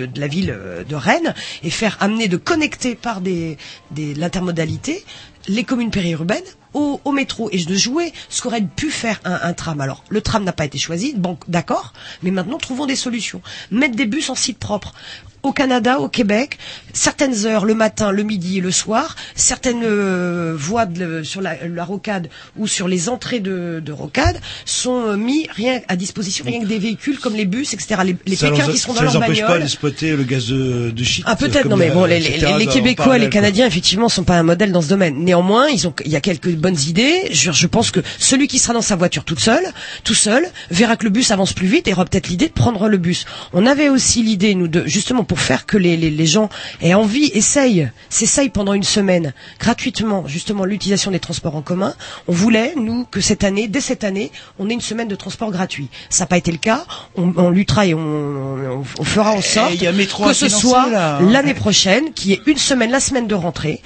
Speaker 11: de- ville euh, de Rennes et faire amener de connecter par des, des l'intermodalité les communes périurbaines au, métro et de jouer ce qu'aurait pu faire un, un tram. Alors le tram n'a pas été choisi, bon d'accord, mais maintenant trouvons des solutions. Mettre des bus en site propre. Au Canada, au Québec, certaines heures, le matin, le midi et le soir, certaines euh, voies de- sur la, la rocade ou sur les entrées de, de rocade sont euh, mis rien à disposition, rien que des véhicules comme les bus, etc. Les, les
Speaker 1: Ça
Speaker 11: Pékins
Speaker 1: leur-
Speaker 11: qui seront
Speaker 1: ça
Speaker 11: dans
Speaker 1: les
Speaker 11: leur
Speaker 1: empêche pas
Speaker 11: bagnole.
Speaker 1: d'exploiter le gaz de, de shit.
Speaker 11: Ah peut-être
Speaker 1: comme
Speaker 11: non mais bon les, les, les Québécois,
Speaker 1: parallèle,
Speaker 11: les. Canadiens effectivement sont pas un modèle dans ce domaine. Néanmoins ils ont il y a quelques bonnes idées. Je, je pense que celui qui sera dans sa voiture toute seule, tout seul, verra que le bus avance plus vite et aura peut-être l'idée de prendre le bus. On avait aussi l'idée nous de justement pour faire que les, les, les gens aient envie, essayent, s'essayent pendant une semaine gratuitement justement l'utilisation des transports en commun. On voulait nous que cette année, dès cette année, on ait une semaine de transport gratuit. Ça n'a pas été le cas. On, on luttera et on, on, on fera en sorte
Speaker 1: Eh, à
Speaker 11: que ce soit
Speaker 1: là.
Speaker 11: l'année prochaine, qui est une semaine, la semaine de rentrée,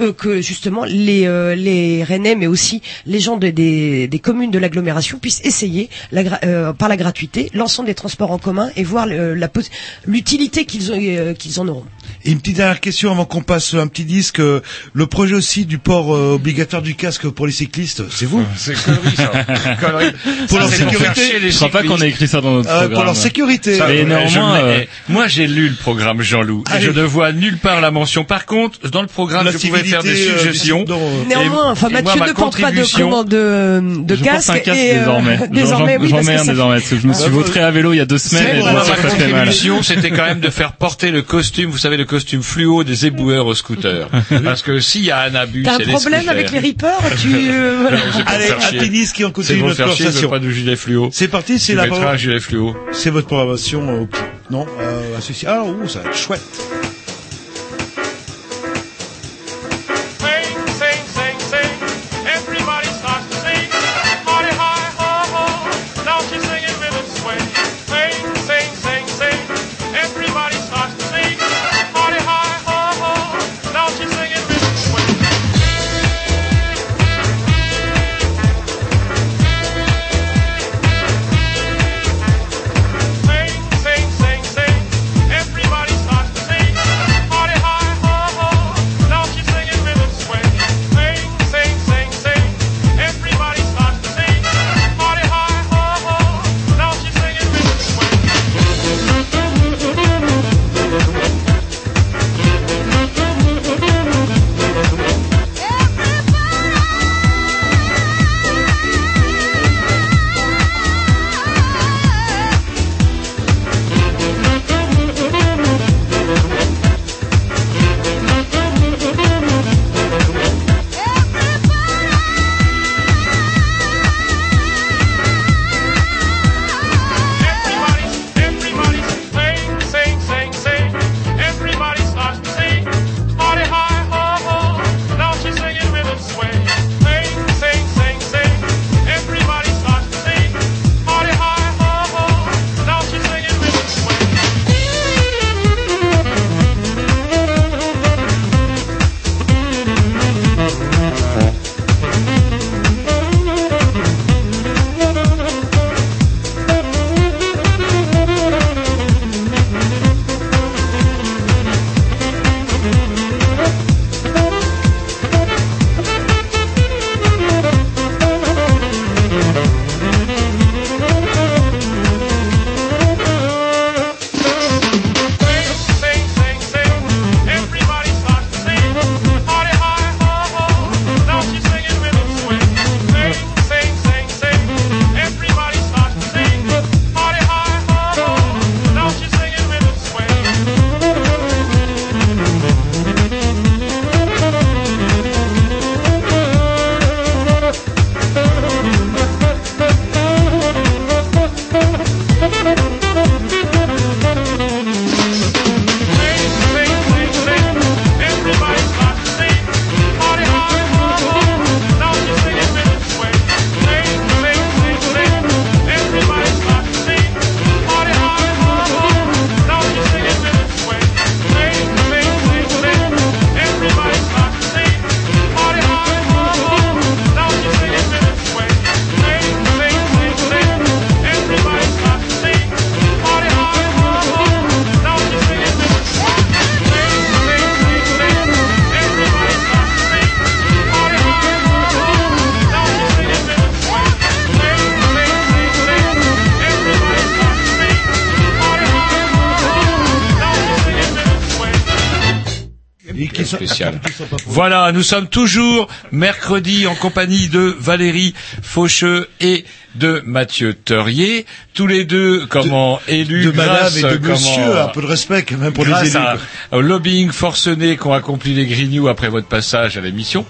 Speaker 11: euh, que justement les euh, les Rennais, mais aussi les gens de- des, des communes de l'agglomération puissent essayer la euh, par la gratuité l'ensemble des transports en commun et voir l'utilité qu'ils ont euh, qu'ils en auront.
Speaker 1: Et une petite dernière question avant qu'on passe un petit disque. Le projet aussi du port euh, obligatoire du casque pour les cyclistes, c'est vous
Speaker 2: C'est connerie, ça. Connerie.
Speaker 1: Pour
Speaker 2: Ça,
Speaker 1: leur sécurité.
Speaker 2: les
Speaker 3: Je crois pas qu'on ait écrit ça dans notre
Speaker 1: Euh,
Speaker 3: programme.
Speaker 1: pour leur sécurité.
Speaker 2: Ça,
Speaker 3: Mais néanmoins,
Speaker 2: je-
Speaker 3: euh,
Speaker 2: eh, moi j'ai lu le programme Jean-Loup et je ne vois nulle part la mention. Par contre, dans le programme,
Speaker 1: La
Speaker 2: je pouvais faire des
Speaker 1: euh,
Speaker 2: suggestions.
Speaker 1: euh,
Speaker 11: Néanmoins, enfin Mathieu
Speaker 2: ma
Speaker 11: ne porte pas de comment de, de
Speaker 3: je
Speaker 11: casque,
Speaker 3: porte un casque
Speaker 11: et euh,
Speaker 3: désormais.
Speaker 11: Désormais oui parce que
Speaker 3: désormais parce que je me suis
Speaker 1: Ah,
Speaker 3: vautré à vélo il y a deux semaines et
Speaker 2: moi,
Speaker 3: ça,
Speaker 2: ma
Speaker 3: ça fait mal.
Speaker 2: contribution, c'était quand même de faire porter le costume, vous savez, le costume fluo des éboueurs aux scooters. Parce que s'il y a un abus,
Speaker 11: T'as
Speaker 2: c'est
Speaker 11: un problème
Speaker 2: scooters.
Speaker 11: avec les Reapers Tu euh, voilà.
Speaker 1: Allez, un
Speaker 2: chier.
Speaker 1: disque qui en continue notre
Speaker 2: faire chier,
Speaker 1: conversation.
Speaker 2: pas de gilet fluo.
Speaker 1: C'est parti, c'est
Speaker 2: Tu
Speaker 1: la
Speaker 2: mettras un gilet fluo.
Speaker 1: C'est votre programmation euh, Non, euh, associé. Ah, ouh, ça va être chouette.
Speaker 2: Voilà, nous sommes toujours mercredi en compagnie de Valérie Faucheux et de Mathieu Teurier, tous les deux comment élus
Speaker 1: de madame
Speaker 2: grâce,
Speaker 1: et de
Speaker 2: comment,
Speaker 1: monsieur, un peu de respect quand même pour les élus.
Speaker 2: à- au lobbying forcené qu'ont accompli les Grignoux après votre passage à l'émission.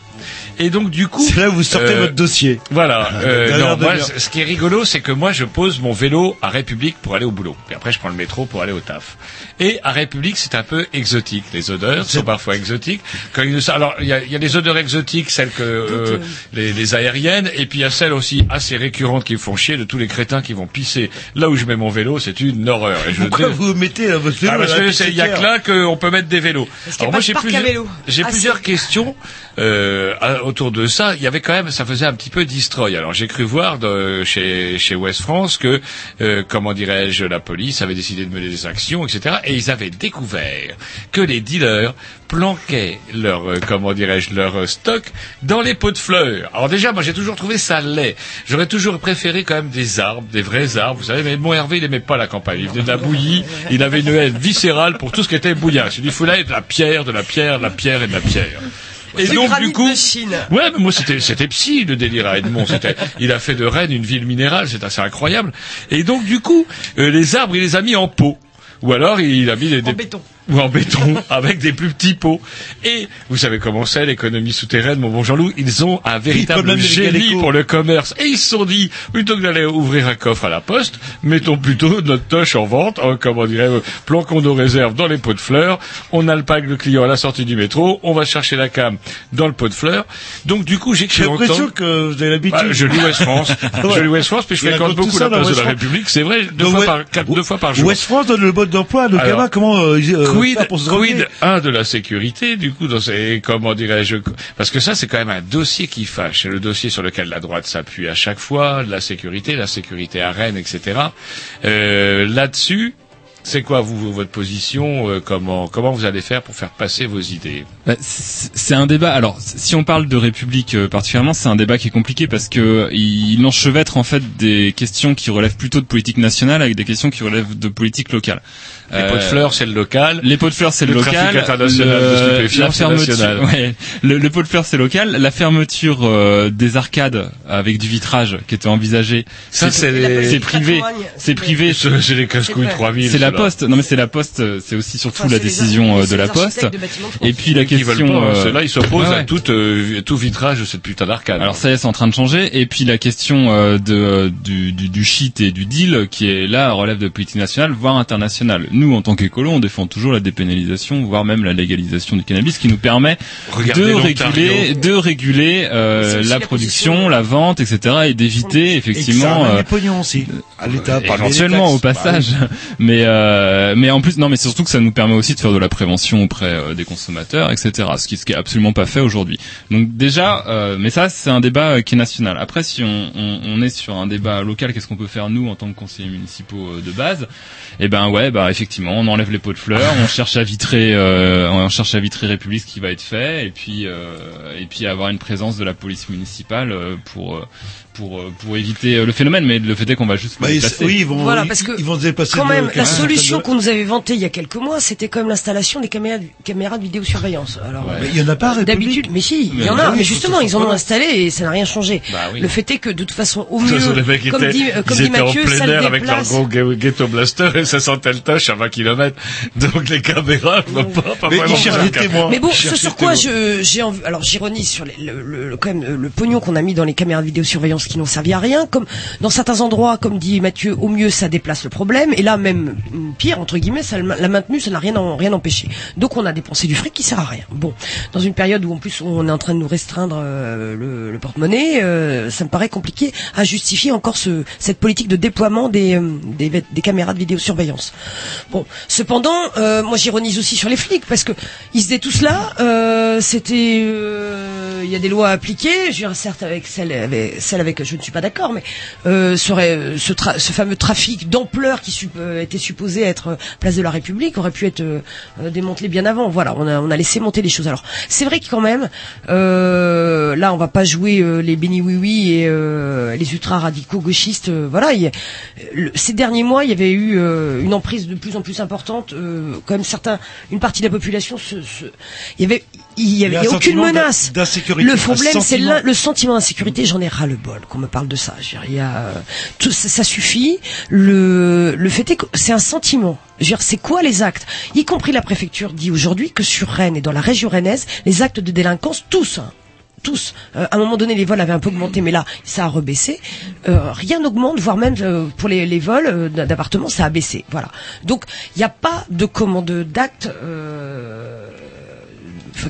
Speaker 2: Et donc du coup,
Speaker 1: C'est là où vous sortez
Speaker 2: euh,
Speaker 1: votre dossier.
Speaker 2: Voilà.
Speaker 1: Ah,
Speaker 2: euh, non, moi, ce qui est rigolo, c'est que moi, je pose mon vélo à République pour aller au boulot. Puis après, je prends le métro pour aller au taf. Et à République, c'est un peu exotique. Les odeurs sont parfois exotiques. Quand il- alors, il y a, il y a les odeurs exotiques, celles que euh, les, les aériennes, et puis il y a celles aussi assez récurrentes qui me font chier de tous les crétins qui vont pisser là où je mets mon vélo. C'est une horreur. Et je
Speaker 1: Pourquoi
Speaker 2: dé-
Speaker 1: vous mettez là, votre vélo
Speaker 2: ah, parce
Speaker 1: à la
Speaker 2: que c'est- il y a que là qu'on peut mettre des vélos.
Speaker 11: Parce qu'il y a
Speaker 2: Alors
Speaker 11: pas
Speaker 2: moi j'ai plusieurs,
Speaker 11: vélo.
Speaker 2: j'ai
Speaker 11: Assez.
Speaker 2: plusieurs questions euh, autour de ça. Il y avait quand même, ça faisait un petit peu destroy. Alors j'ai cru voir de, chez chez West France que euh, comment dirais-je, la police avait décidé de mener des actions, etc. Et ils avaient découvert que les dealers planquaient leur euh, comment dirais-je leur euh, stock dans les pots de fleurs. Alors déjà, moi j'ai toujours trouvé ça laid. J'aurais toujours préféré quand même des arbres, des vrais arbres. Vous savez, mais mon Hervé il aimait pas la campagne. Il venait de la bouillie. Il avait une haine viscérale pour tout ce qui était bouillasse. Il lui fallait de la pierre, de la pierre, de la pierre et de la pierre. Et donc du coup,
Speaker 11: de Chine.
Speaker 2: ouais, mais moi c'était c'était psy le délire à Edmond. C'était, il a fait de Rennes une ville minérale, c'est assez incroyable. Et donc du coup, euh, les arbres il les a mis en pot. Ou alors il a mis des, des-
Speaker 11: béton.
Speaker 2: Ou en béton avec des plus petits pots. Et vous savez comment c'est l'économie souterraine, mon bon Jean-Loup, ils ont un véritable génie pour le commerce. Et ils se sont dit, plutôt que d'aller ouvrir un coffre à la poste, mettons plutôt notre toche en vente, hein, comment dirait, euh, planquons nos réserves dans les pots de fleurs, on alpague le client à la sortie du métro, on va chercher la cam dans le pot de fleurs. Donc du coup, j'ai
Speaker 1: l'impression que vous avez l'habitude.
Speaker 2: bah, je lis West France.
Speaker 1: Ouais.
Speaker 2: Je lis West France, puis je fréquente beaucoup la place de la. République. C'est vrai, deux
Speaker 1: Donc,
Speaker 2: fois
Speaker 1: ouais,
Speaker 2: par, quatre, deux fois par jour.
Speaker 1: West France donne le mode d'emploi,
Speaker 2: Alors,
Speaker 1: là-bas, comment euh, euh,
Speaker 2: quid, quid, un de la sécurité, du coup, dans ces, comment dirais-je, parce que ça, c'est quand même un dossier qui fâche. C'est le dossier sur lequel la droite s'appuie à chaque fois, la sécurité, la sécurité à Rennes, etc. Euh, là-dessus, c'est quoi, vous, votre position, euh, comment, comment vous allez faire pour faire passer vos idées?
Speaker 3: Bah, c'est c'est un débat. Alors, si on parle de République euh, particulièrement, c'est un débat qui est compliqué parce que il enchevêtre en fait des questions qui relèvent plutôt de politique nationale avec des questions qui relèvent de politique locale.
Speaker 2: Les pots de fleurs, c'est le local.
Speaker 3: Les pots de fleurs, c'est le,
Speaker 2: Le
Speaker 3: local.
Speaker 2: trafic international de stupéfiants,
Speaker 3: la
Speaker 2: c'est
Speaker 3: fermeture,
Speaker 2: national.
Speaker 3: ouais, le, le pot de fleurs, c'est local. La fermeture euh, des arcades avec du vitrage qui était envisagée,
Speaker 2: Ça, c'est les-
Speaker 3: c'est privé, c'est privé.
Speaker 2: C'est c'est les casse-couilles
Speaker 11: C'est
Speaker 2: 3000.
Speaker 3: C'est la poste. Non mais c'est la poste. euh, C'est aussi surtout
Speaker 11: Enfin,
Speaker 3: la décision euh, de la poste.
Speaker 11: de de.
Speaker 3: Et puis la question. euh,
Speaker 2: Ceux-là, ils s'opposent à tout, euh, tout vitrage de cette putain d'arcade.
Speaker 3: Alors ça y est, c'est en train de changer. Et puis la question euh, de, du, du, du shit et du deal, qui est là relève de politique nationale, voire internationale. Nous, en tant qu'écolo, on défend toujours la dépénalisation, voire même la légalisation du cannabis, qui nous permet
Speaker 2: Regardez
Speaker 3: de réguler, de réguler euh, la production,
Speaker 11: position.
Speaker 3: la vente, etc., et d'éviter
Speaker 1: Et que ça
Speaker 3: effectivement. euh,
Speaker 1: aussi. À l'État,
Speaker 3: éventuellement
Speaker 1: taxes.
Speaker 3: au passage mais euh, mais en plus non mais c'est surtout que ça nous permet aussi de faire de la prévention auprès euh, des consommateurs etc ce qui ce qui est absolument pas fait aujourd'hui donc déjà euh, mais ça c'est un débat euh, qui est national après si on, on, on est sur un débat local qu'est-ce qu'on peut faire nous en tant que conseillers municipaux euh, de base? Eh ben ouais bah effectivement on enlève les pots de fleurs on cherche à vitrer euh, on cherche à vitrer République ce qui va être fait et puis euh, et puis avoir une présence de la police municipale euh, pour euh, pour euh, pour éviter euh, le phénomène mais le fait est qu'on va juste
Speaker 1: Bah,
Speaker 3: déplacer.
Speaker 1: oui, ils vont,
Speaker 11: Voilà,
Speaker 1: ils-
Speaker 11: parce que
Speaker 1: ils vont se déplacer.
Speaker 11: Quand
Speaker 1: de
Speaker 11: même, la solution qu'on nous avait vantée il y a quelques mois, c'était quand même l'installation des caméras, caméras de vidéosurveillance. Alors,
Speaker 1: de- Mais il y en a pas,
Speaker 11: d'habitude, mais si, il y en
Speaker 1: bah
Speaker 11: a,
Speaker 1: oui,
Speaker 11: mais justement, ils en ont installé et ça n'a rien changé.
Speaker 2: Bah oui.
Speaker 11: Le fait est que de toute façon, au
Speaker 2: De
Speaker 11: mieux, comme dit, euh, comme
Speaker 2: ils
Speaker 11: dit
Speaker 2: étaient
Speaker 11: Mathieu,
Speaker 2: en plein air avec leur gros ghetto blaster et ça sentait le touch à 20 km. Donc les caméras, pas, vraiment.
Speaker 11: Mais bon, ce sur quoi j'ai envie, alors j'ironise sur le, le- le- quand même le pognon qu'on a mis dans les caméras de vidéosurveillance qui n'ont servi à rien, comme dans certains endroits, comme dit Mathieu, au mieux ça déplace le problème, et là même mm, pire entre guillemets, ça l'a maintenu, ça n'a rien en- rien empêché. Donc on a dépensé du fric qui sert à rien. Bon, dans une période où en plus on est en train de nous restreindre euh, le, porte-monnaie, euh, ça me paraît compliqué à justifier encore ce, cette politique de déploiement des, euh, des, caméras de vidéosurveillance. Bon, cependant, moi j'ironise aussi sur les flics parce que ils étaient tous là, c'était, il y a des lois à appliquer. Je certes, avec celle avec celle avec je ne suis pas d'accord, mais euh, serait euh, ce, tra- ce fameux trafic d'ampleur qui euh, était supposé être euh, place de la République aurait pu être démantelé bien avant. Voilà, on a on a laissé monter les choses. Alors c'est vrai que quand même, là on va pas jouer les béni oui oui et les ultra radicaux gauchistes. voilà, ces derniers mois, il y avait eu une emprise de plus en plus importante. Quand même, certains, une partie de la population, se, se- il y avait, il y avait
Speaker 1: Il y
Speaker 11: aucune menace. Le problème, c'est le sentiment d'insécurité. J'en ai ras le bol qu'on me parle de ça. Je veux dire, il y a, euh, tout, ça, ça suffit. Le, le fait est que c'est un sentiment. Je veux dire, c'est quoi les actes? Y compris la préfecture dit aujourd'hui que sur Rennes et dans la région rennaise, les actes de délinquance, tous, hein, tous. Euh, à un moment donné, les vols avaient un peu augmenté, mais là, ça a rebaissé. Euh, rien n'augmente, voire même euh, pour les, les vols euh, d'appartements, ça a baissé. Voilà. Donc, il n'y a pas de commande d'actes euh,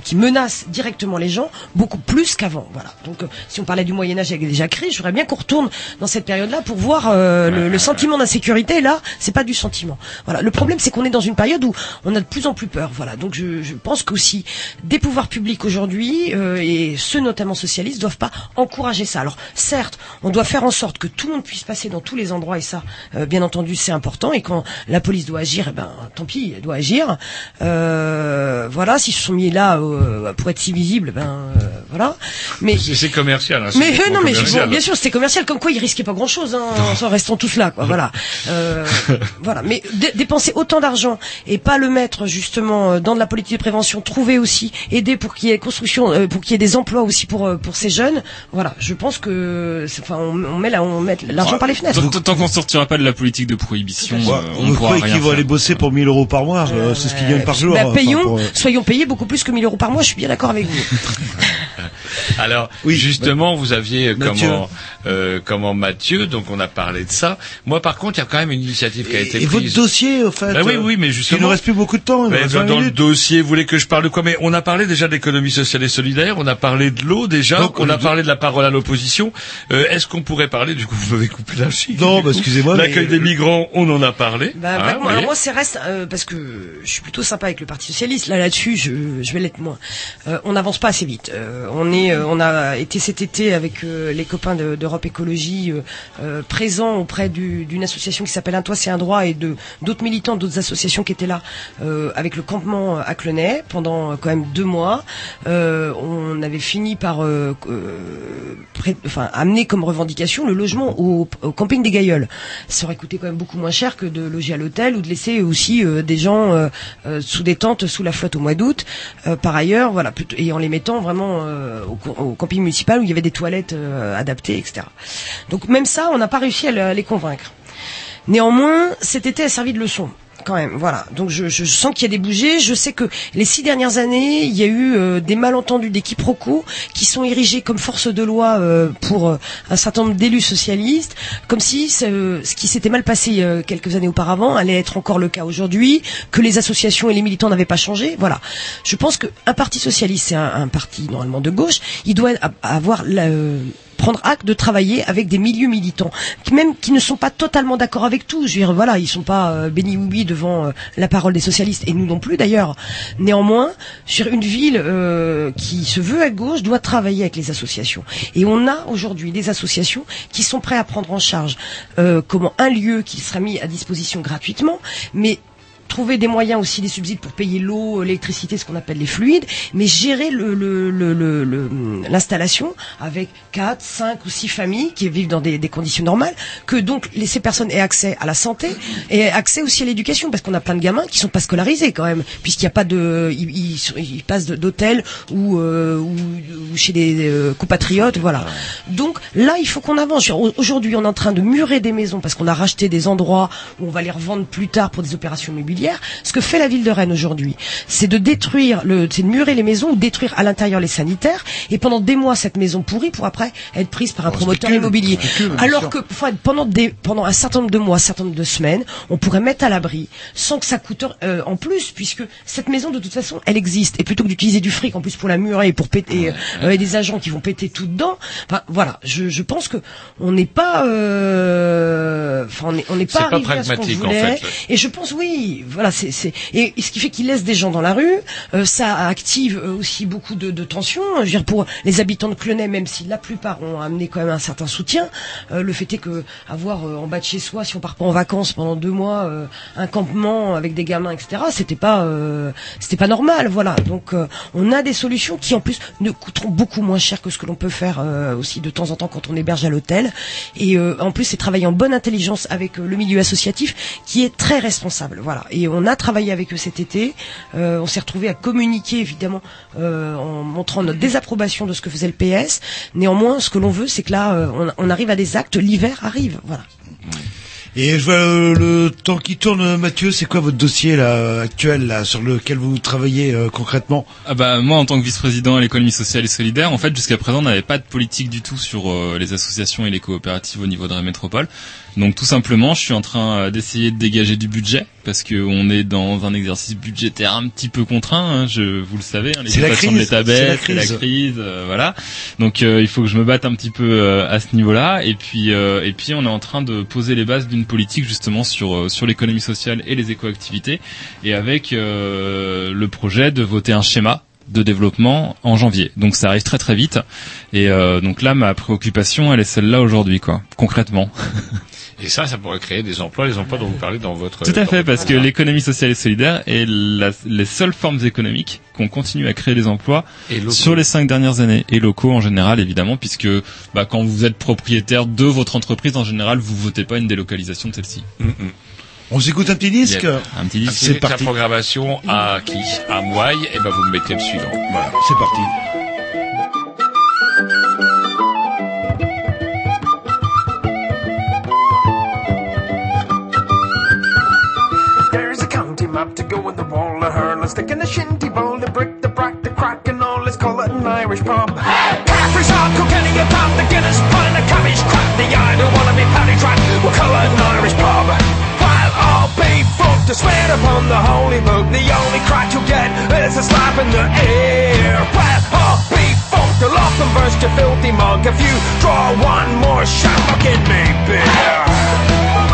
Speaker 11: qui menacent directement les gens beaucoup plus qu'avant. Voilà. Donc, euh, si on parlait du Moyen Âge avec des Jacqueries, je voudrais bien qu'on retourne dans cette période-là pour voir euh, le, sentiment d'insécurité. Là, c'est pas du sentiment. Voilà. Le problème, c'est qu'on est dans une période où on a de plus en plus peur. Voilà. Donc, je, pense qu'aussi des pouvoirs publics aujourd'hui euh, et ceux notamment socialistes doivent pas encourager ça. Alors, certes, on doit faire en sorte que tout le monde puisse passer dans tous les endroits et ça, bien entendu, c'est important. Et quand la police doit agir, eh ben, tant pis, elle doit agir. Voilà. S'ils se sont mis là euh, pour être si visibles, ben euh, voilà. Mais
Speaker 2: C'est commercial. Hein,
Speaker 11: mais euh, non, mais bon, bien sûr, c'était commercial. Comme quoi, ils risquaient pas grand-chose, hein, en restant tous là, quoi. Voilà, Euh, voilà. Mais dé- dépenser autant d'argent et pas le mettre justement dans de la politique de prévention, trouver aussi, aider pour qu'il y ait construction, euh, pour qu'il y ait des emplois aussi pour pour ces jeunes. Voilà, je pense que, enfin, on, on met là, on met l'argent par les fenêtres.
Speaker 3: Tant, qu'on sortira pas de la politique de prohibition,
Speaker 1: on me
Speaker 3: pourra rien
Speaker 1: qu'ils vont aller bosser pour 1000 euros par mois, c'est ce qu'ils gagnent par jour.
Speaker 11: Bah,
Speaker 1: enfin,
Speaker 11: payons, soyons payés beaucoup plus que 1000 euros par mois. Je suis bien d'accord avec vous.
Speaker 2: Alors, justement, vous aviez
Speaker 1: Mathieu.
Speaker 2: comment, euh, comment Mathieu, donc on a parlé de ça. Moi, par contre, il y a quand même une initiative qui a été
Speaker 1: Et votre
Speaker 2: prise.
Speaker 1: dossier, au fait
Speaker 2: Bah oui,
Speaker 1: euh,
Speaker 2: oui, mais justement.
Speaker 1: Il ne reste plus beaucoup de temps.
Speaker 2: Mais dans,
Speaker 1: 20
Speaker 2: dans le dossier, vous voulez que je parle de quoi? Mais on a parlé déjà de l'économie sociale et solidaire, on a parlé de l'eau déjà,
Speaker 1: Donc,
Speaker 2: on a parlé de la parole à l'opposition. Euh, Est-ce qu'on pourrait parler, du coup, vous m'avez coupé la chic
Speaker 1: Non, bah, excusez-moi,
Speaker 2: L'accueil
Speaker 1: mais-
Speaker 2: des migrants, on en a parlé.
Speaker 11: Bah,
Speaker 2: hein,
Speaker 11: bah, moi, alors
Speaker 2: voyez.
Speaker 11: moi, c'est reste euh, parce que je suis plutôt sympa avec le Parti socialiste. Là, là-dessus, je, je vais Euh, on n'avance pas assez vite. Euh, euh, on a été cet été avec les copains de- d'Europe Écologie euh, euh, présents auprès du- d'une association qui s'appelle Un toit c'est un droit et de d'autres militants, d'autres associations qui étaient là avec le campement à Clenay pendant quand même deux mois. On avait fini par amener comme revendication le logement au, camping des Gailleuls. Ça aurait coûté quand même beaucoup moins cher que de loger à l'hôtel ou de laisser aussi des gens sous des tentes sous la flotte au mois d'août. Par ailleurs, voilà, et en les mettant vraiment euh, au, au camping municipal où il y avait des toilettes euh, adaptées, etc. Donc même ça, on n'a pas réussi à les convaincre. Néanmoins, cet été a servi de leçon. Quand même, voilà. Donc je, sens qu'il y a des bougées. Je sais que les six dernières années, il y a eu euh, des malentendus, des quiproquos qui sont érigés comme force de loi euh, pour euh, un certain nombre d'élus socialistes, comme si ce, qui s'était mal passé quelques années auparavant allait être encore le cas aujourd'hui, que les associations et les militants n'avaient pas changé. Voilà. Je pense qu'un parti socialiste, c'est un, parti normalement de gauche, il doit avoir la, prendre acte de travailler avec des milieux militants, même qui ne sont pas totalement d'accord avec tout. Je veux dire, voilà, ils sont pas euh, bénis oui devant euh, la parole des socialistes et nous non plus d'ailleurs. Néanmoins, sur une ville euh, qui se veut à gauche doit travailler avec les associations. Et on a aujourd'hui des associations qui sont prêtes à prendre en charge euh, comment un lieu qui sera mis à disposition gratuitement, mais trouver des moyens aussi des subsides pour payer l'eau, l'électricité, ce qu'on appelle les fluides, mais gérer le, le, le, le- l'installation avec quatre, cinq ou six familles qui vivent dans des, conditions normales, que donc ces personnes aient accès à la santé et accès aussi à l'éducation, parce qu'on a plein de gamins qui sont pas scolarisés quand même, puisqu'il n'y a pas de, ils, ils, ils passent d'hôtel ou, euh, ou, ou chez des euh, compatriotes, voilà. Donc là, il faut qu'on avance. Au- Aujourd'hui, on est en train de murer des maisons parce qu'on a racheté des endroits où on va les revendre plus tard pour des opérations Ce que fait la ville de Rennes aujourd'hui, c'est de détruire, le, c'est de murer les maisons ou détruire à l'intérieur les sanitaires. Et pendant des mois, cette maison pourrie pour après être prise par un promoteur
Speaker 1: spécule.
Speaker 11: immobilier.
Speaker 1: Spécule,
Speaker 11: Alors que pendant des, pendant un certain nombre de mois, un certain nombre de semaines, on pourrait mettre à l'abri sans que ça coûte euh, en plus, puisque cette maison de toute façon, elle existe. Et plutôt que d'utiliser du fric en plus pour la murer et pour péter euh, et des agents qui vont péter tout dedans, enfin voilà, je, je pense que on n'est pas, euh, enfin on n'est on n'est
Speaker 2: C'est
Speaker 11: pas
Speaker 2: pas
Speaker 11: arrivé à ce qu'on
Speaker 2: pragmatique, en
Speaker 11: voulait.
Speaker 2: fait.
Speaker 11: Et je pense oui, voilà, c'est et, et ce qui fait qu'il laisse des gens dans la rue. euh, ça active euh, aussi beaucoup de, tensions. Je veux pour les habitants de Clenay, même si la plupart ont amené quand même un certain soutien, euh, le fait est que avoir en bas de chez soi, si on part pas en vacances pendant deux mois, un campement avec des gamins, etc. C'était pas c'était pas normal, voilà. Donc on a des solutions qui en plus ne coûteront beaucoup moins cher que ce que l'on peut faire aussi de temps en temps quand on héberge à l'hôtel. Et en plus c'est travailler en bonne intelligence avec le milieu associatif qui est très responsable, voilà. Et on a travaillé avec eux cet été. Euh, on s'est retrouvé à communiquer évidemment euh, en montrant notre désapprobation de ce que faisait le PS. Néanmoins, ce que l'on veut, c'est que là, euh, on, on arrive à des actes. L'hiver arrive, voilà.
Speaker 1: Et je vois euh, le temps qui tourne, Mathieu, c'est quoi votre dossier là actuel là sur lequel vous travaillez euh, concrètement?
Speaker 3: Ah bah moi en tant que vice-président à l'économie sociale et solidaire, en fait jusqu'à présent on n'avait pas de politique du tout sur euh, les associations et les coopératives au niveau de la métropole. Donc tout simplement, je suis en train euh, d'essayer de dégager du budget parce que on est dans un exercice budgétaire un petit peu contraint. hein, je vous le savez, hein, les
Speaker 1: C'est la
Speaker 3: de
Speaker 1: crise, c'est la
Speaker 3: c'est la
Speaker 1: crise.
Speaker 3: crise, euh, voilà. Donc euh, il faut que je me batte un petit peu euh, à ce niveau-là. Et puis euh, et puis on est en train de poser les bases d'une politique justement sur euh, sur l'économie sociale et les écoactivités et avec euh, le projet de voter un schéma de développement en janvier. Donc ça arrive très très vite. Et euh, donc là, ma préoccupation, elle est celle-là aujourd'hui, quoi, concrètement.
Speaker 2: Et ça, ça pourrait créer des emplois, les emplois dont vous parlez dans votre...
Speaker 3: Tout à fait, parce que l'économie sociale et solidaire est la- les seules formes économiques qu'on continue à créer des emplois
Speaker 2: Et
Speaker 3: sur les cinq dernières années et locaux en général, évidemment, puisque bah, quand vous êtes propriétaire de votre entreprise, en général, vous votez pas une délocalisation de celle-ci.
Speaker 1: On s'écoute un petit disque.
Speaker 3: Un petit disque.
Speaker 1: C'est parti.
Speaker 2: La programmation à qui? À Mouaille, et ben vous me mettez le suivant. Voilà.
Speaker 1: C'est parti.
Speaker 16: Her. Stick in the shinty bowl, the brick, the brack, the crack, and all. Let's call it an Irish pub. Caffrey's hard, Kilkenny, a pub, the Guinness, pint, the cabbage, crap, the I don't wanna be paddy track. We'll call it an Irish pub. While all be fucked to swear upon the holy book, the only crack you'll get is a slap in the ear. While all be fucked, they'll often burst your filthy mug if you draw one more shot, fucking me beer.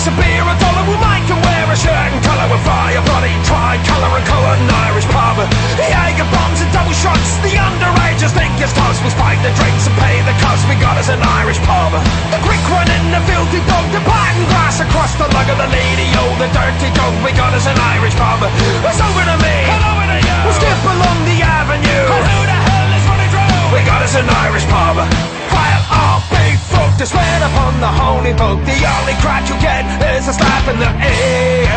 Speaker 16: Price of beer, a dollar, we'll make them wear a shirt and colour, fly a bloody tricolour and colour an Irish pub. The Jaeger bombs and double shots, the underagers think it's toast. We'll spike the drinks and pay the cost, we got us an Irish pub. The quick one in the filthy dog, the pattern grass across the lug of the lady, oh, the dirty dog, we got us an Irish pub. It's over to me, hello to you. We'll skip along the avenue. Oh, who the hell is running through? We got us an Irish pub. Big folk to upon the holy book, the only crack you get is a slap in the ear.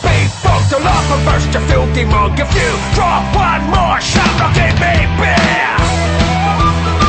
Speaker 16: Big folk to love and burst your filthy mug. If you drop one more shot, I'll give me beer.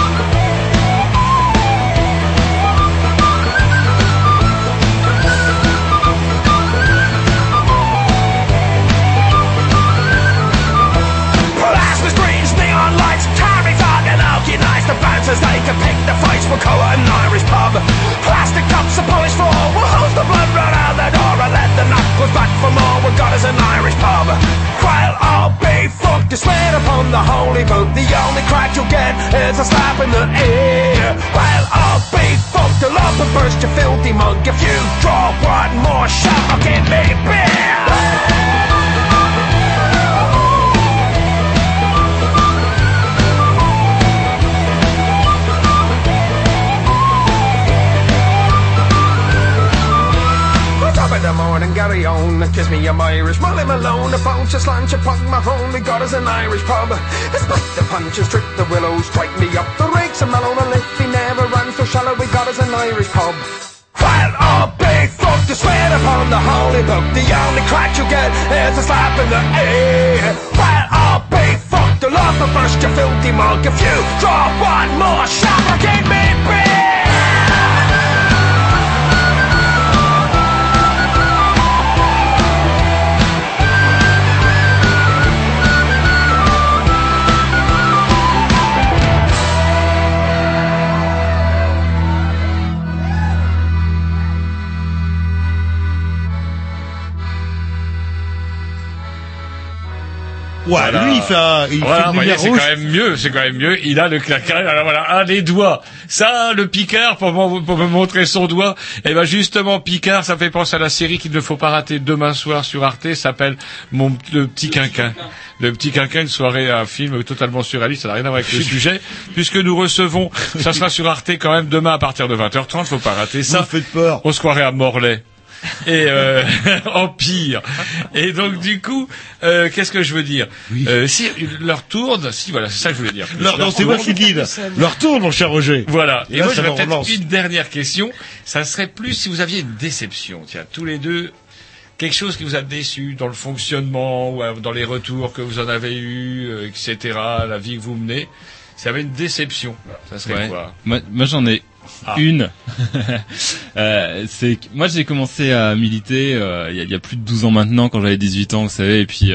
Speaker 16: The bouncers, they can pick the fights. We'll call it an Irish pub. Plastic cups, a polished floor. We'll hose the blood right out the door and let the knuckles back for more. We've got us an Irish pub. While all be fucked, is swear upon the holy book. The only crack you'll get is a slap in the ear. While all be fucked, up and burst your filthy mug. If you draw one more shot, I'll give me beer. The morning, Gary on, kiss me, I'm Irish. Molly Malone, a bounce, a slant, a punk, my home, we got us an Irish pub. Spike the punches, trip the willows, strike me up the rakes, and Malone, a lift, he never ran so shallow, we got us an Irish pub. While all big folk to swear upon the holy book, the only crack you get is a slap in the ear. While all big folk to love and burst your filthy mug, if you draw one more shot, or give me
Speaker 1: Ouais, lui, il fait un- il
Speaker 2: voilà,
Speaker 1: fait une
Speaker 2: vous voyez,
Speaker 1: lumière
Speaker 2: c'est quand même mieux, c'est quand même mieux. Il a le claquin, alors voilà, un des doigts. Ça, le Picard, pour, me montrer son doigt, eh ben justement, Picard, ça fait penser à la série qu'il ne faut pas rater demain soir sur Arte, s'appelle Mon le petit quinquin. Le petit quinquin, une soirée, un film totalement surréaliste, ça n'a rien à voir avec le sujet, puisque nous recevons, ça sera sur Arte quand même demain à partir de 20h30, faut pas rater ça.
Speaker 1: Vous faites peur.
Speaker 2: On se croirait à Morlaix. Et euh, Empire. Et donc du coup, euh, qu'est-ce que je veux dire? Euh, Si leur tourne, si voilà, c'est ça que je voulais dire.
Speaker 1: Leur- non, c'est moi qui là. Leur tourne, mon cher Roger.
Speaker 2: Voilà. Et
Speaker 1: Là,
Speaker 2: moi,
Speaker 1: ça
Speaker 2: j'aurais peut-être une dernière question. Ça serait plus si vous aviez une déception, tiens, tous les deux, quelque chose qui vous a déçu dans le fonctionnement ou euh, dans les retours que vous en avez eus, euh, etc., la vie que vous menez. Y avait une déception, ça serait
Speaker 3: Ouais.
Speaker 2: quoi?
Speaker 3: Moi, moi, j'en ai
Speaker 2: Ah.
Speaker 3: une. Euh, c'est moi j'ai commencé à militer euh, il y, a, il y a plus de 12 ans maintenant quand j'avais 18 ans, vous savez, et puis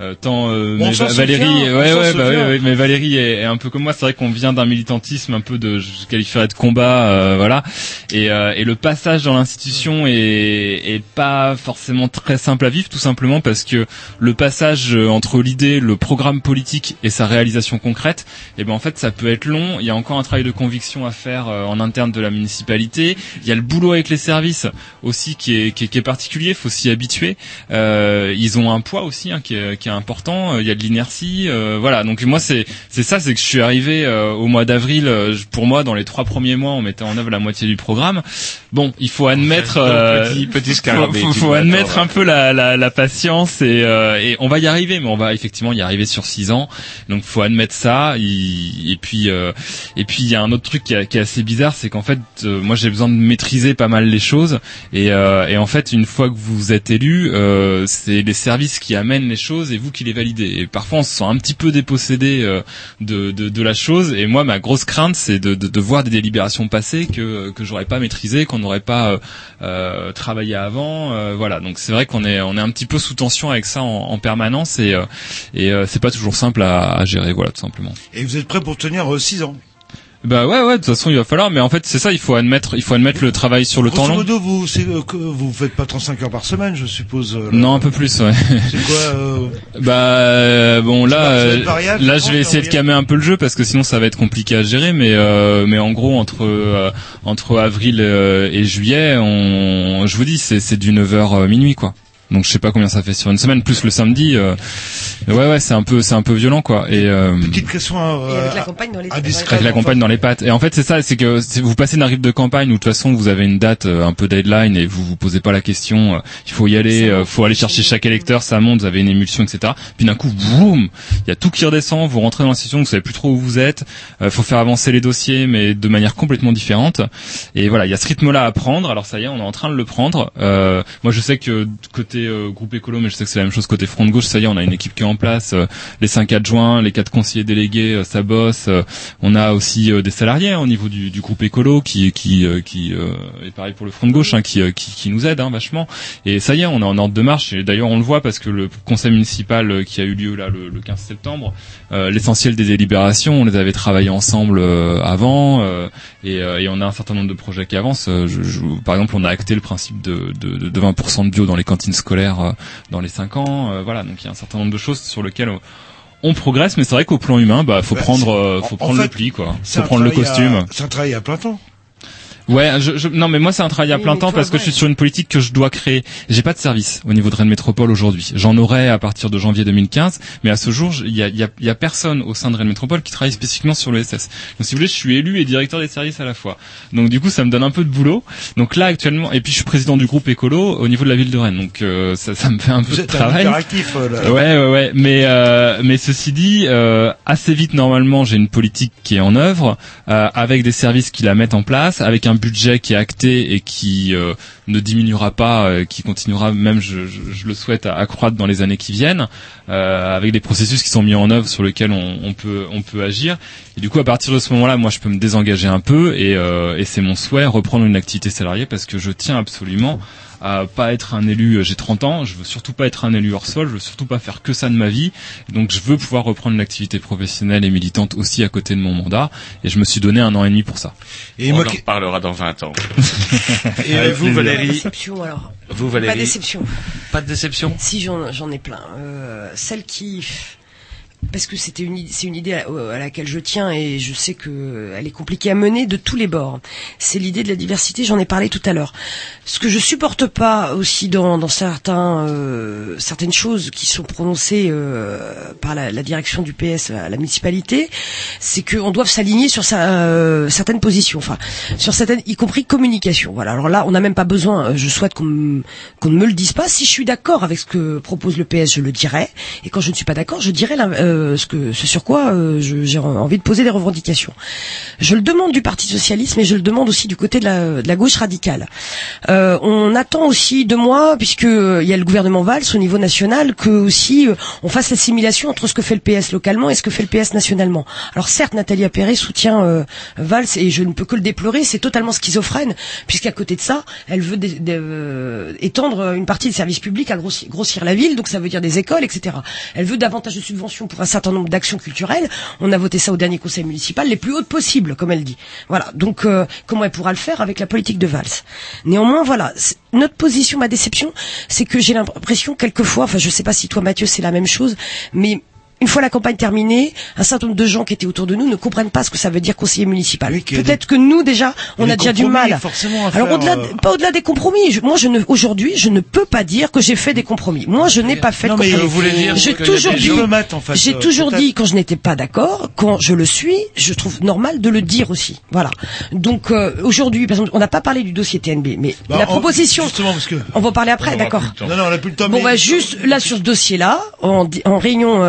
Speaker 3: euh, tant euh, mais Va- Valérie, ouais ouais, bah, ouais, ouais, mais Valérie est, est un peu comme moi. C'est vrai qu'on vient d'un militantisme un peu de, je qualifierais de combat, euh, voilà. Et, euh, et le passage dans l'institution est, est pas forcément très simple à vivre, tout simplement parce que le passage euh, entre l'idée, le programme politique et sa réalisation concrète, et ben en fait ça peut être long. Il y a encore un travail de conviction à faire euh, en interne de la municipalité. Il y a le boulot avec les services aussi qui est, qui est, qui est particulier. Faut s'y habituer. Euh, ils ont un poids aussi hein, qui, est, qui est important. Il y a de l'inertie. euh, voilà. Donc moi c'est c'est ça, c'est que je suis arrivé euh, au mois d'avril. euh, pour moi, dans les trois premiers mois, on mettait en œuvre la moitié du programme. Bon, il faut admettre. Euh,
Speaker 2: petit- petit
Speaker 3: faut, faut- faut admettre un peu la, la, la patience et, euh, et on va y arriver, mais on va effectivement y arriver sur six ans. Donc faut admettre ça. Il- et puis euh, et puis il y a un autre truc qui, est- qui est assez bizarre, c'est qu'en fait euh, moi j'ai besoin de maîtriser pas mal les choses et, euh, et en fait une fois que vous êtes élu, euh, c'est les services qui amènent les choses et vous qui les validez. Et parfois on se sent un petit peu dépossédé euh, de, de, la chose. Et moi ma grosse crainte c'est de, de, voir des délibérations passer que que j'aurais pas maîtrisé, qu'on n'aurait pas euh, euh, travaillé avant. euh, voilà donc c'est vrai qu'on est on est un petit peu sous tension avec ça en, en permanence et et c'est pas toujours simple à, à gérer. Voilà tout simplement.
Speaker 1: Et vous êtes prêt pour tenir 6 ans?
Speaker 3: Bah ouais ouais de toute façon il va falloir mais en fait c'est ça il faut admettre il faut admettre le travail sur le temps long.
Speaker 1: modo, vous, c'est, euh, que vous faites pas 35 heures par semaine, je suppose. euh.
Speaker 3: Non un peu plus ouais.
Speaker 1: C'est quoi euh,
Speaker 3: Bah bon là
Speaker 1: pas- variable,
Speaker 3: là
Speaker 1: je
Speaker 3: vais essayer de calmer un peu le jeu parce que sinon ça va être compliqué à gérer mais euh, mais en gros entre euh, entre avril et juillet on je vous dis c'est c'est du 9h minuit quoi. Donc je sais pas combien ça fait sur une semaine plus le samedi euh, ouais ouais c'est un peu c'est un peu violent quoi et euh,
Speaker 1: Petite question à,
Speaker 11: Et avec la campagne dans les
Speaker 3: avec la campagne dans les pattes. Et en fait, c'est ça, c'est que si vous passez d'un rythme de campagne où de toute façon vous avez une date euh, un peu deadline et vous vous posez pas la question, euh, il faut y aller, euh, faut aller chercher chaque électeur, ça monte, vous avez une émulsion, etc. Puis d'un coup, boum, il y a tout qui redescend, vous rentrez dans l'institution, vous savez plus trop où vous êtes, euh, faut faire avancer les dossiers, mais de manière complètement différente. Et voilà, il y a ce rythme-là à prendre. Alors ça y est, on est en train de le prendre. Euh, moi, je sais que côté euh, groupe écolo, mais je sais que c'est la même chose côté front de gauche. Ça y est, on a une équipe qui est en place. euh, les cinq adjoints, les quatre conseillers délégués, euh, ça bosse. euh, on a aussi euh, des salariés hein, au niveau du, du groupe écolo qui qui euh, qui est pareil pour le front de gauche, hein, qui, qui qui nous aide hein, vachement. Et ça y est, on est en ordre de marche. Et d'ailleurs, on le voit parce que le conseil municipal qui a eu lieu là le, le 15 septembre, l'essentiel des délibérations, on les avait travaillées ensemble avant, et, et on a un certain nombre de projets qui avancent. Je- je- par exemple, on a acté le principe de, de, de 20% de bio dans les cantines scolaires euh, dans les 5 ans. euh, voilà, donc il y a un certain nombre de choses sur lesquelles on, on progresse, mais c'est vrai qu'au plan humain, bah faut
Speaker 1: Bah,
Speaker 3: prendre, euh, faut
Speaker 1: en
Speaker 3: prendre le
Speaker 1: fait,
Speaker 3: pli, quoi. Faut prendre le costume.
Speaker 1: C'est un travail à plein temps.
Speaker 3: Ouais, je, je- non mais moi c'est un travail à plein temps parce que je suis sur une politique que je dois créer. J'ai pas de service au niveau de Rennes Métropole aujourd'hui. J'en aurai à partir de janvier 2015, mais à ce jour, il y a, il y, a, il y a personne au sein de Rennes Métropole qui travaille spécifiquement sur le SS. Donc si vous voulez, je suis élu et directeur des services à la fois. Donc du coup, ça me donne un peu de boulot. Donc là actuellement, et puis je suis président du groupe écolo au niveau de la ville de Rennes. Donc euh, ça, ça me fait un peu
Speaker 1: Vous
Speaker 3: de
Speaker 1: êtes
Speaker 3: travail.
Speaker 1: euh, là.
Speaker 3: Ouais, ouais, ouais. Mais, euh, mais ceci dit, euh, assez vite, normalement, j'ai une politique qui est en œuvre, euh, avec des services qui la mettent en place, avec un budget qui est acté et qui euh, ne diminuera pas, euh, qui continuera, même, je, le souhaite, à, à croître dans les années qui viennent, euh, avec des processus qui sont mis en œuvre sur lesquels on, peut, agir. Et du coup, à partir de ce moment-là, moi, je peux me désengager un peu, et c'est mon souhait, reprendre une activité salariée, parce que je tiens absolument à pas être un élu, euh, j'ai 30 ans, je veux surtout pas être un élu hors sol, je veux surtout pas faire que ça de ma vie. Donc je veux pouvoir reprendre une activité professionnelle et militante aussi à côté de mon mandat et je me suis donné un an et demi pour ça.
Speaker 1: Et
Speaker 2: On
Speaker 1: moi
Speaker 2: en
Speaker 1: qui-
Speaker 2: reparlera dans 20 ans. Et
Speaker 3: Avec
Speaker 2: vous,
Speaker 3: plaisir.
Speaker 2: Valérie
Speaker 11: Déception alors.
Speaker 2: Vous,
Speaker 11: Pas
Speaker 2: Valérie
Speaker 11: déception.
Speaker 2: Pas de déception
Speaker 11: Si j'en j'en ai plein. Euh, celle qui parce que c'était une, c'est une idée à, laquelle je tiens et je sais que elle est compliquée à mener de tous les bords. C'est l'idée de la diversité, j'en ai parlé tout à l'heure. Ce que je supporte pas aussi dans, dans certains, euh, certaines choses qui sont prononcées euh, par la, la direction du PS à la municipalité, c'est qu'on doit s'aligner sur sa, euh, certaines positions, enfin sur certaines, y compris communication. Voilà. Alors là, on n'a même pas besoin. euh, Je souhaite qu'on qu'on ne me le dise pas. Si je suis d'accord avec ce que propose le PS, je le dirai. Et quand je ne suis pas d'accord, je dirai euh, ce sur quoi euh, j'ai envie de poser des revendications. Je le demande du Parti socialiste, mais je le demande aussi du côté de la, gauche radicale. Euh, on attend aussi de moi, puisque il y a le gouvernement Valls au niveau national, que aussi on fasse l'assimilation entre ce que fait le PS localement et ce que fait le PS nationalement. Alors certes, Nathalie Appéré soutient Valls et je ne peux que le déplorer. C'est totalement schizophrène, puisqu'à côté de ça, elle veut étendre une partie des services publics à grossir la ville, donc ça veut dire des écoles, etc. Elle veut davantage de subventions pour un certain nombre d'actions culturelles. On a voté ça au dernier conseil municipal, les plus hautes possibles, comme elle dit. Voilà. Donc euh, comment elle pourra le faire avec la politique de Valls? Néanmoins, voilà. Notre position, ma déception, c'est que j'ai l'impression quelquefois, enfin je sais pas si toi Mathieu c'est la même chose, mais une fois la campagne terminée, un certain nombre de gens qui étaient autour de nous ne comprennent pas ce que ça veut dire conseiller municipal. Peut-être que nous déjà, on
Speaker 1: a
Speaker 11: déjà du mal. Alors au-delà,
Speaker 1: euh.
Speaker 11: pas au-delà des compromis. je- moi, je ne, aujourd'hui, je ne peux pas dire que j'ai fait des compromis. Moi, je n'ai pas fait
Speaker 1: Non,
Speaker 11: de
Speaker 1: mais,
Speaker 11: compromis.
Speaker 1: euh, vous voulez dire
Speaker 11: j'ai toujours dit,
Speaker 1: en fait,
Speaker 11: j'ai
Speaker 1: euh,
Speaker 11: toujours dit quand je n'étais pas d'accord, quand je le suis, je trouve normal de le dire aussi. Voilà. Donc euh, aujourd'hui, par exemple, on n'a pas parlé du dossier TNB, mais
Speaker 1: Bah,
Speaker 11: la
Speaker 1: on-
Speaker 11: proposition.
Speaker 1: justement, parce que-
Speaker 11: On va en parler après,
Speaker 1: On
Speaker 11: d'accord.
Speaker 1: Non, non, on a plus le temps,
Speaker 11: Bon,
Speaker 1: mais-
Speaker 11: bah juste là sur ce dossier-là, en, en réunion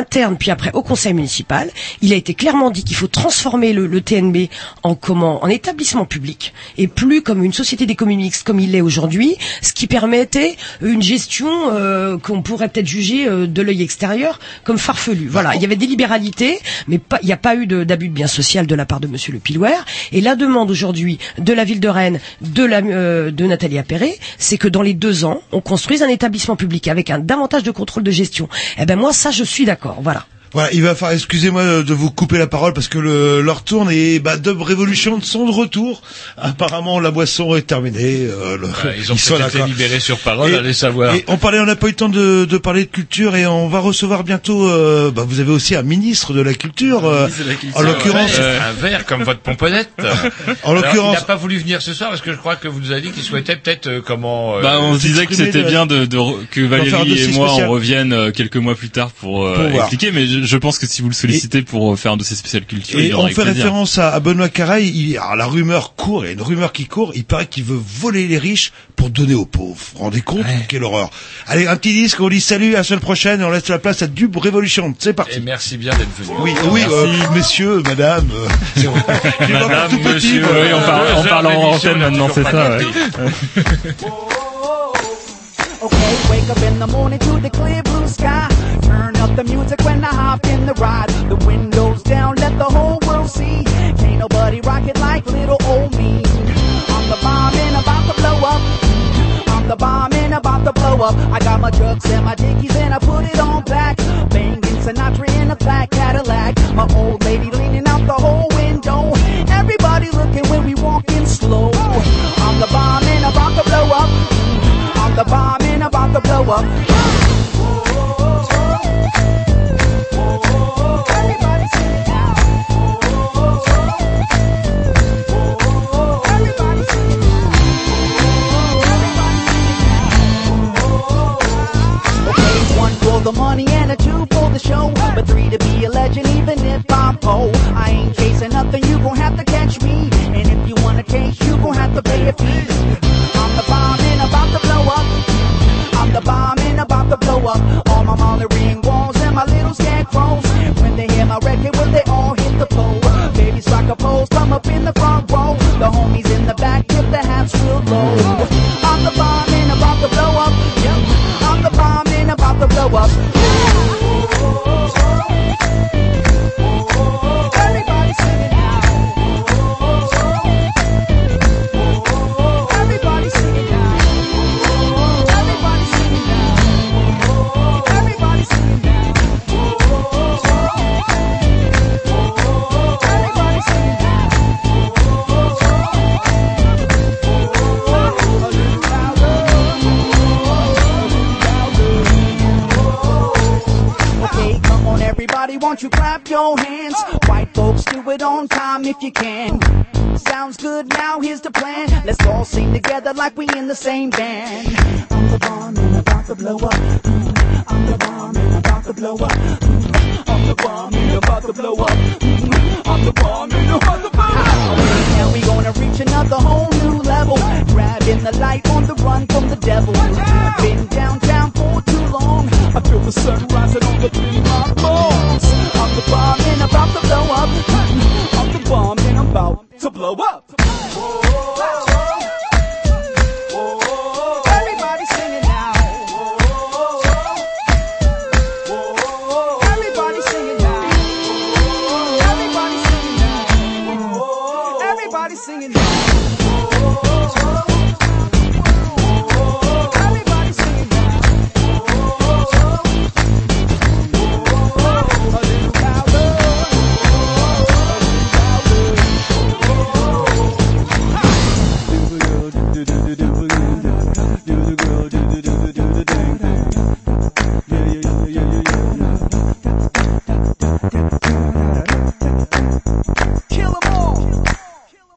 Speaker 11: interne, puis après au conseil municipal, il a été clairement dit qu'il faut transformer le, TNB en comment, en établissement public et plus comme une société d'économie mixte comme il l'est aujourd'hui, ce qui permettait une gestion euh, qu'on pourrait peut-être juger euh, de l'œil extérieur comme farfelue. Voilà, il y avait des libéralités, mais il n'y a pas eu de- d'abus de bien social de la part de Monsieur le Pilouer. Et la demande aujourd'hui de la ville de Rennes, de, la, euh, de Nathalie Appéré, c'est que dans les deux ans, on construise un établissement public avec un davantage de contrôle de gestion. Eh ben moi, ça, je suis d'accord. Voilà.
Speaker 1: Voilà, il va falloir, excusez-moi de vous couper la parole parce que le, leur tourne et bah, Dub Revolution sont de retour. Apparemment, la boisson est terminée. euh, le-
Speaker 2: ils ont
Speaker 1: sont
Speaker 2: peut-être été libérés sur parole,
Speaker 1: Et-
Speaker 2: allez savoir.
Speaker 1: Et on parlait, on n'a pas eu le temps de, de parler de culture et on va recevoir bientôt. euh, bah, vous avez aussi un ministre de la culture, euh, en l'occurrence.
Speaker 2: Ouais, un verre comme votre pomponnette.
Speaker 1: En l'occurrence-
Speaker 2: il n'a pas voulu venir ce soir parce que je crois que vous nous avez dit qu'il souhaitait peut-être euh, comment. euh,
Speaker 3: Bah, on se disait que c'était
Speaker 2: de-
Speaker 3: bien de, de que Valérie et moi
Speaker 2: spécial.
Speaker 3: on revienne euh, quelques mois plus tard pour, euh,
Speaker 1: Pour voir.
Speaker 3: expliquer, mais je, je pense que si vous le sollicitez pour euh, faire un dossier spécial culture, il
Speaker 1: Et
Speaker 3: y aura
Speaker 1: on fait
Speaker 3: plaisir.
Speaker 1: référence à, à Benoît Caraï. Il, alors la rumeur court, il y a une rumeur qui court. Il paraît qu'il veut voler les riches pour donner aux pauvres. Vous vous rendez compte Quelle horreur. Allez, un petit disque, on dit salut, à la semaine prochaine et on laisse la place à Dub Revolution. C'est parti.
Speaker 2: Et merci bien d'être venu.
Speaker 1: Oui, oui, euh, messieurs, madame. euh, c'est vrai. J'ai
Speaker 3: Madame,
Speaker 1: tout petit,
Speaker 3: monsieur,
Speaker 1: moi.
Speaker 3: oui, on parle, on parle en antenne maintenant, c'est ça. ouais.
Speaker 17: Okay, wake up in the morning to the clear blue sky. Turn up the music when I hop in the ride. The windows down, let the whole world see. Can't nobody rock it like little old me. I'm the bomb and about to blow up. I'm the bomb and about to blow up. I got my drugs and my dickies and I put it on black. Banging Sinatra in a black Cadillac. My old lady leaning out the whole window. Everybody looking when we walking slow. I'm the bomb and about to blow up. I'm the bomb and about to blow up. The money and a two for the show. Three to be a legend, even if I'm. I ain't chasing nothing, you gon' have to catch me. And if you want a case, you gon' have to pay a fee. I'm the bomb and about to blow up. I'm the bomb and about to blow up. All my and my little. When they hear my record, will they all hit the pole? Babies rock a pose, come up in the front row. The homies in the back tip the hats real low. I'm the bomb and about to blow up. I'm the bomb and about to blow up. you clap your hands. White folks do it on time if you can. Sounds good, now here's the plan. Let's all sing together like we in the same band. I'm the bomb and about to blow up. Mm-hmm. I'm the bomb and about to blow up. Mm, I'm the bomb and about to blow up. Mm, I'm the bomb and about to blow up. Now we gonna reach another whole new level. Grabbing the light on the run from the devil. Been downtown for too long. I feel the sun rising on the three rock balls. I'm the bomb and about to blow up. I'm the bomb and I'm about to blow up.